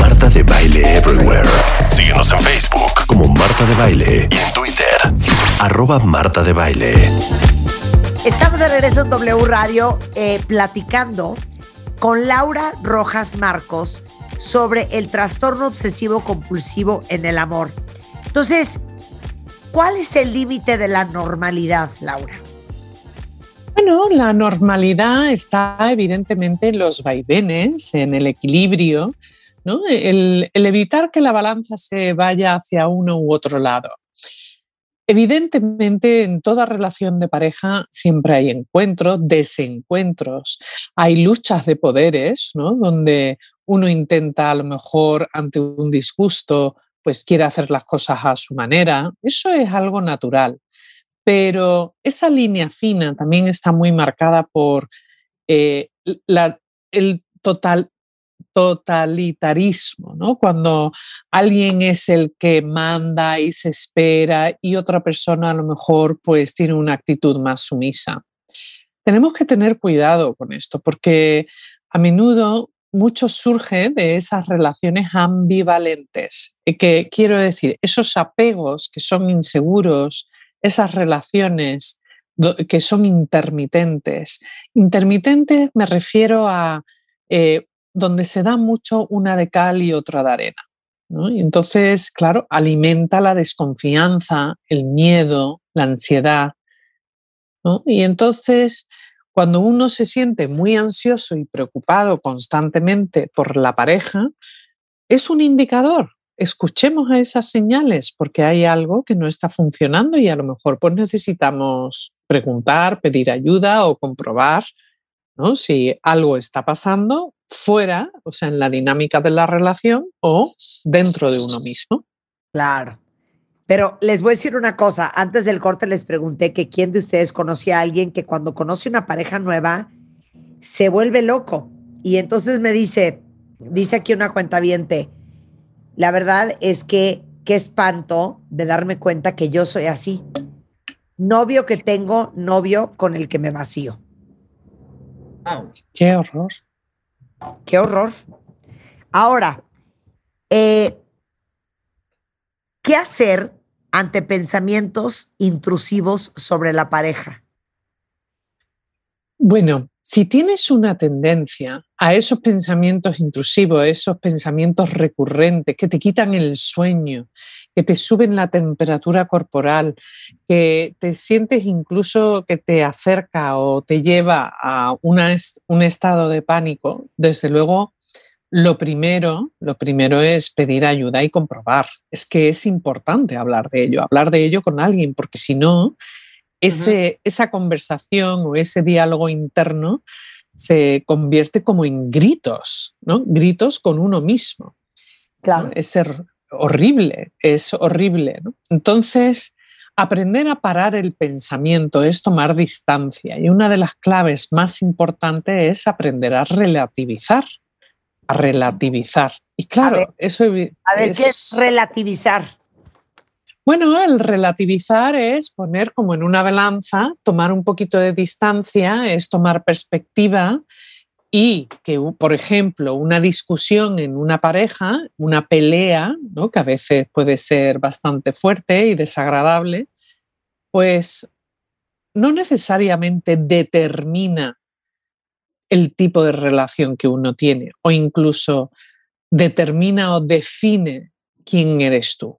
Marta de Baile Everywhere. Síguenos en Facebook como Marta de Baile y en Twitter, arroba Marta de Baile. Estamos de regreso en W Radio eh, platicando con Laura Rojas Marcos sobre el trastorno obsesivo compulsivo en el amor. Entonces, ¿cuál es el límite de la normalidad, Laura? Bueno, la normalidad está evidentemente en los vaivenes, en el equilibrio, ¿no? el, evitar que la balanza se vaya hacia uno u otro lado. Evidentemente, en toda relación de pareja siempre hay encuentros, desencuentros, hay luchas de poderes, ¿no? Donde uno intenta a lo mejor ante un disgusto, pues quiere hacer las cosas a su manera. Eso es algo natural. Pero esa línea fina también está muy marcada por eh, el total, totalitarismo, ¿no? Cuando alguien es el que manda y se espera y otra persona a lo mejor pues tiene una actitud más sumisa. Tenemos que tener cuidado con esto porque a menudo mucho surge de esas relaciones ambivalentes, que quiero decir, esos apegos que son inseguros, esas relaciones que son intermitentes. Intermitentes me refiero a eh, donde se da mucho una de cal y otra de arena. Y entonces, claro, alimenta la desconfianza, el miedo, la ansiedad. Y entonces, cuando uno se siente muy ansioso y preocupado constantemente por la pareja, es un indicador. Escuchemos a esas señales porque hay algo que no está funcionando y a lo mejor pues necesitamos preguntar, pedir ayuda o comprobar ¿no? si algo está pasando fuera, o sea, en la dinámica de la relación o dentro de uno mismo. Claro. Pero les voy a decir una cosa. Antes del corte les pregunté que quién de ustedes conocía a alguien que cuando conoce una pareja nueva se vuelve loco. Y entonces me dice, dice aquí una cuenta la verdad es que qué espanto de darme cuenta que yo soy así. Novio que tengo, novio con el que me vacío. Wow. Qué horror. Qué horror. Ahora, eh, ¿qué hacer ante pensamientos intrusivos sobre la pareja? Bueno, si tienes una tendencia a esos pensamientos intrusivos, esos pensamientos recurrentes que te quitan el sueño, que te suben la temperatura corporal, que te sientes incluso que te acerca o te lleva a una un estado de pánico, desde luego lo primero, lo primero es pedir ayuda y comprobar. Es que es importante hablar de ello, hablar de ello con alguien, porque si no, ese, esa conversación o ese diálogo interno se convierte como en gritos, ¿no? Gritos con uno mismo. ¿no? Es ser horrible, es horrible. ¿no? Entonces, aprender a parar el pensamiento es tomar distancia y una de las claves más importantes es aprender a relativizar, a relativizar. Y claro, ver, eso A ver, ¿qué es relativizar? bueno, el relativizar es poner como en una balanza, tomar un poquito de distancia, es tomar perspectiva y que, por ejemplo, una discusión en una pareja, una pelea, ¿no? que a veces puede ser bastante fuerte y desagradable, pues no necesariamente determina el tipo de relación que uno tiene o incluso determina o define quién eres tú.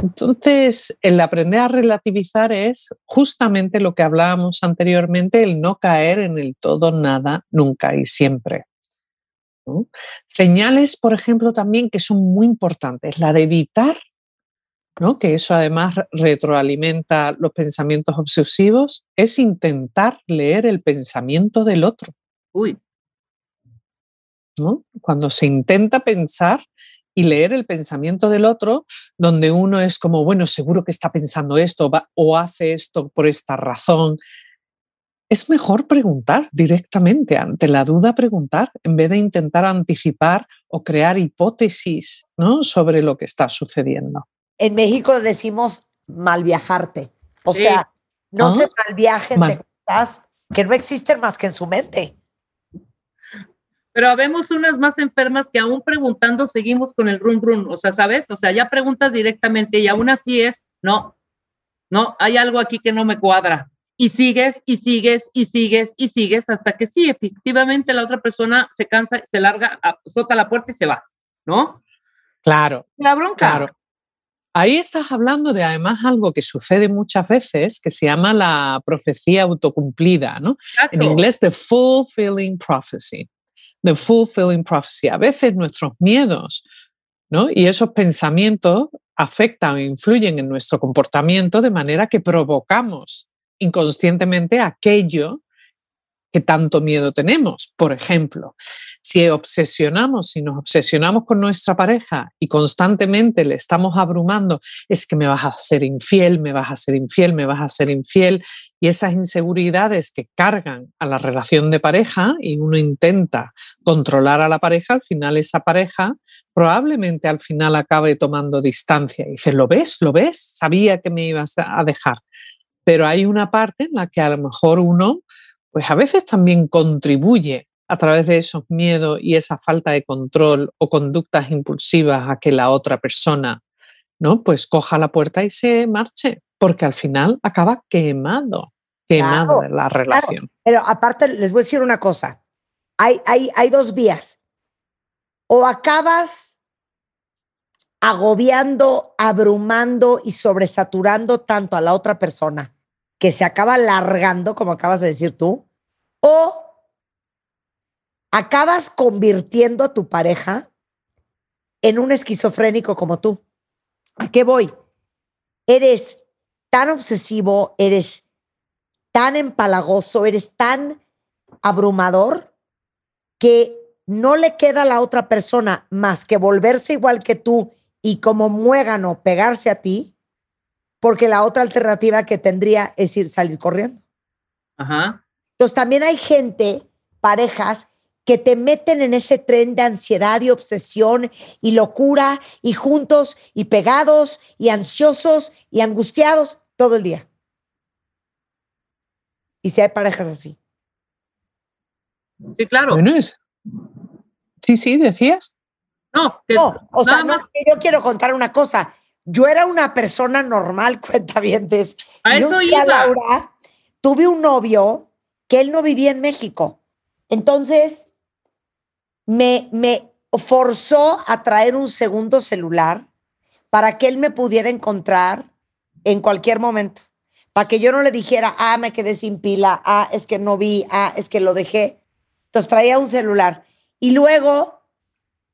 Entonces, el aprender a relativizar es justamente lo que hablábamos anteriormente, el no caer en el todo, nada, nunca y siempre. Señales, por ejemplo, también que son muy importantes, la de evitar, ¿no? que eso además retroalimenta los pensamientos obsesivos, es intentar leer el pensamiento del otro. Uy, ¿no? Cuando se intenta pensar y leer el pensamiento del otro, donde uno es como, bueno, seguro que está pensando esto va- o hace esto por esta razón. Es mejor preguntar directamente, ante la duda preguntar, en vez de intentar anticipar o crear hipótesis ¿no? sobre lo que está sucediendo. En México decimos mal viajarte. O Sí. sea, no Ah, se mal viajen mal. de cosas que no existen más que en su mente. Pero habemos unas más enfermas que aún preguntando seguimos con el rum rum, o sea, ¿sabes? O sea, ya preguntas directamente y aún así es, no, no, hay algo aquí que no me cuadra. Y sigues y sigues y sigues y sigues hasta que sí, efectivamente la otra persona se cansa, se larga, azota la puerta y se va, ¿no? Claro, La bronca. Claro. Ahí estás hablando de además algo que sucede muchas veces, que se llama la profecía autocumplida, ¿no? Exacto. En inglés, the fulfilling prophecy. The fulfilling prophecy. A veces nuestros miedos ¿no? y esos pensamientos afectan o influyen en nuestro comportamiento de manera que provocamos inconscientemente aquello que tanto miedo tenemos. Por ejemplo, si obsesionamos, si nos obsesionamos con nuestra pareja y constantemente le estamos abrumando, es que me vas a ser infiel, me vas a ser infiel, me vas a ser infiel, y esas inseguridades que cargan a la relación de pareja y uno intenta controlar a la pareja, al final esa pareja probablemente al final acabe tomando distancia y dice, ¿lo ves? ¿Lo ves? Sabía que me ibas a dejar. Pero hay una parte en la que a lo mejor uno pues a veces también contribuye a través de esos miedos y esa falta de control o conductas impulsivas a que la otra persona, ¿no? Pues coja la puerta y se marche. porque al final acaba quemado, Claro, la relación. Pero aparte, les voy a decir una cosa. Hay, hay, hay dos vías. O acabas agobiando, abrumando y sobresaturando tanto a la otra persona que se acaba largando, como acabas de decir tú, o acabas convirtiendo a tu pareja en un esquizofrénico como tú. ¿A qué voy? Eres tan obsesivo, eres tan empalagoso, eres tan abrumador que no le queda a la otra persona más que volverse igual que tú y como muégano pegarse a ti, porque la otra alternativa que tendría es ir salir corriendo. Ajá. Entonces también hay gente, parejas, que te meten en ese tren de ansiedad y obsesión y locura y juntos y pegados y ansiosos y angustiados todo el día. Y si hay parejas así. Sí, claro. Bueno, es- Sí, sí, decías. No, que No, o sea, no, que yo quiero contar una cosa. Yo era una persona normal, [laughs] cuenta bien. A Y un eso día, iba. Laura, tuve un novio que él no vivía en México. Entonces, me, me forzó a traer un segundo celular para que él me pudiera encontrar en cualquier momento. Para que yo no le dijera, ah, me quedé sin pila, ah, es que no vi, ah, es que lo dejé. Entonces traía un celular. Y luego,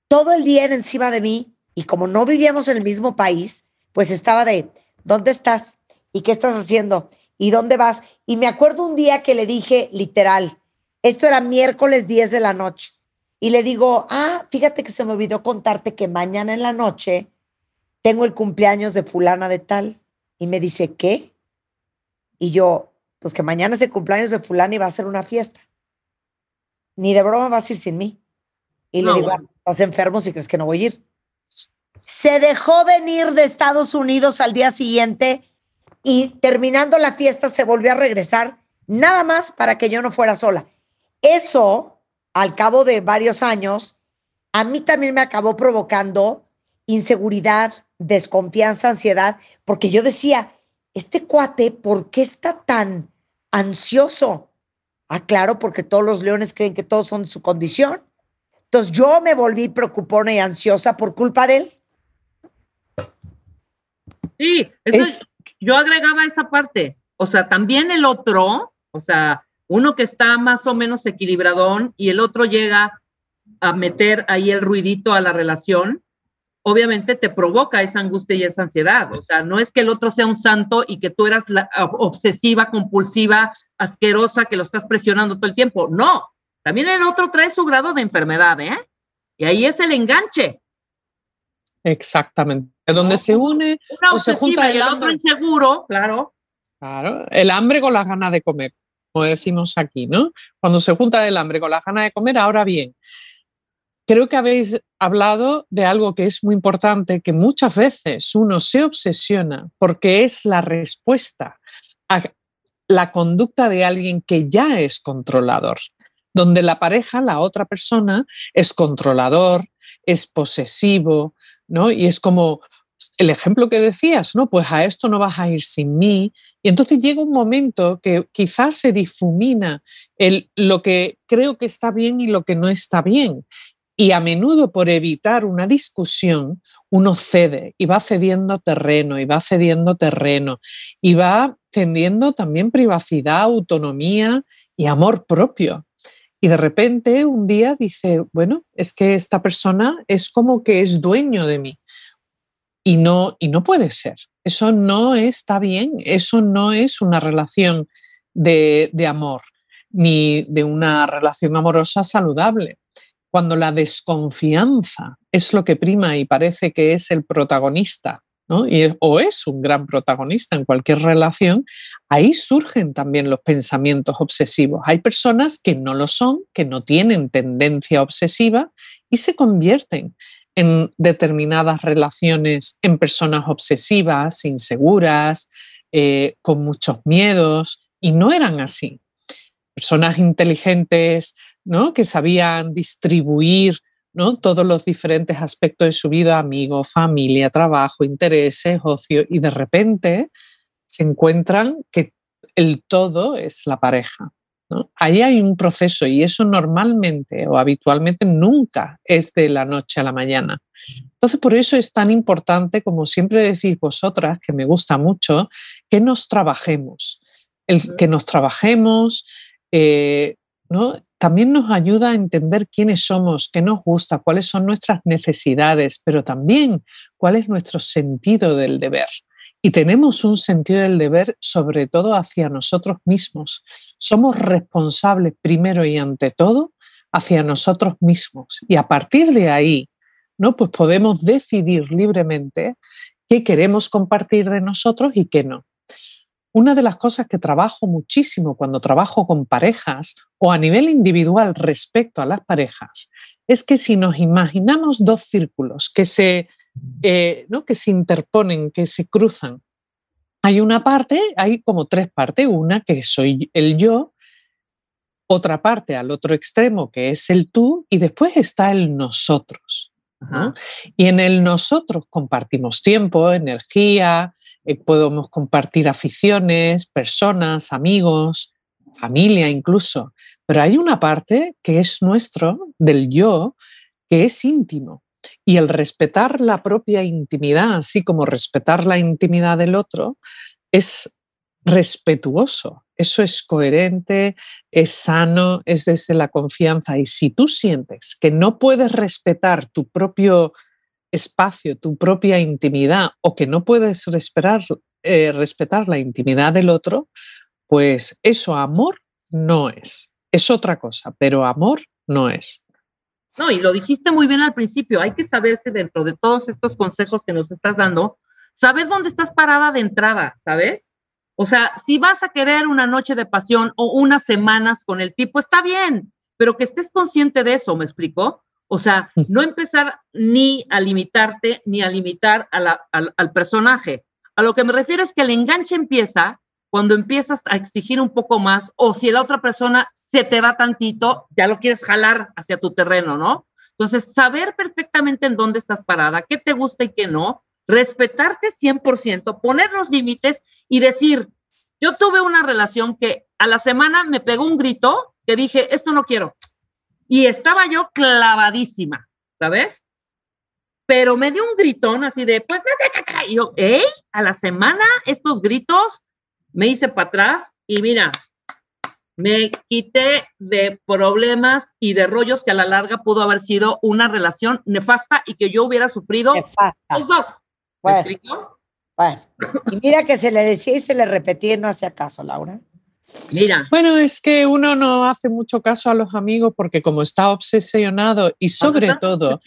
todo el día era encima de mí. Y como no vivíamos en el mismo país, pues estaba de, ¿dónde estás? ¿Y qué estás haciendo? ¿Y dónde vas? Y me acuerdo un día que le dije, literal, esto era miércoles 10 de la noche. Y le digo, ah, fíjate que se me olvidó contarte que mañana en la noche tengo el cumpleaños de fulana de tal. Y me dice, ¿qué? Y yo, pues que mañana es el cumpleaños de fulana y va a ser una fiesta. Ni de broma vas a ir sin mí. Y No, le digo, bueno. estás enfermo si crees que no voy a ir. Se dejó venir de Estados Unidos al día siguiente y terminando la fiesta se volvió a regresar, nada más para que yo no fuera sola. Eso, al cabo de varios años, a mí también me acabó provocando inseguridad, desconfianza, ansiedad, porque yo decía, este cuate, ¿por qué está tan ansioso? Ah, claro, porque todos los leones creen que todos son de su condición. Entonces yo me volví preocupona y ansiosa por culpa de él. Sí, eso Es- yo agregaba esa parte. O sea, también el otro, o sea, uno que está más o menos equilibradón y el otro llega a meter ahí el ruidito a la relación, obviamente te provoca esa angustia y esa ansiedad. O sea, no es que el otro sea un santo y que tú eras la ob- obsesiva, compulsiva, asquerosa, que lo estás presionando todo el tiempo. No, también el otro trae su grado de enfermedad, ¿eh? Y ahí es el enganche. Exactamente. Donde se une Una O se junta y el el otro inseguro, claro. Claro, el hambre con las ganas de comer, como decimos aquí, ¿no? Cuando se junta el hambre con las ganas de comer, ahora bien, creo que habéis hablado de algo que es muy importante, que muchas veces uno se obsesiona porque es la respuesta a la conducta de alguien que ya es controlador, donde la pareja, la otra persona, es controlador, es posesivo, Y es como el ejemplo que decías, ¿no? Pues a esto no vas a ir sin mí, y entonces llega un momento que quizás se difumina el, lo que creo que está bien y lo que no está bien. Y a menudo por evitar una discusión, uno cede y va cediendo terreno y va cediendo terreno y va cediendo también privacidad, autonomía y amor propio. Y de repente un día dice, bueno, es que esta persona es como que es dueño de mí. Y no, y no puede ser. Eso no está bien. Eso no es una relación de, de amor, ni de una relación amorosa saludable. Cuando la desconfianza es lo que prima y parece que es el protagonista, o es un gran protagonista en cualquier relación, ahí surgen también los pensamientos obsesivos. Hay personas que no lo son, que no tienen tendencia obsesiva y se convierten en determinadas relaciones en personas obsesivas, inseguras, eh, con muchos miedos, y no eran así. Personas inteligentes, ¿no? que sabían distribuir ¿no? todos los diferentes aspectos de su vida, amigos, familia, trabajo, intereses, ocio, y de repente se encuentran que el todo es la pareja. ¿no? Ahí hay un proceso y eso normalmente o habitualmente nunca es de la noche a la mañana. Entonces, por eso es tan importante, como siempre decís vosotras, que me gusta mucho, que nos trabajemos. El que nos trabajemos, eh, ¿no? También nos ayuda a entender quiénes somos, qué nos gusta, cuáles son nuestras necesidades, pero también cuál es nuestro sentido del deber. Y tenemos un sentido del deber sobre todo hacia nosotros mismos. Somos responsables primero y ante todo hacia nosotros mismos. Y a partir de ahí, ¿no? Pues podemos decidir libremente qué queremos compartir de nosotros y qué no. Una de las cosas que trabajo muchísimo cuando trabajo con parejas o a nivel individual respecto a las parejas es que si nos imaginamos dos círculos que se eh, ¿no? que se interponen, que se cruzan. Hay una parte, hay como tres partes, una que soy el yo, otra parte al otro extremo que es el tú y después está el nosotros. Y en el nosotros compartimos tiempo, energía, eh, podemos compartir aficiones, personas, amigos, familia incluso, pero hay una parte que es nuestro, del yo, que es íntimo. Y el respetar la propia intimidad, así como respetar la intimidad del otro, es respetuoso. Eso es coherente, es sano, es desde la confianza. Y si tú sientes que no puedes respetar tu propio espacio, tu propia intimidad, o que no puedes respetar, eh, respetar la intimidad del otro, pues eso amor no es. Es otra cosa, pero amor no es. No, y lo dijiste muy bien al principio, hay que saberse dentro de todos estos consejos que nos estás dando, saber dónde estás parada de entrada, ¿sabes? O sea, si vas a querer una noche de pasión o unas semanas con el tipo, está bien, pero que estés consciente de eso, ¿me explicó? O sea, no empezar ni a limitarte ni a limitar al, al personaje. A lo que me refiero es que el enganche empieza cuando empiezas a exigir un poco más o si la otra persona se te va tantito, ya lo quieres jalar hacia tu terreno, ¿no? Entonces, saber perfectamente en dónde estás parada, qué te gusta y qué no, respetarte 100%, poner los límites y decir, yo tuve una relación que a la semana me pegó un grito que dije, esto no quiero. Y estaba yo clavadísima, ¿sabes? Pero me dio un gritón así de, pues, y yo, ¿eh? A la semana, estos gritos, me hice para atrás y mira, me quité de problemas y de rollos que a la larga pudo haber sido una relación nefasta y que yo hubiera sufrido. Nefasta. Bueno, bueno, y mira que se le decía y se le repetía y no hacía caso, Laura. Mira. Bueno, es que uno no hace mucho caso a los amigos porque como está obsesionado y sobre todo,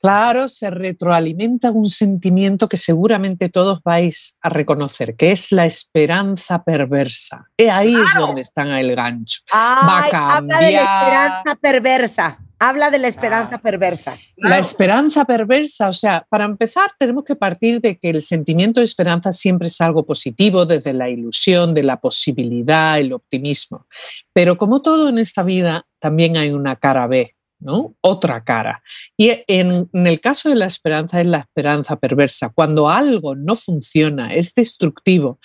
claro, se retroalimenta un sentimiento que seguramente todos vais a reconocer, que es la esperanza perversa. Y ahí es donde está el gancho. Va a cambiar. Habla de la esperanza perversa. Habla de la esperanza perversa. La esperanza perversa, o sea, para empezar tenemos que partir de que el sentimiento de esperanza siempre es algo positivo, desde la ilusión, de la posibilidad, el optimismo. Pero como todo en esta vida, también hay una cara B, ¿no? Otra cara. Y en, en, el caso de la esperanza es la esperanza perversa. Cuando algo no funciona, es destructivo,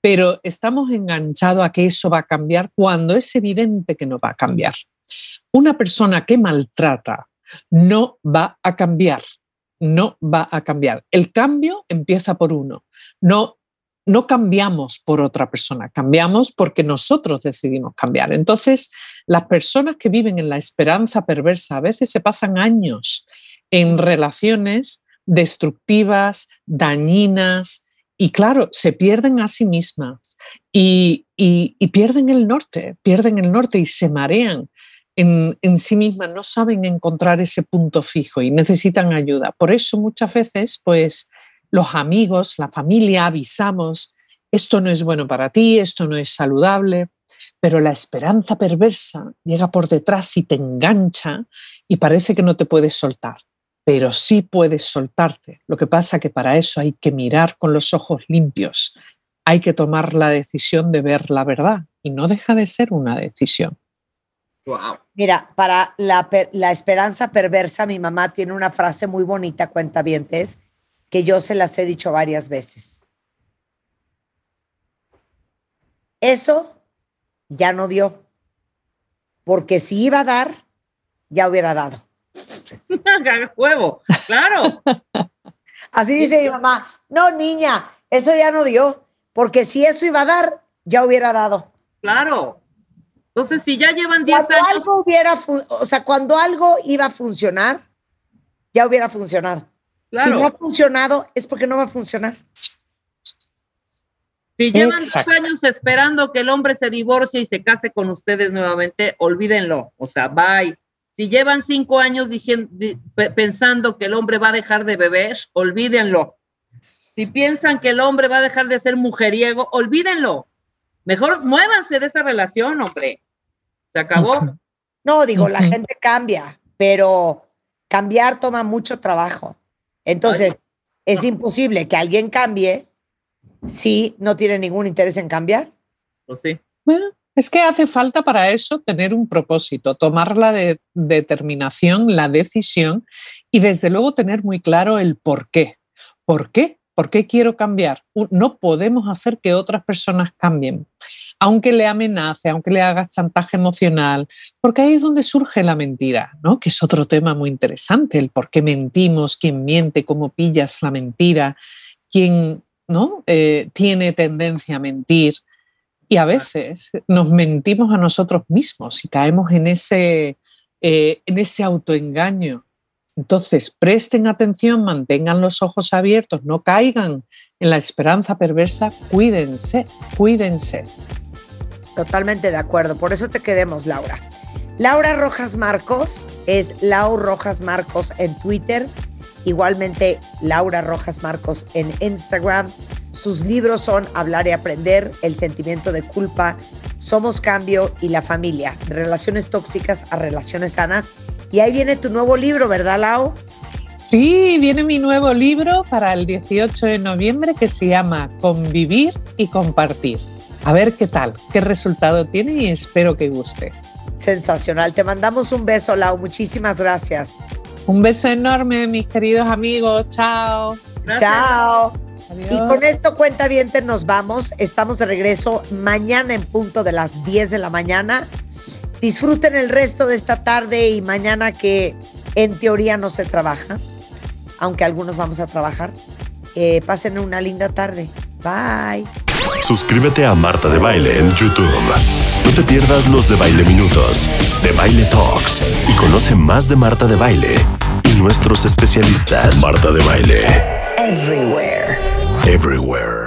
pero estamos enganchados a que eso va a cambiar cuando es evidente que no va a cambiar. Una persona que maltrata no va a cambiar, no va a cambiar. El cambio empieza por uno. No, no cambiamos por otra persona, cambiamos porque nosotros decidimos cambiar. Entonces, las personas que viven en la esperanza perversa a veces se pasan años en relaciones destructivas, dañinas, y claro, se pierden a sí mismas y, y, pierden el norte, pierden el norte y se marean en, sí mismas, no saben encontrar ese punto fijo y necesitan ayuda. Por eso muchas veces, pues los amigos, la familia, avisamos, esto no es bueno para ti, esto no es saludable, pero la esperanza perversa llega por detrás y te engancha y parece que no te puedes soltar, pero sí puedes soltarte. Lo que pasa que para eso hay que mirar con los ojos limpios, hay que tomar la decisión de ver la verdad y no deja de ser una decisión. Mira, para la, la, esperanza perversa, mi mamá tiene una frase muy bonita, cuentavientes, que yo se las he dicho varias veces. Eso ya no dio. Porque si iba a dar, ya hubiera dado. [laughs] Huevo, claro. Así dice mi mamá. No, niña, eso ya no dio. Porque si eso iba a dar, ya hubiera dado. Claro. Entonces, si ya llevan 10 Cuando años, algo hubiera, o sea, cuando algo iba a funcionar, ya hubiera funcionado. Si no ha funcionado, es porque no va a funcionar. Si llevan dos Exacto. años esperando que el hombre se divorcie y se case con ustedes nuevamente, olvídenlo. O sea, bye. Si llevan cinco años pensando que el hombre va a dejar de beber, olvídenlo. Si piensan que el hombre va a dejar de ser mujeriego, olvídenlo. Mejor muévanse de esa relación, hombre. Se acabó. No, digo, la gente cambia, pero cambiar toma mucho trabajo. Entonces, es imposible que alguien cambie si no tiene ningún interés en cambiar. Pues sí. Bueno, es que hace falta para eso tener un propósito, tomar la de- determinación, la decisión y desde luego tener muy claro el por qué. ¿Por qué? ¿Por qué quiero cambiar? No podemos hacer que otras personas cambien, aunque le amenace, aunque le hagas chantaje emocional, porque ahí es donde surge la mentira, ¿no? Que es otro tema muy interesante, el por qué mentimos, quién miente, cómo pillas la mentira, quién ¿no? Eh, tiene tendencia a mentir. Y a veces nos mentimos a nosotros mismos y caemos en ese, eh, en ese autoengaño. Entonces, presten atención, mantengan los ojos abiertos, no caigan en la esperanza perversa, cuídense, cuídense. Totalmente de acuerdo. Por eso te queremos, Laura. Laura Rojas Marcos es Lau Rojas Marcos en Twitter. Igualmente, Laura Rojas Marcos en Instagram. Sus libros son Hablar y Aprender, El sentimiento de culpa, Somos Cambio y La familia. Relaciones tóxicas a relaciones sanas. Y ahí viene tu nuevo libro, ¿verdad, Lau? Sí, viene mi nuevo libro para el 18 de noviembre que se llama Convivir y Compartir. A ver qué tal, qué resultado tiene y espero que guste. Sensacional. Te mandamos un beso, Lau. Muchísimas gracias. Un beso enorme, mis queridos amigos. Chao. Gracias. Chao. Y Adiós. con esto, cuenta bien, nos vamos. Estamos de regreso mañana en punto de las 10 de la mañana. Disfruten el resto de esta tarde y mañana que en teoría no se trabaja, aunque algunos vamos a trabajar. Eh, pasen una linda tarde. Bye. Suscríbete a Marta de Baile en YouTube. No te pierdas los de Baile Minutos, de Baile Talks y conoce más de Marta de Baile y nuestros especialistas. Marta de Baile. Everywhere. Everywhere.